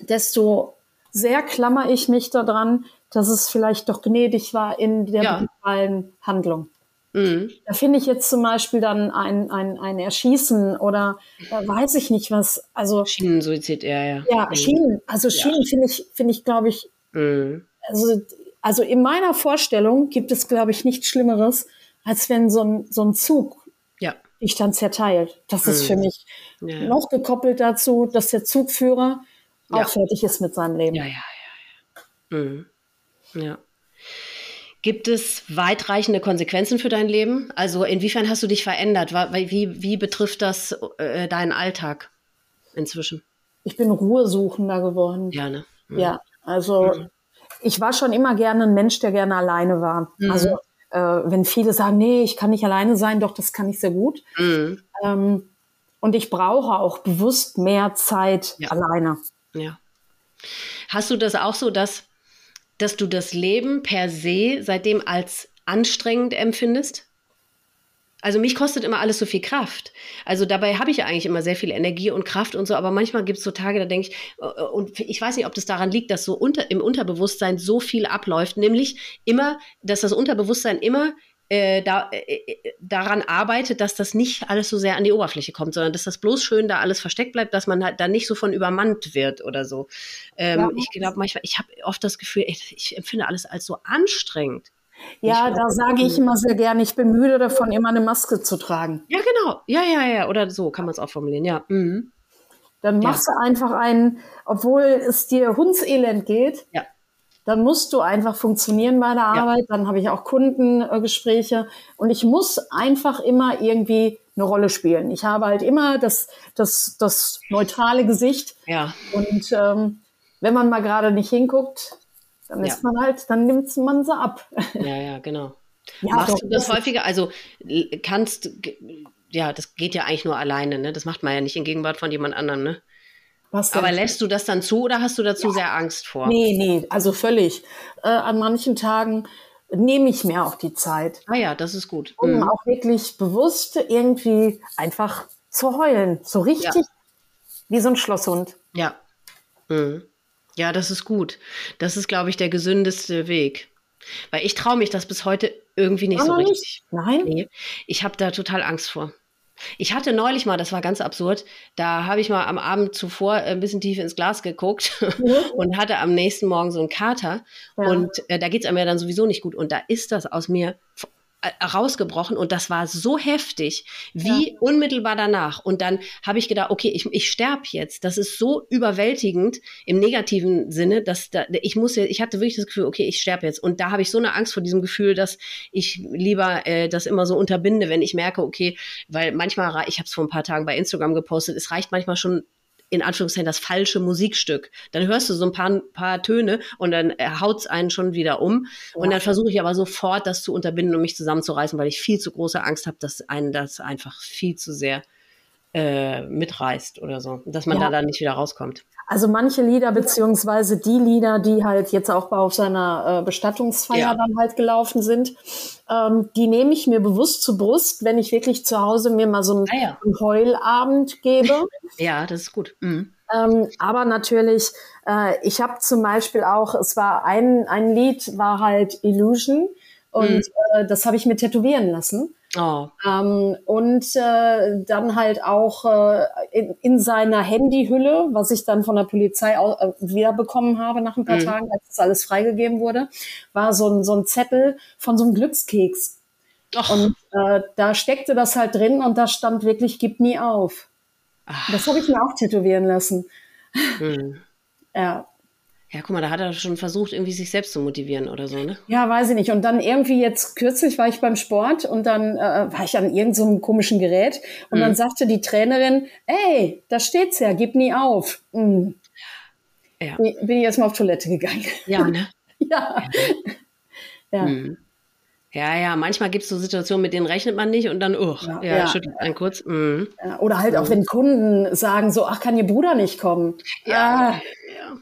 desto sehr klammer ich mich daran, dass es vielleicht doch gnädig war in der ja. brutalen Handlung. Mhm. Da finde ich jetzt zum Beispiel dann ein, ein, ein Erschießen oder äh, weiß ich nicht was. Also Schienensuizid, ja, ja. Ja, mhm. Schienen. Also Schienen ja. finde ich, finde ich, glaube ich, mhm. also, also in meiner Vorstellung gibt es, glaube ich, nichts Schlimmeres, als wenn so ein, so ein Zug ja. dich dann zerteilt. Das ist für mhm. mich ja. noch gekoppelt dazu, dass der Zugführer auch fertig ist mit seinem Leben. Ja, ja, ja, ja. Mhm. Ja. Gibt es weitreichende Konsequenzen für dein Leben? Also inwiefern hast du dich verändert? Wie, wie betrifft das äh, deinen Alltag inzwischen? Ich bin ruhesuchender geworden. Ja, ne? Mhm. Ja, also mhm. ich war schon immer gerne ein Mensch, der gerne alleine war. Mhm. Also äh, wenn viele sagen, nee, ich kann nicht alleine sein, doch, das kann ich sehr gut. Mhm. Ähm, und ich brauche auch bewusst mehr Zeit ja. alleine. Ja. Hast du das auch so, dass, dass du das Leben per se seitdem als anstrengend empfindest? Also mich kostet immer alles so viel Kraft. Also dabei habe ich ja eigentlich immer sehr viel Energie und Kraft und so, aber manchmal gibt es so Tage, da denke ich, äh, und ich weiß nicht, ob das daran liegt, dass so unter, im Unterbewusstsein so viel abläuft, nämlich immer, dass das Unterbewusstsein immer äh, da, äh, äh, daran arbeitet, dass das nicht alles so sehr an die Oberfläche kommt, sondern dass das bloß schön da alles versteckt bleibt, dass man halt da nicht so von übermannt wird oder so. Ähm, ja. Ich glaube manchmal, ich habe oft das Gefühl, ich, ich empfinde alles als so anstrengend. Ja, da sage ich immer sehr gerne, ich bin müde davon, immer eine Maske zu tragen. Ja, genau. Ja, ja, ja. Oder so kann man es auch formulieren, ja. Mhm. Dann machst ja. du einfach einen, obwohl es dir hundselend geht, ja. Dann musst du einfach funktionieren bei der Arbeit. Ja. Dann habe ich auch Kundengespräche und ich muss einfach immer irgendwie eine Rolle spielen. Ich habe halt immer das, das, das neutrale Gesicht. Ja. Und ähm, wenn man mal gerade nicht hinguckt, dann ja. ist man halt, dann nimmt man sie ab. [LAUGHS] Ja, ja, genau. Ja, Machst doch, du das, das häufiger? Also kannst, ja, das geht ja eigentlich nur alleine, ne? Das macht man ja nicht in Gegenwart von jemand anderem, ne? Aber lässt du das dann zu oder hast du dazu ja. sehr Angst vor? Nee, nee, also völlig. Äh, an manchen Tagen nehme ich mir auch die Zeit. Ah ja, das ist gut. Um mhm. auch wirklich bewusst irgendwie einfach zu heulen. So richtig ja. wie so ein Schlosshund. Ja. Mhm. Ja, das ist gut. Das ist, glaube ich, der gesündeste Weg. Weil ich traue mich das bis heute irgendwie nicht Aber so richtig. Nein? Nee. Ich habe da total Angst vor. Ich hatte neulich mal, das war ganz absurd, da habe ich mal am Abend zuvor ein bisschen tief ins Glas geguckt mhm. [LAUGHS] und hatte am nächsten Morgen so einen Kater. Ja. Und äh, da geht es einem ja dann sowieso nicht gut. Und da ist das aus mir äh, rausgebrochen und das war so heftig, wie ja. unmittelbar danach. Und dann habe ich gedacht, okay, ich, ich sterbe jetzt. Das ist so überwältigend im negativen Sinne, dass da, ich muss ja, ich hatte wirklich das Gefühl, okay, ich sterbe jetzt. Und da habe ich so eine Angst vor diesem Gefühl, dass ich lieber äh, das immer so unterbinde, wenn ich merke, okay, weil manchmal, ich habe es vor ein paar Tagen bei Instagram gepostet, es reicht manchmal schon in Anführungszeichen das falsche Musikstück. Dann hörst du so ein paar, paar Töne und dann äh, haut's einen schon wieder um. Ja. Und dann versuche ich aber sofort, das zu unterbinden und mich zusammenzureißen, weil ich viel zu große Angst habe, dass einen das einfach viel zu sehr äh, mitreißt oder so. Dass man ja. da dann nicht wieder rauskommt. Also manche Lieder, beziehungsweise die Lieder, die halt jetzt auch auf seiner äh, Bestattungsfeier ja. dann halt gelaufen sind, ähm, die nehme ich mir bewusst zur Brust, wenn ich wirklich zu Hause mir mal so einen, ah, ja. einen Heulabend gebe. [LAUGHS] ja, das ist gut. Mhm. Ähm, aber natürlich, äh, ich habe zum Beispiel auch, es war ein, ein Lied, war halt Illusion und mhm. äh, das habe ich mir tätowieren lassen. Oh. Ähm, und äh, dann halt auch äh, in, in, seiner Handyhülle, was ich dann von der Polizei auch, äh, wiederbekommen habe nach ein paar mhm. Tagen, als das alles freigegeben wurde, war so ein, so ein Zettel von so einem Glückskeks. Och. Und äh, da steckte das halt drin und da stand wirklich, gib nie auf. Ach. Das habe ich mir auch tätowieren lassen. Mhm. [LAUGHS] Ja. Ja, guck mal, da hat er schon versucht, irgendwie sich selbst zu motivieren oder so, ne? Ja, weiß ich nicht. Und dann irgendwie jetzt kürzlich war ich beim Sport und dann äh, war ich an irgendeinem so komischen Gerät und mhm. dann sagte die Trainerin, ey, da steht's ja, gib nie auf. Mhm. Ja. Bin ich erstmal auf Toilette gegangen. Ja, ne? [LAUGHS] ja. ja. Mhm. Ja, ja, manchmal gibt es so Situationen, mit denen rechnet man nicht und dann, oh, ja, ja, ja. schüttelt einen kurz. Mhm. Oder halt auch, wenn Kunden sagen so, ach, kann Ihr Bruder nicht kommen? Ja, ah. ja.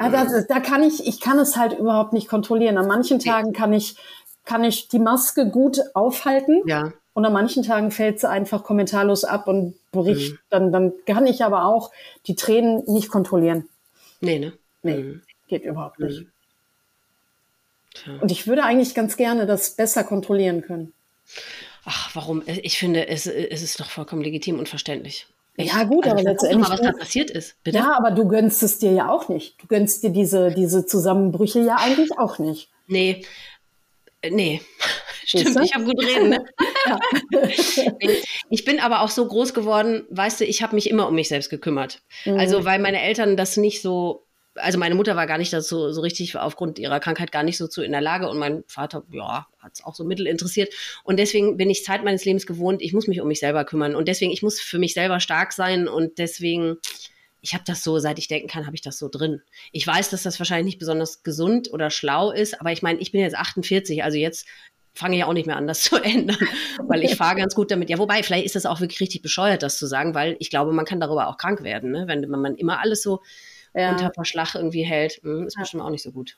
Also, da kann ich, ich kann es halt überhaupt nicht kontrollieren. An manchen Tagen kann ich, kann ich die Maske gut aufhalten. Ja. Und an manchen Tagen fällt sie einfach kommentarlos ab und bricht. Mhm. Dann, dann kann ich aber auch die Tränen nicht kontrollieren. Nee, ne? Nee, mhm. geht überhaupt nicht. Mhm. Und ich würde eigentlich ganz gerne das besser kontrollieren können. Ach, warum? Ich finde, es, es ist doch vollkommen legitim und verständlich. Ja, gut, also, aber letztendlich. Mal, was da passiert ist. Bitte? Ja, aber du gönnst es dir ja auch nicht. Du gönnst dir diese, diese Zusammenbrüche ja eigentlich auch nicht. Nee. Äh, nee. [LAUGHS] Stimmt, ich habe gut reden. Ne? [LAUGHS] [LAUGHS] ich bin aber auch so groß geworden, weißt du, ich habe mich immer um mich selbst gekümmert. Mhm. Also, weil meine Eltern das nicht so also meine Mutter war gar nicht dazu so richtig aufgrund ihrer Krankheit gar nicht so zu in der Lage und mein Vater, ja, hat es auch so mittel interessiert. Und deswegen bin ich Zeit meines Lebens gewohnt, ich muss mich um mich selber kümmern. Und deswegen, ich muss für mich selber stark sein und deswegen ich habe das so, seit ich denken kann, habe ich das so drin. Ich weiß, dass das wahrscheinlich nicht besonders gesund oder schlau ist, aber ich meine, ich bin jetzt 48, also jetzt fange ich auch nicht mehr an, das [LAUGHS] zu ändern, weil ich fahre ganz gut damit. Ja, wobei, vielleicht ist das auch wirklich richtig bescheuert, das zu sagen, weil ich glaube, man kann darüber auch krank werden, ne? wenn man immer alles so ja. unter Verschlag irgendwie hält. Hm, ist ja. bestimmt auch nicht so gut.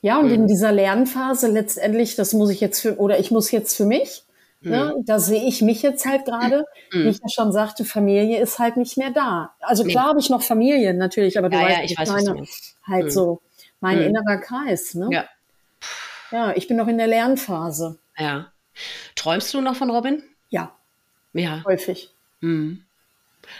Ja, und mhm. in dieser Lernphase letztendlich, das muss ich jetzt für, oder ich muss jetzt für mich, mhm. ne, da sehe ich mich jetzt halt gerade, mhm. wie ich ja schon sagte, Familie ist halt nicht mehr da. Also klar habe ich noch Familie natürlich, aber du ja, weißt, ja, ich weiß, meine, halt mhm. so mein innerer Kreis. Ne? Ja. ja, ich bin noch in der Lernphase. Ja. Träumst du noch von Robin? Ja. Ja. Häufig.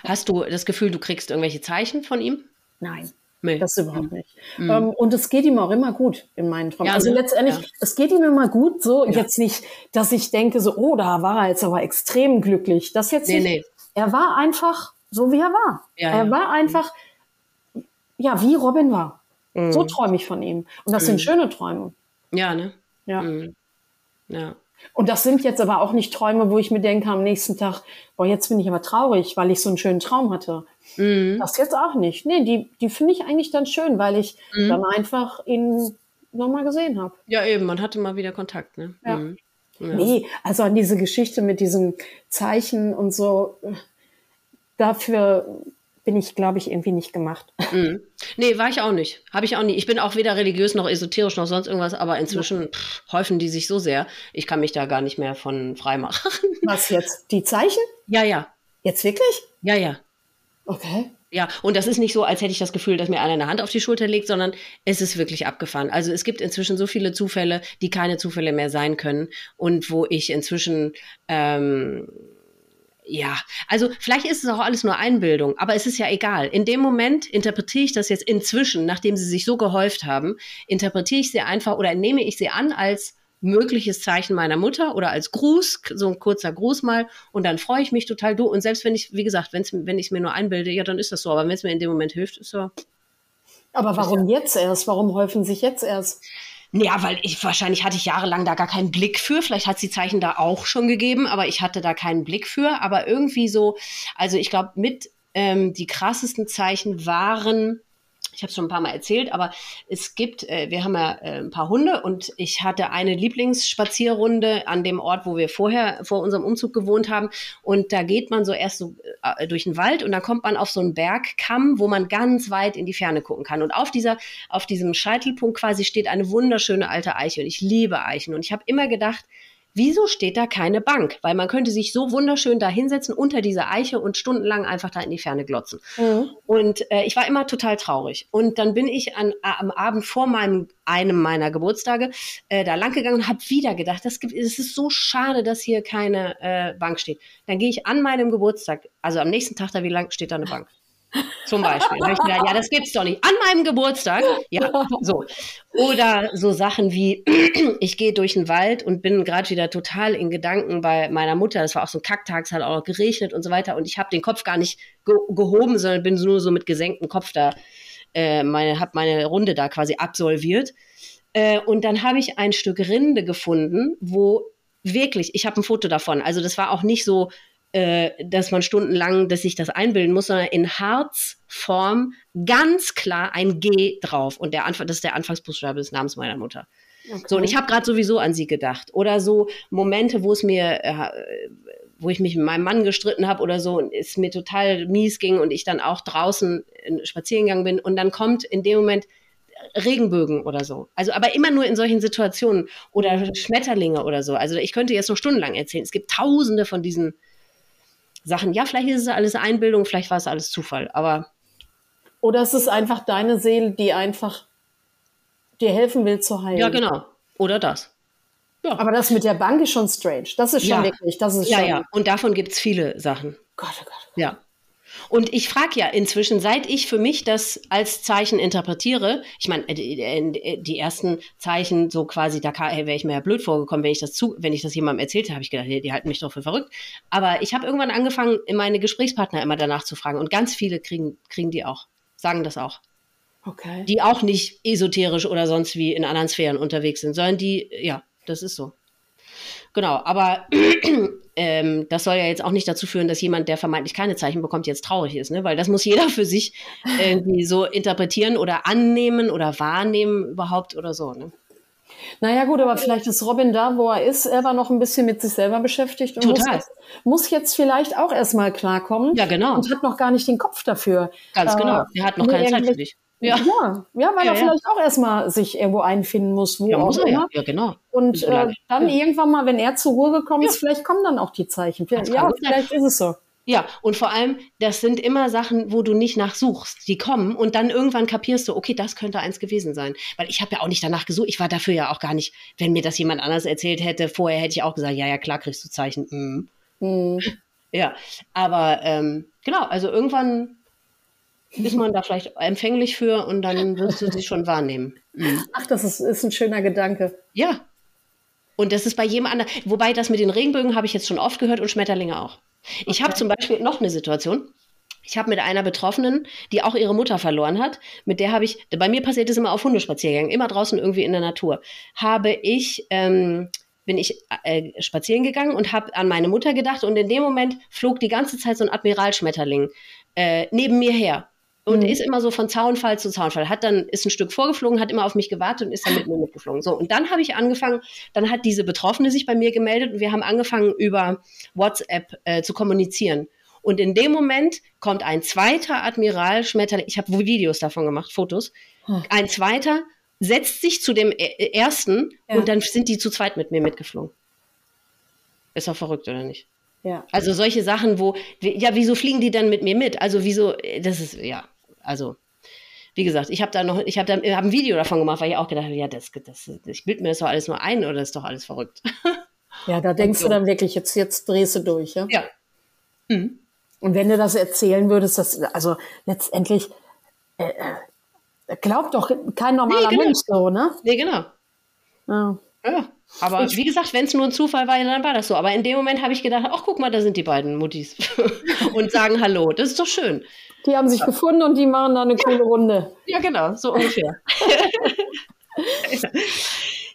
Hast du das Gefühl, du kriegst irgendwelche Zeichen von ihm? Nein. Nee. Das überhaupt nicht. Mhm. Ähm, und es geht ihm auch immer gut in meinen Träumen. Ja, also ne? letztendlich, ja. es geht ihm immer gut, so ja. jetzt nicht, dass ich denke, so, oh, da war er jetzt aber extrem glücklich. Das jetzt nee, nicht. Nee. Er war einfach so, wie er war. er war einfach, ja, wie Robin war. Mhm. So träume ich von ihm. Und das mhm. sind schöne Träume. Ja, ne? Ja. Mhm. Ja. Und das sind jetzt aber auch nicht Träume, wo ich mir denke am nächsten Tag, boah, jetzt bin ich aber traurig, weil ich so einen schönen Traum hatte. Mhm. Das jetzt auch nicht. Nee, die, die finde ich eigentlich dann schön, weil ich mhm. dann einfach ihn nochmal gesehen habe. Ja, eben, man hatte mal wieder Kontakt, ne? Ja. Mhm. ja. Nee, also an diese Geschichte mit diesen Zeichen und so, dafür bin ich, glaube ich, irgendwie nicht gemacht. [LAUGHS] Mhm. Nee, war ich auch nicht. Habe ich auch nie. Ich bin auch weder religiös noch esoterisch noch sonst irgendwas, aber inzwischen pff, häufen die sich so sehr, ich kann mich da gar nicht mehr von frei machen. [LAUGHS] Was jetzt? Die Zeichen? Ja, ja. Jetzt wirklich? Ja, ja. Okay. Ja, und das ist nicht so, als hätte ich das Gefühl, dass mir einer eine Hand auf die Schulter legt, sondern es ist wirklich abgefahren. Also es gibt inzwischen so viele Zufälle, die keine Zufälle mehr sein können und wo ich inzwischen ähm, ja, also vielleicht ist es auch alles nur Einbildung, aber es ist ja egal. In dem Moment interpretiere ich das jetzt inzwischen, nachdem sie sich so gehäuft haben, interpretiere ich sie einfach oder nehme ich sie an als mögliches Zeichen meiner Mutter oder als Gruß, so ein kurzer Gruß mal und dann freue ich mich total du und selbst wenn ich, wie gesagt, wenn's, wenn ich es mir nur einbilde, ja, dann ist das so, aber wenn es mir in dem Moment hilft, ist so. Aber warum jetzt erst? Warum häufen sich jetzt erst? Ja, weil ich wahrscheinlich hatte ich jahrelang da gar keinen Blick für. Vielleicht hat es die Zeichen da auch schon gegeben, aber ich hatte da keinen Blick für. Aber irgendwie so, also ich glaube, mit ähm, die krassesten Zeichen waren ich habe es schon ein paar Mal erzählt, aber es gibt, äh, wir haben ja äh, ein paar Hunde und ich hatte eine Lieblingsspazierrunde an dem Ort, wo wir vorher vor unserem Umzug gewohnt haben. Und da geht man so erst so äh, durch den Wald und dann kommt man auf so einen Bergkamm, wo man ganz weit in die Ferne gucken kann. Und auf dieser, auf diesem Scheitelpunkt quasi steht eine wunderschöne alte Eiche und ich liebe Eichen. Und ich habe immer gedacht, Wieso steht da keine Bank? Weil man könnte sich so wunderschön da hinsetzen unter dieser Eiche und stundenlang einfach da in die Ferne glotzen. Mhm. Und äh, ich war immer total traurig. Und dann bin ich an, am Abend vor meinem einem meiner Geburtstage äh, da lang gegangen und habe wieder gedacht, das gibt, es ist so schade, dass hier keine äh, Bank steht. Dann gehe ich an meinem Geburtstag, also am nächsten Tag da, wie lang steht da eine Bank? Zum Beispiel. Ja, das gibt's doch nicht. An meinem Geburtstag. Ja, so. Oder so Sachen wie, [CLEARS THROAT] ich gehe durch den Wald und bin gerade wieder total in Gedanken bei meiner Mutter. Das war auch so ein Kacktag, es hat auch geregnet und so weiter. Und ich habe den Kopf gar nicht ge gehoben, sondern bin nur so mit gesenktem Kopf da, äh, meine, habe meine Runde da quasi absolviert. Äh, und dann habe ich ein Stück Rinde gefunden, wo wirklich, ich habe ein Foto davon. Also das war auch nicht so äh, dass man stundenlang, dass sich das einbilden muss, sondern in Harzform ganz klar ein G drauf. Und der Anfang, das ist der Anfangsbuchstabe des Namens meiner Mutter. Okay. So, und ich habe gerade sowieso an sie gedacht. Oder so Momente, wo es mir, äh, wo ich mich mit meinem Mann gestritten habe oder so und es mir total mies ging und ich dann auch draußen spazieren gegangen bin und dann kommt in dem Moment Regenbögen oder so. Also aber immer nur in solchen Situationen oder Schmetterlinge oder so. Also ich könnte jetzt noch stundenlang erzählen. Es gibt tausende von diesen Sachen, ja, vielleicht ist es alles Einbildung, vielleicht war es alles Zufall, aber. Oder es ist einfach deine Seele, die einfach dir helfen will zu heilen. Ja, genau. Oder das. Ja. Aber das mit der Bank ist schon strange. Das ist schon ja. wirklich, das ist ja, schon. Ja, und davon gibt es viele Sachen. Gott, oh Gott. Ja. Und ich frage ja inzwischen, seit ich für mich das als Zeichen interpretiere, ich meine, äh, äh, die ersten Zeichen so quasi, da wäre ich mir ja blöd vorgekommen, wenn ich das zu, wenn ich das jemandem erzählt habe, habe ich gedacht, die, die halten mich doch für verrückt. Aber ich habe irgendwann angefangen, meine Gesprächspartner immer danach zu fragen und ganz viele kriegen, kriegen die auch, sagen das auch. Okay. Die auch nicht esoterisch oder sonst wie in anderen Sphären unterwegs sind, sondern die, ja, das ist so. Genau, aber ähm, das soll ja jetzt auch nicht dazu führen, dass jemand, der vermeintlich keine Zeichen bekommt, jetzt traurig ist, ne? Weil das muss [LAUGHS] jeder für sich irgendwie so interpretieren oder annehmen oder wahrnehmen überhaupt oder so. Ne? Naja gut, aber vielleicht ist Robin da, wo er ist, er war noch ein bisschen mit sich selber beschäftigt und Total. muss jetzt, muss jetzt vielleicht auch erstmal klarkommen. Ja, genau. Und hat noch gar nicht den Kopf dafür. Ganz genau. Er hat noch keine Zeit für dich. Ja, Ja. ja, weil Ja, er ja. vielleicht auch erstmal sich irgendwo einfinden muss, wo Ja, auch muss er immer. Ja, genau. Und äh, dann irgendwann mal, wenn er zur Ruhe gekommen ist, vielleicht kommen dann auch die Zeichen. Ja, sein. vielleicht ist es so. Ja, und vor allem, das sind immer Sachen, wo du nicht nachsuchst. Die kommen und dann irgendwann kapierst du, okay, das könnte eins gewesen sein. Weil ich habe ja auch nicht danach gesucht. Ich war dafür ja auch gar nicht, wenn mir das jemand anders erzählt hätte, vorher hätte ich auch gesagt, ja, ja, klar kriegst du Zeichen. Mhm. Hm. Ja, aber ähm, genau, also irgendwann ist man da vielleicht empfänglich für und dann wirst du sie schon wahrnehmen. Mhm. Ach, das ist, ist ein schöner Gedanke. Ja. Und das ist bei jedem anderen. Wobei das mit den Regenbögen habe ich jetzt schon oft gehört und Schmetterlinge auch. Ich habe Okay. zum Beispiel noch eine Situation. Ich habe mit einer Betroffenen, die auch ihre Mutter verloren hat, mit der habe ich, bei mir passiert es immer auf Hundespaziergängen, immer draußen irgendwie in der Natur, habe ich, ähm, bin ich äh, spazieren gegangen und habe an meine Mutter gedacht und in dem Moment flog die ganze Zeit so ein Admiralschmetterling äh, neben mir her. Und Mhm. ist immer so von Zaunfall zu Zaunfall. Hat dann, ist ein Stück vorgeflogen, hat immer auf mich gewartet und ist dann mit mir mitgeflogen. So, und dann habe ich angefangen, dann hat diese Betroffene sich bei mir gemeldet und wir haben angefangen, über WhatsApp äh, zu kommunizieren. Und in dem Moment kommt ein zweiter Admiral Schmetterling, ich habe Videos davon gemacht, Fotos, Hm. ein zweiter setzt sich zu dem e- ersten Ja. und dann sind die zu zweit mit mir mitgeflogen. Ist doch verrückt, oder nicht? Ja. Also solche Sachen, wo, ja, wieso fliegen die dann mit mir mit? Also wieso, äh, das ist, ja, also, wie gesagt, ich habe da noch, ich habe da hab ein Video davon gemacht, weil ich auch gedacht habe, ja, das, das, ich bild mir das doch alles nur ein oder ist doch alles verrückt. [LAUGHS] Ja, da denkst so. du dann wirklich, jetzt, jetzt drehst du durch, ja? ja. Mhm. Und wenn du das erzählen würdest, das, also letztendlich, äh, äh, glaubt doch kein normaler Nee, genau. Mensch so, ne? Nee, genau. Ja. Ja. Aber wie gesagt, wenn es nur ein Zufall war, dann war das so. Aber in dem Moment habe ich gedacht, ach, guck mal, da sind die beiden Muttis [LAUGHS] und sagen Hallo. Das ist doch schön. Die haben sich gefunden und die machen da eine coole Runde. Ja, genau, so [LAUGHS] ungefähr.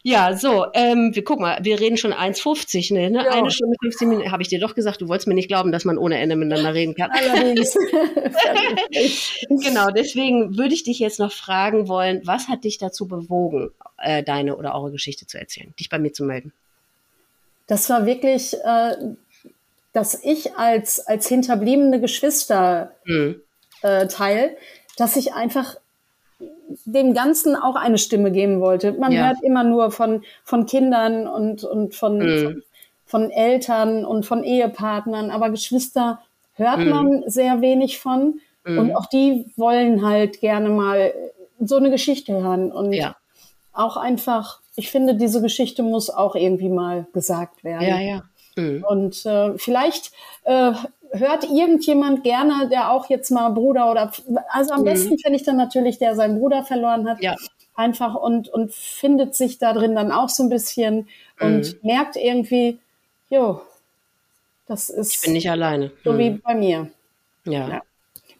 ja, so, ähm, wir, guck mal, wir reden schon 1,50, ne? ne? Ja. Eine Stunde 15 Minuten. Habe ich dir doch gesagt, du wolltest mir nicht glauben, dass man ohne Ende miteinander reden kann. Allerdings. [LAUGHS] genau, deswegen würde ich dich jetzt noch fragen wollen, was hat dich dazu bewogen, äh, deine oder eure Geschichte zu erzählen, dich bei mir zu melden? Das war wirklich, äh, dass ich als, als hinterbliebene Geschwister Hm. Äh, Teil, dass ich einfach dem Ganzen auch eine Stimme geben wollte. Man Ja. hört immer nur von, von Kindern und, und von, Mhm. von, von Eltern und von Ehepartnern, aber Geschwister hört Mhm. man sehr wenig von. Mhm. Und auch die wollen halt gerne mal so eine Geschichte hören. Und Ja. auch einfach, ich finde, diese Geschichte muss auch irgendwie mal gesagt werden. Ja, ja. Mhm. Und äh, vielleicht äh, hört irgendjemand gerne, der auch jetzt mal Bruder oder also am Mhm. besten finde ich dann natürlich, der seinen Bruder verloren hat, Ja. einfach und und findet sich da drin dann auch so ein bisschen und Mhm. merkt irgendwie, jo, das ist Ich bin nicht alleine. so Hm. wie bei mir. Ja. Ja.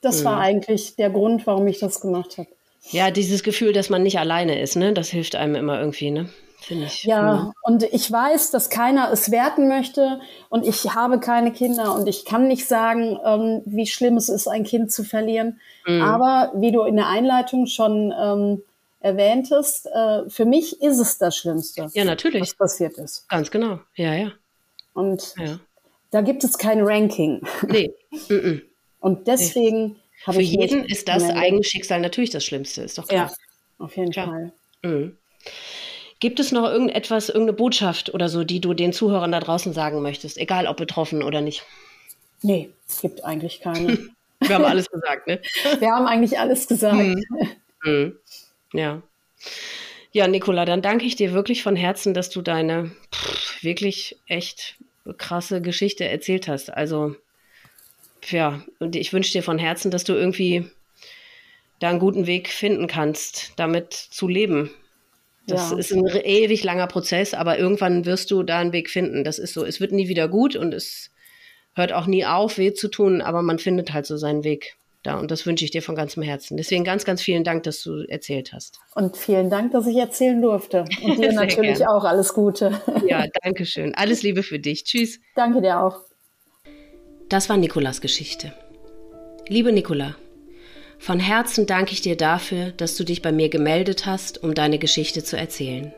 Das war eigentlich der Grund, warum ich das gemacht habe. Ja, dieses Gefühl, dass man nicht alleine ist, ne? Das hilft einem immer irgendwie, ne? Finde ich. Ja, Hm. und ich weiß, dass keiner es werten möchte und ich habe keine Kinder und ich kann nicht sagen, ähm, wie schlimm es ist, ein Kind zu verlieren. Mhm. Aber wie du in der Einleitung schon ähm, erwähntest, äh, für mich ist es das Schlimmste, Ja, natürlich. was passiert ist. Ganz genau. Ja, ja. Und ja. da gibt es kein Ranking. Nee. [LAUGHS] Mhm. Und deswegen habe Für jeden ist das gemeldet. eigene Schicksal natürlich das Schlimmste, ist doch Ja, klar. auf jeden Klar. Fall. Mhm. Gibt es noch irgendetwas, irgendeine Botschaft oder so, die du den Zuhörern da draußen sagen möchtest, egal ob betroffen oder nicht? Nee, es gibt eigentlich keine. [LAUGHS] Wir haben alles gesagt, ne? [LAUGHS] Wir haben eigentlich alles gesagt. Mhm. Ja. Ja, Nicola, dann danke ich dir wirklich von Herzen, dass du deine pff, wirklich echt krasse Geschichte erzählt hast. Also, ja, und ich wünsche dir von Herzen, dass du irgendwie da einen guten Weg finden kannst, damit zu leben. Das Ja. ist ein ewig langer Prozess, aber irgendwann wirst du da einen Weg finden. Das ist so. Es wird nie wieder gut und es hört auch nie auf, weh zu tun, aber man findet halt so seinen Weg. Da, und das wünsche ich dir von ganzem Herzen. Deswegen ganz, ganz vielen Dank, dass du erzählt hast. Und vielen Dank, dass ich erzählen durfte. Und [LAUGHS] dir natürlich gern. auch alles Gute. Ja, danke schön. Alles Liebe für dich. Tschüss. Danke dir auch. Das war Nikolas Geschichte. Liebe Nikola, von Herzen danke ich dir dafür, dass du dich bei mir gemeldet hast, um deine Geschichte zu erzählen.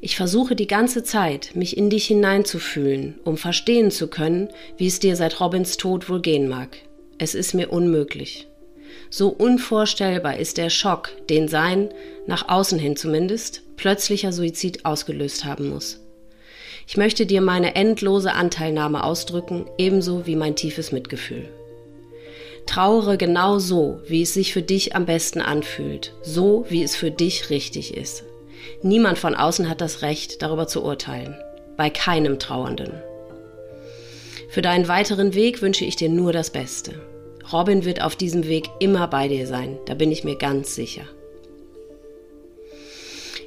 Ich versuche die ganze Zeit, mich in dich hineinzufühlen, um verstehen zu können, wie es dir seit Robins Tod wohl gehen mag. Es ist mir unmöglich. So unvorstellbar ist der Schock, den sein, nach außen hin zumindest, plötzlicher Suizid ausgelöst haben muss. Ich möchte dir meine endlose Anteilnahme ausdrücken, ebenso wie mein tiefes Mitgefühl. Trauere genau so, wie es sich für dich am besten anfühlt, so wie es für dich richtig ist. Niemand von außen hat das Recht, darüber zu urteilen. Bei keinem Trauernden. Für deinen weiteren Weg wünsche ich dir nur das Beste. Robin wird auf diesem Weg immer bei dir sein, da bin ich mir ganz sicher.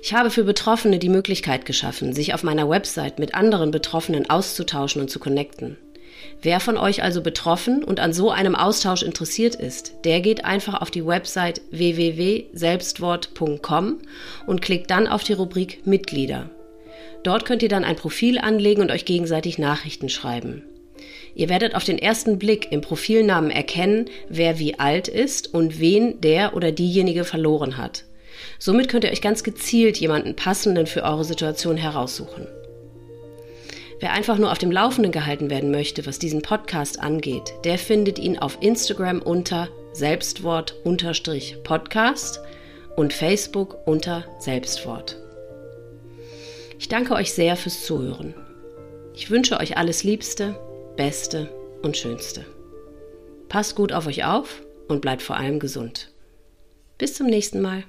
Ich habe für Betroffene die Möglichkeit geschaffen, sich auf meiner Website mit anderen Betroffenen auszutauschen und zu connecten. Wer von euch also betroffen und an so einem Austausch interessiert ist, der geht einfach auf die Website www.selbstwort.com und klickt dann auf die Rubrik Mitglieder. Dort könnt ihr dann ein Profil anlegen und euch gegenseitig Nachrichten schreiben. Ihr werdet auf den ersten Blick im Profilnamen erkennen, wer wie alt ist und wen der oder diejenige verloren hat. Somit könnt ihr euch ganz gezielt jemanden passenden für eure Situation heraussuchen. Wer einfach nur auf dem Laufenden gehalten werden möchte, was diesen Podcast angeht, der findet ihn auf Instagram unter Selbstwort-Podcast und Facebook unter Selbstwort. Ich danke euch sehr fürs Zuhören. Ich wünsche euch alles Liebste Beste und Schönste. Passt gut auf euch auf und bleibt vor allem gesund. Bis zum nächsten Mal.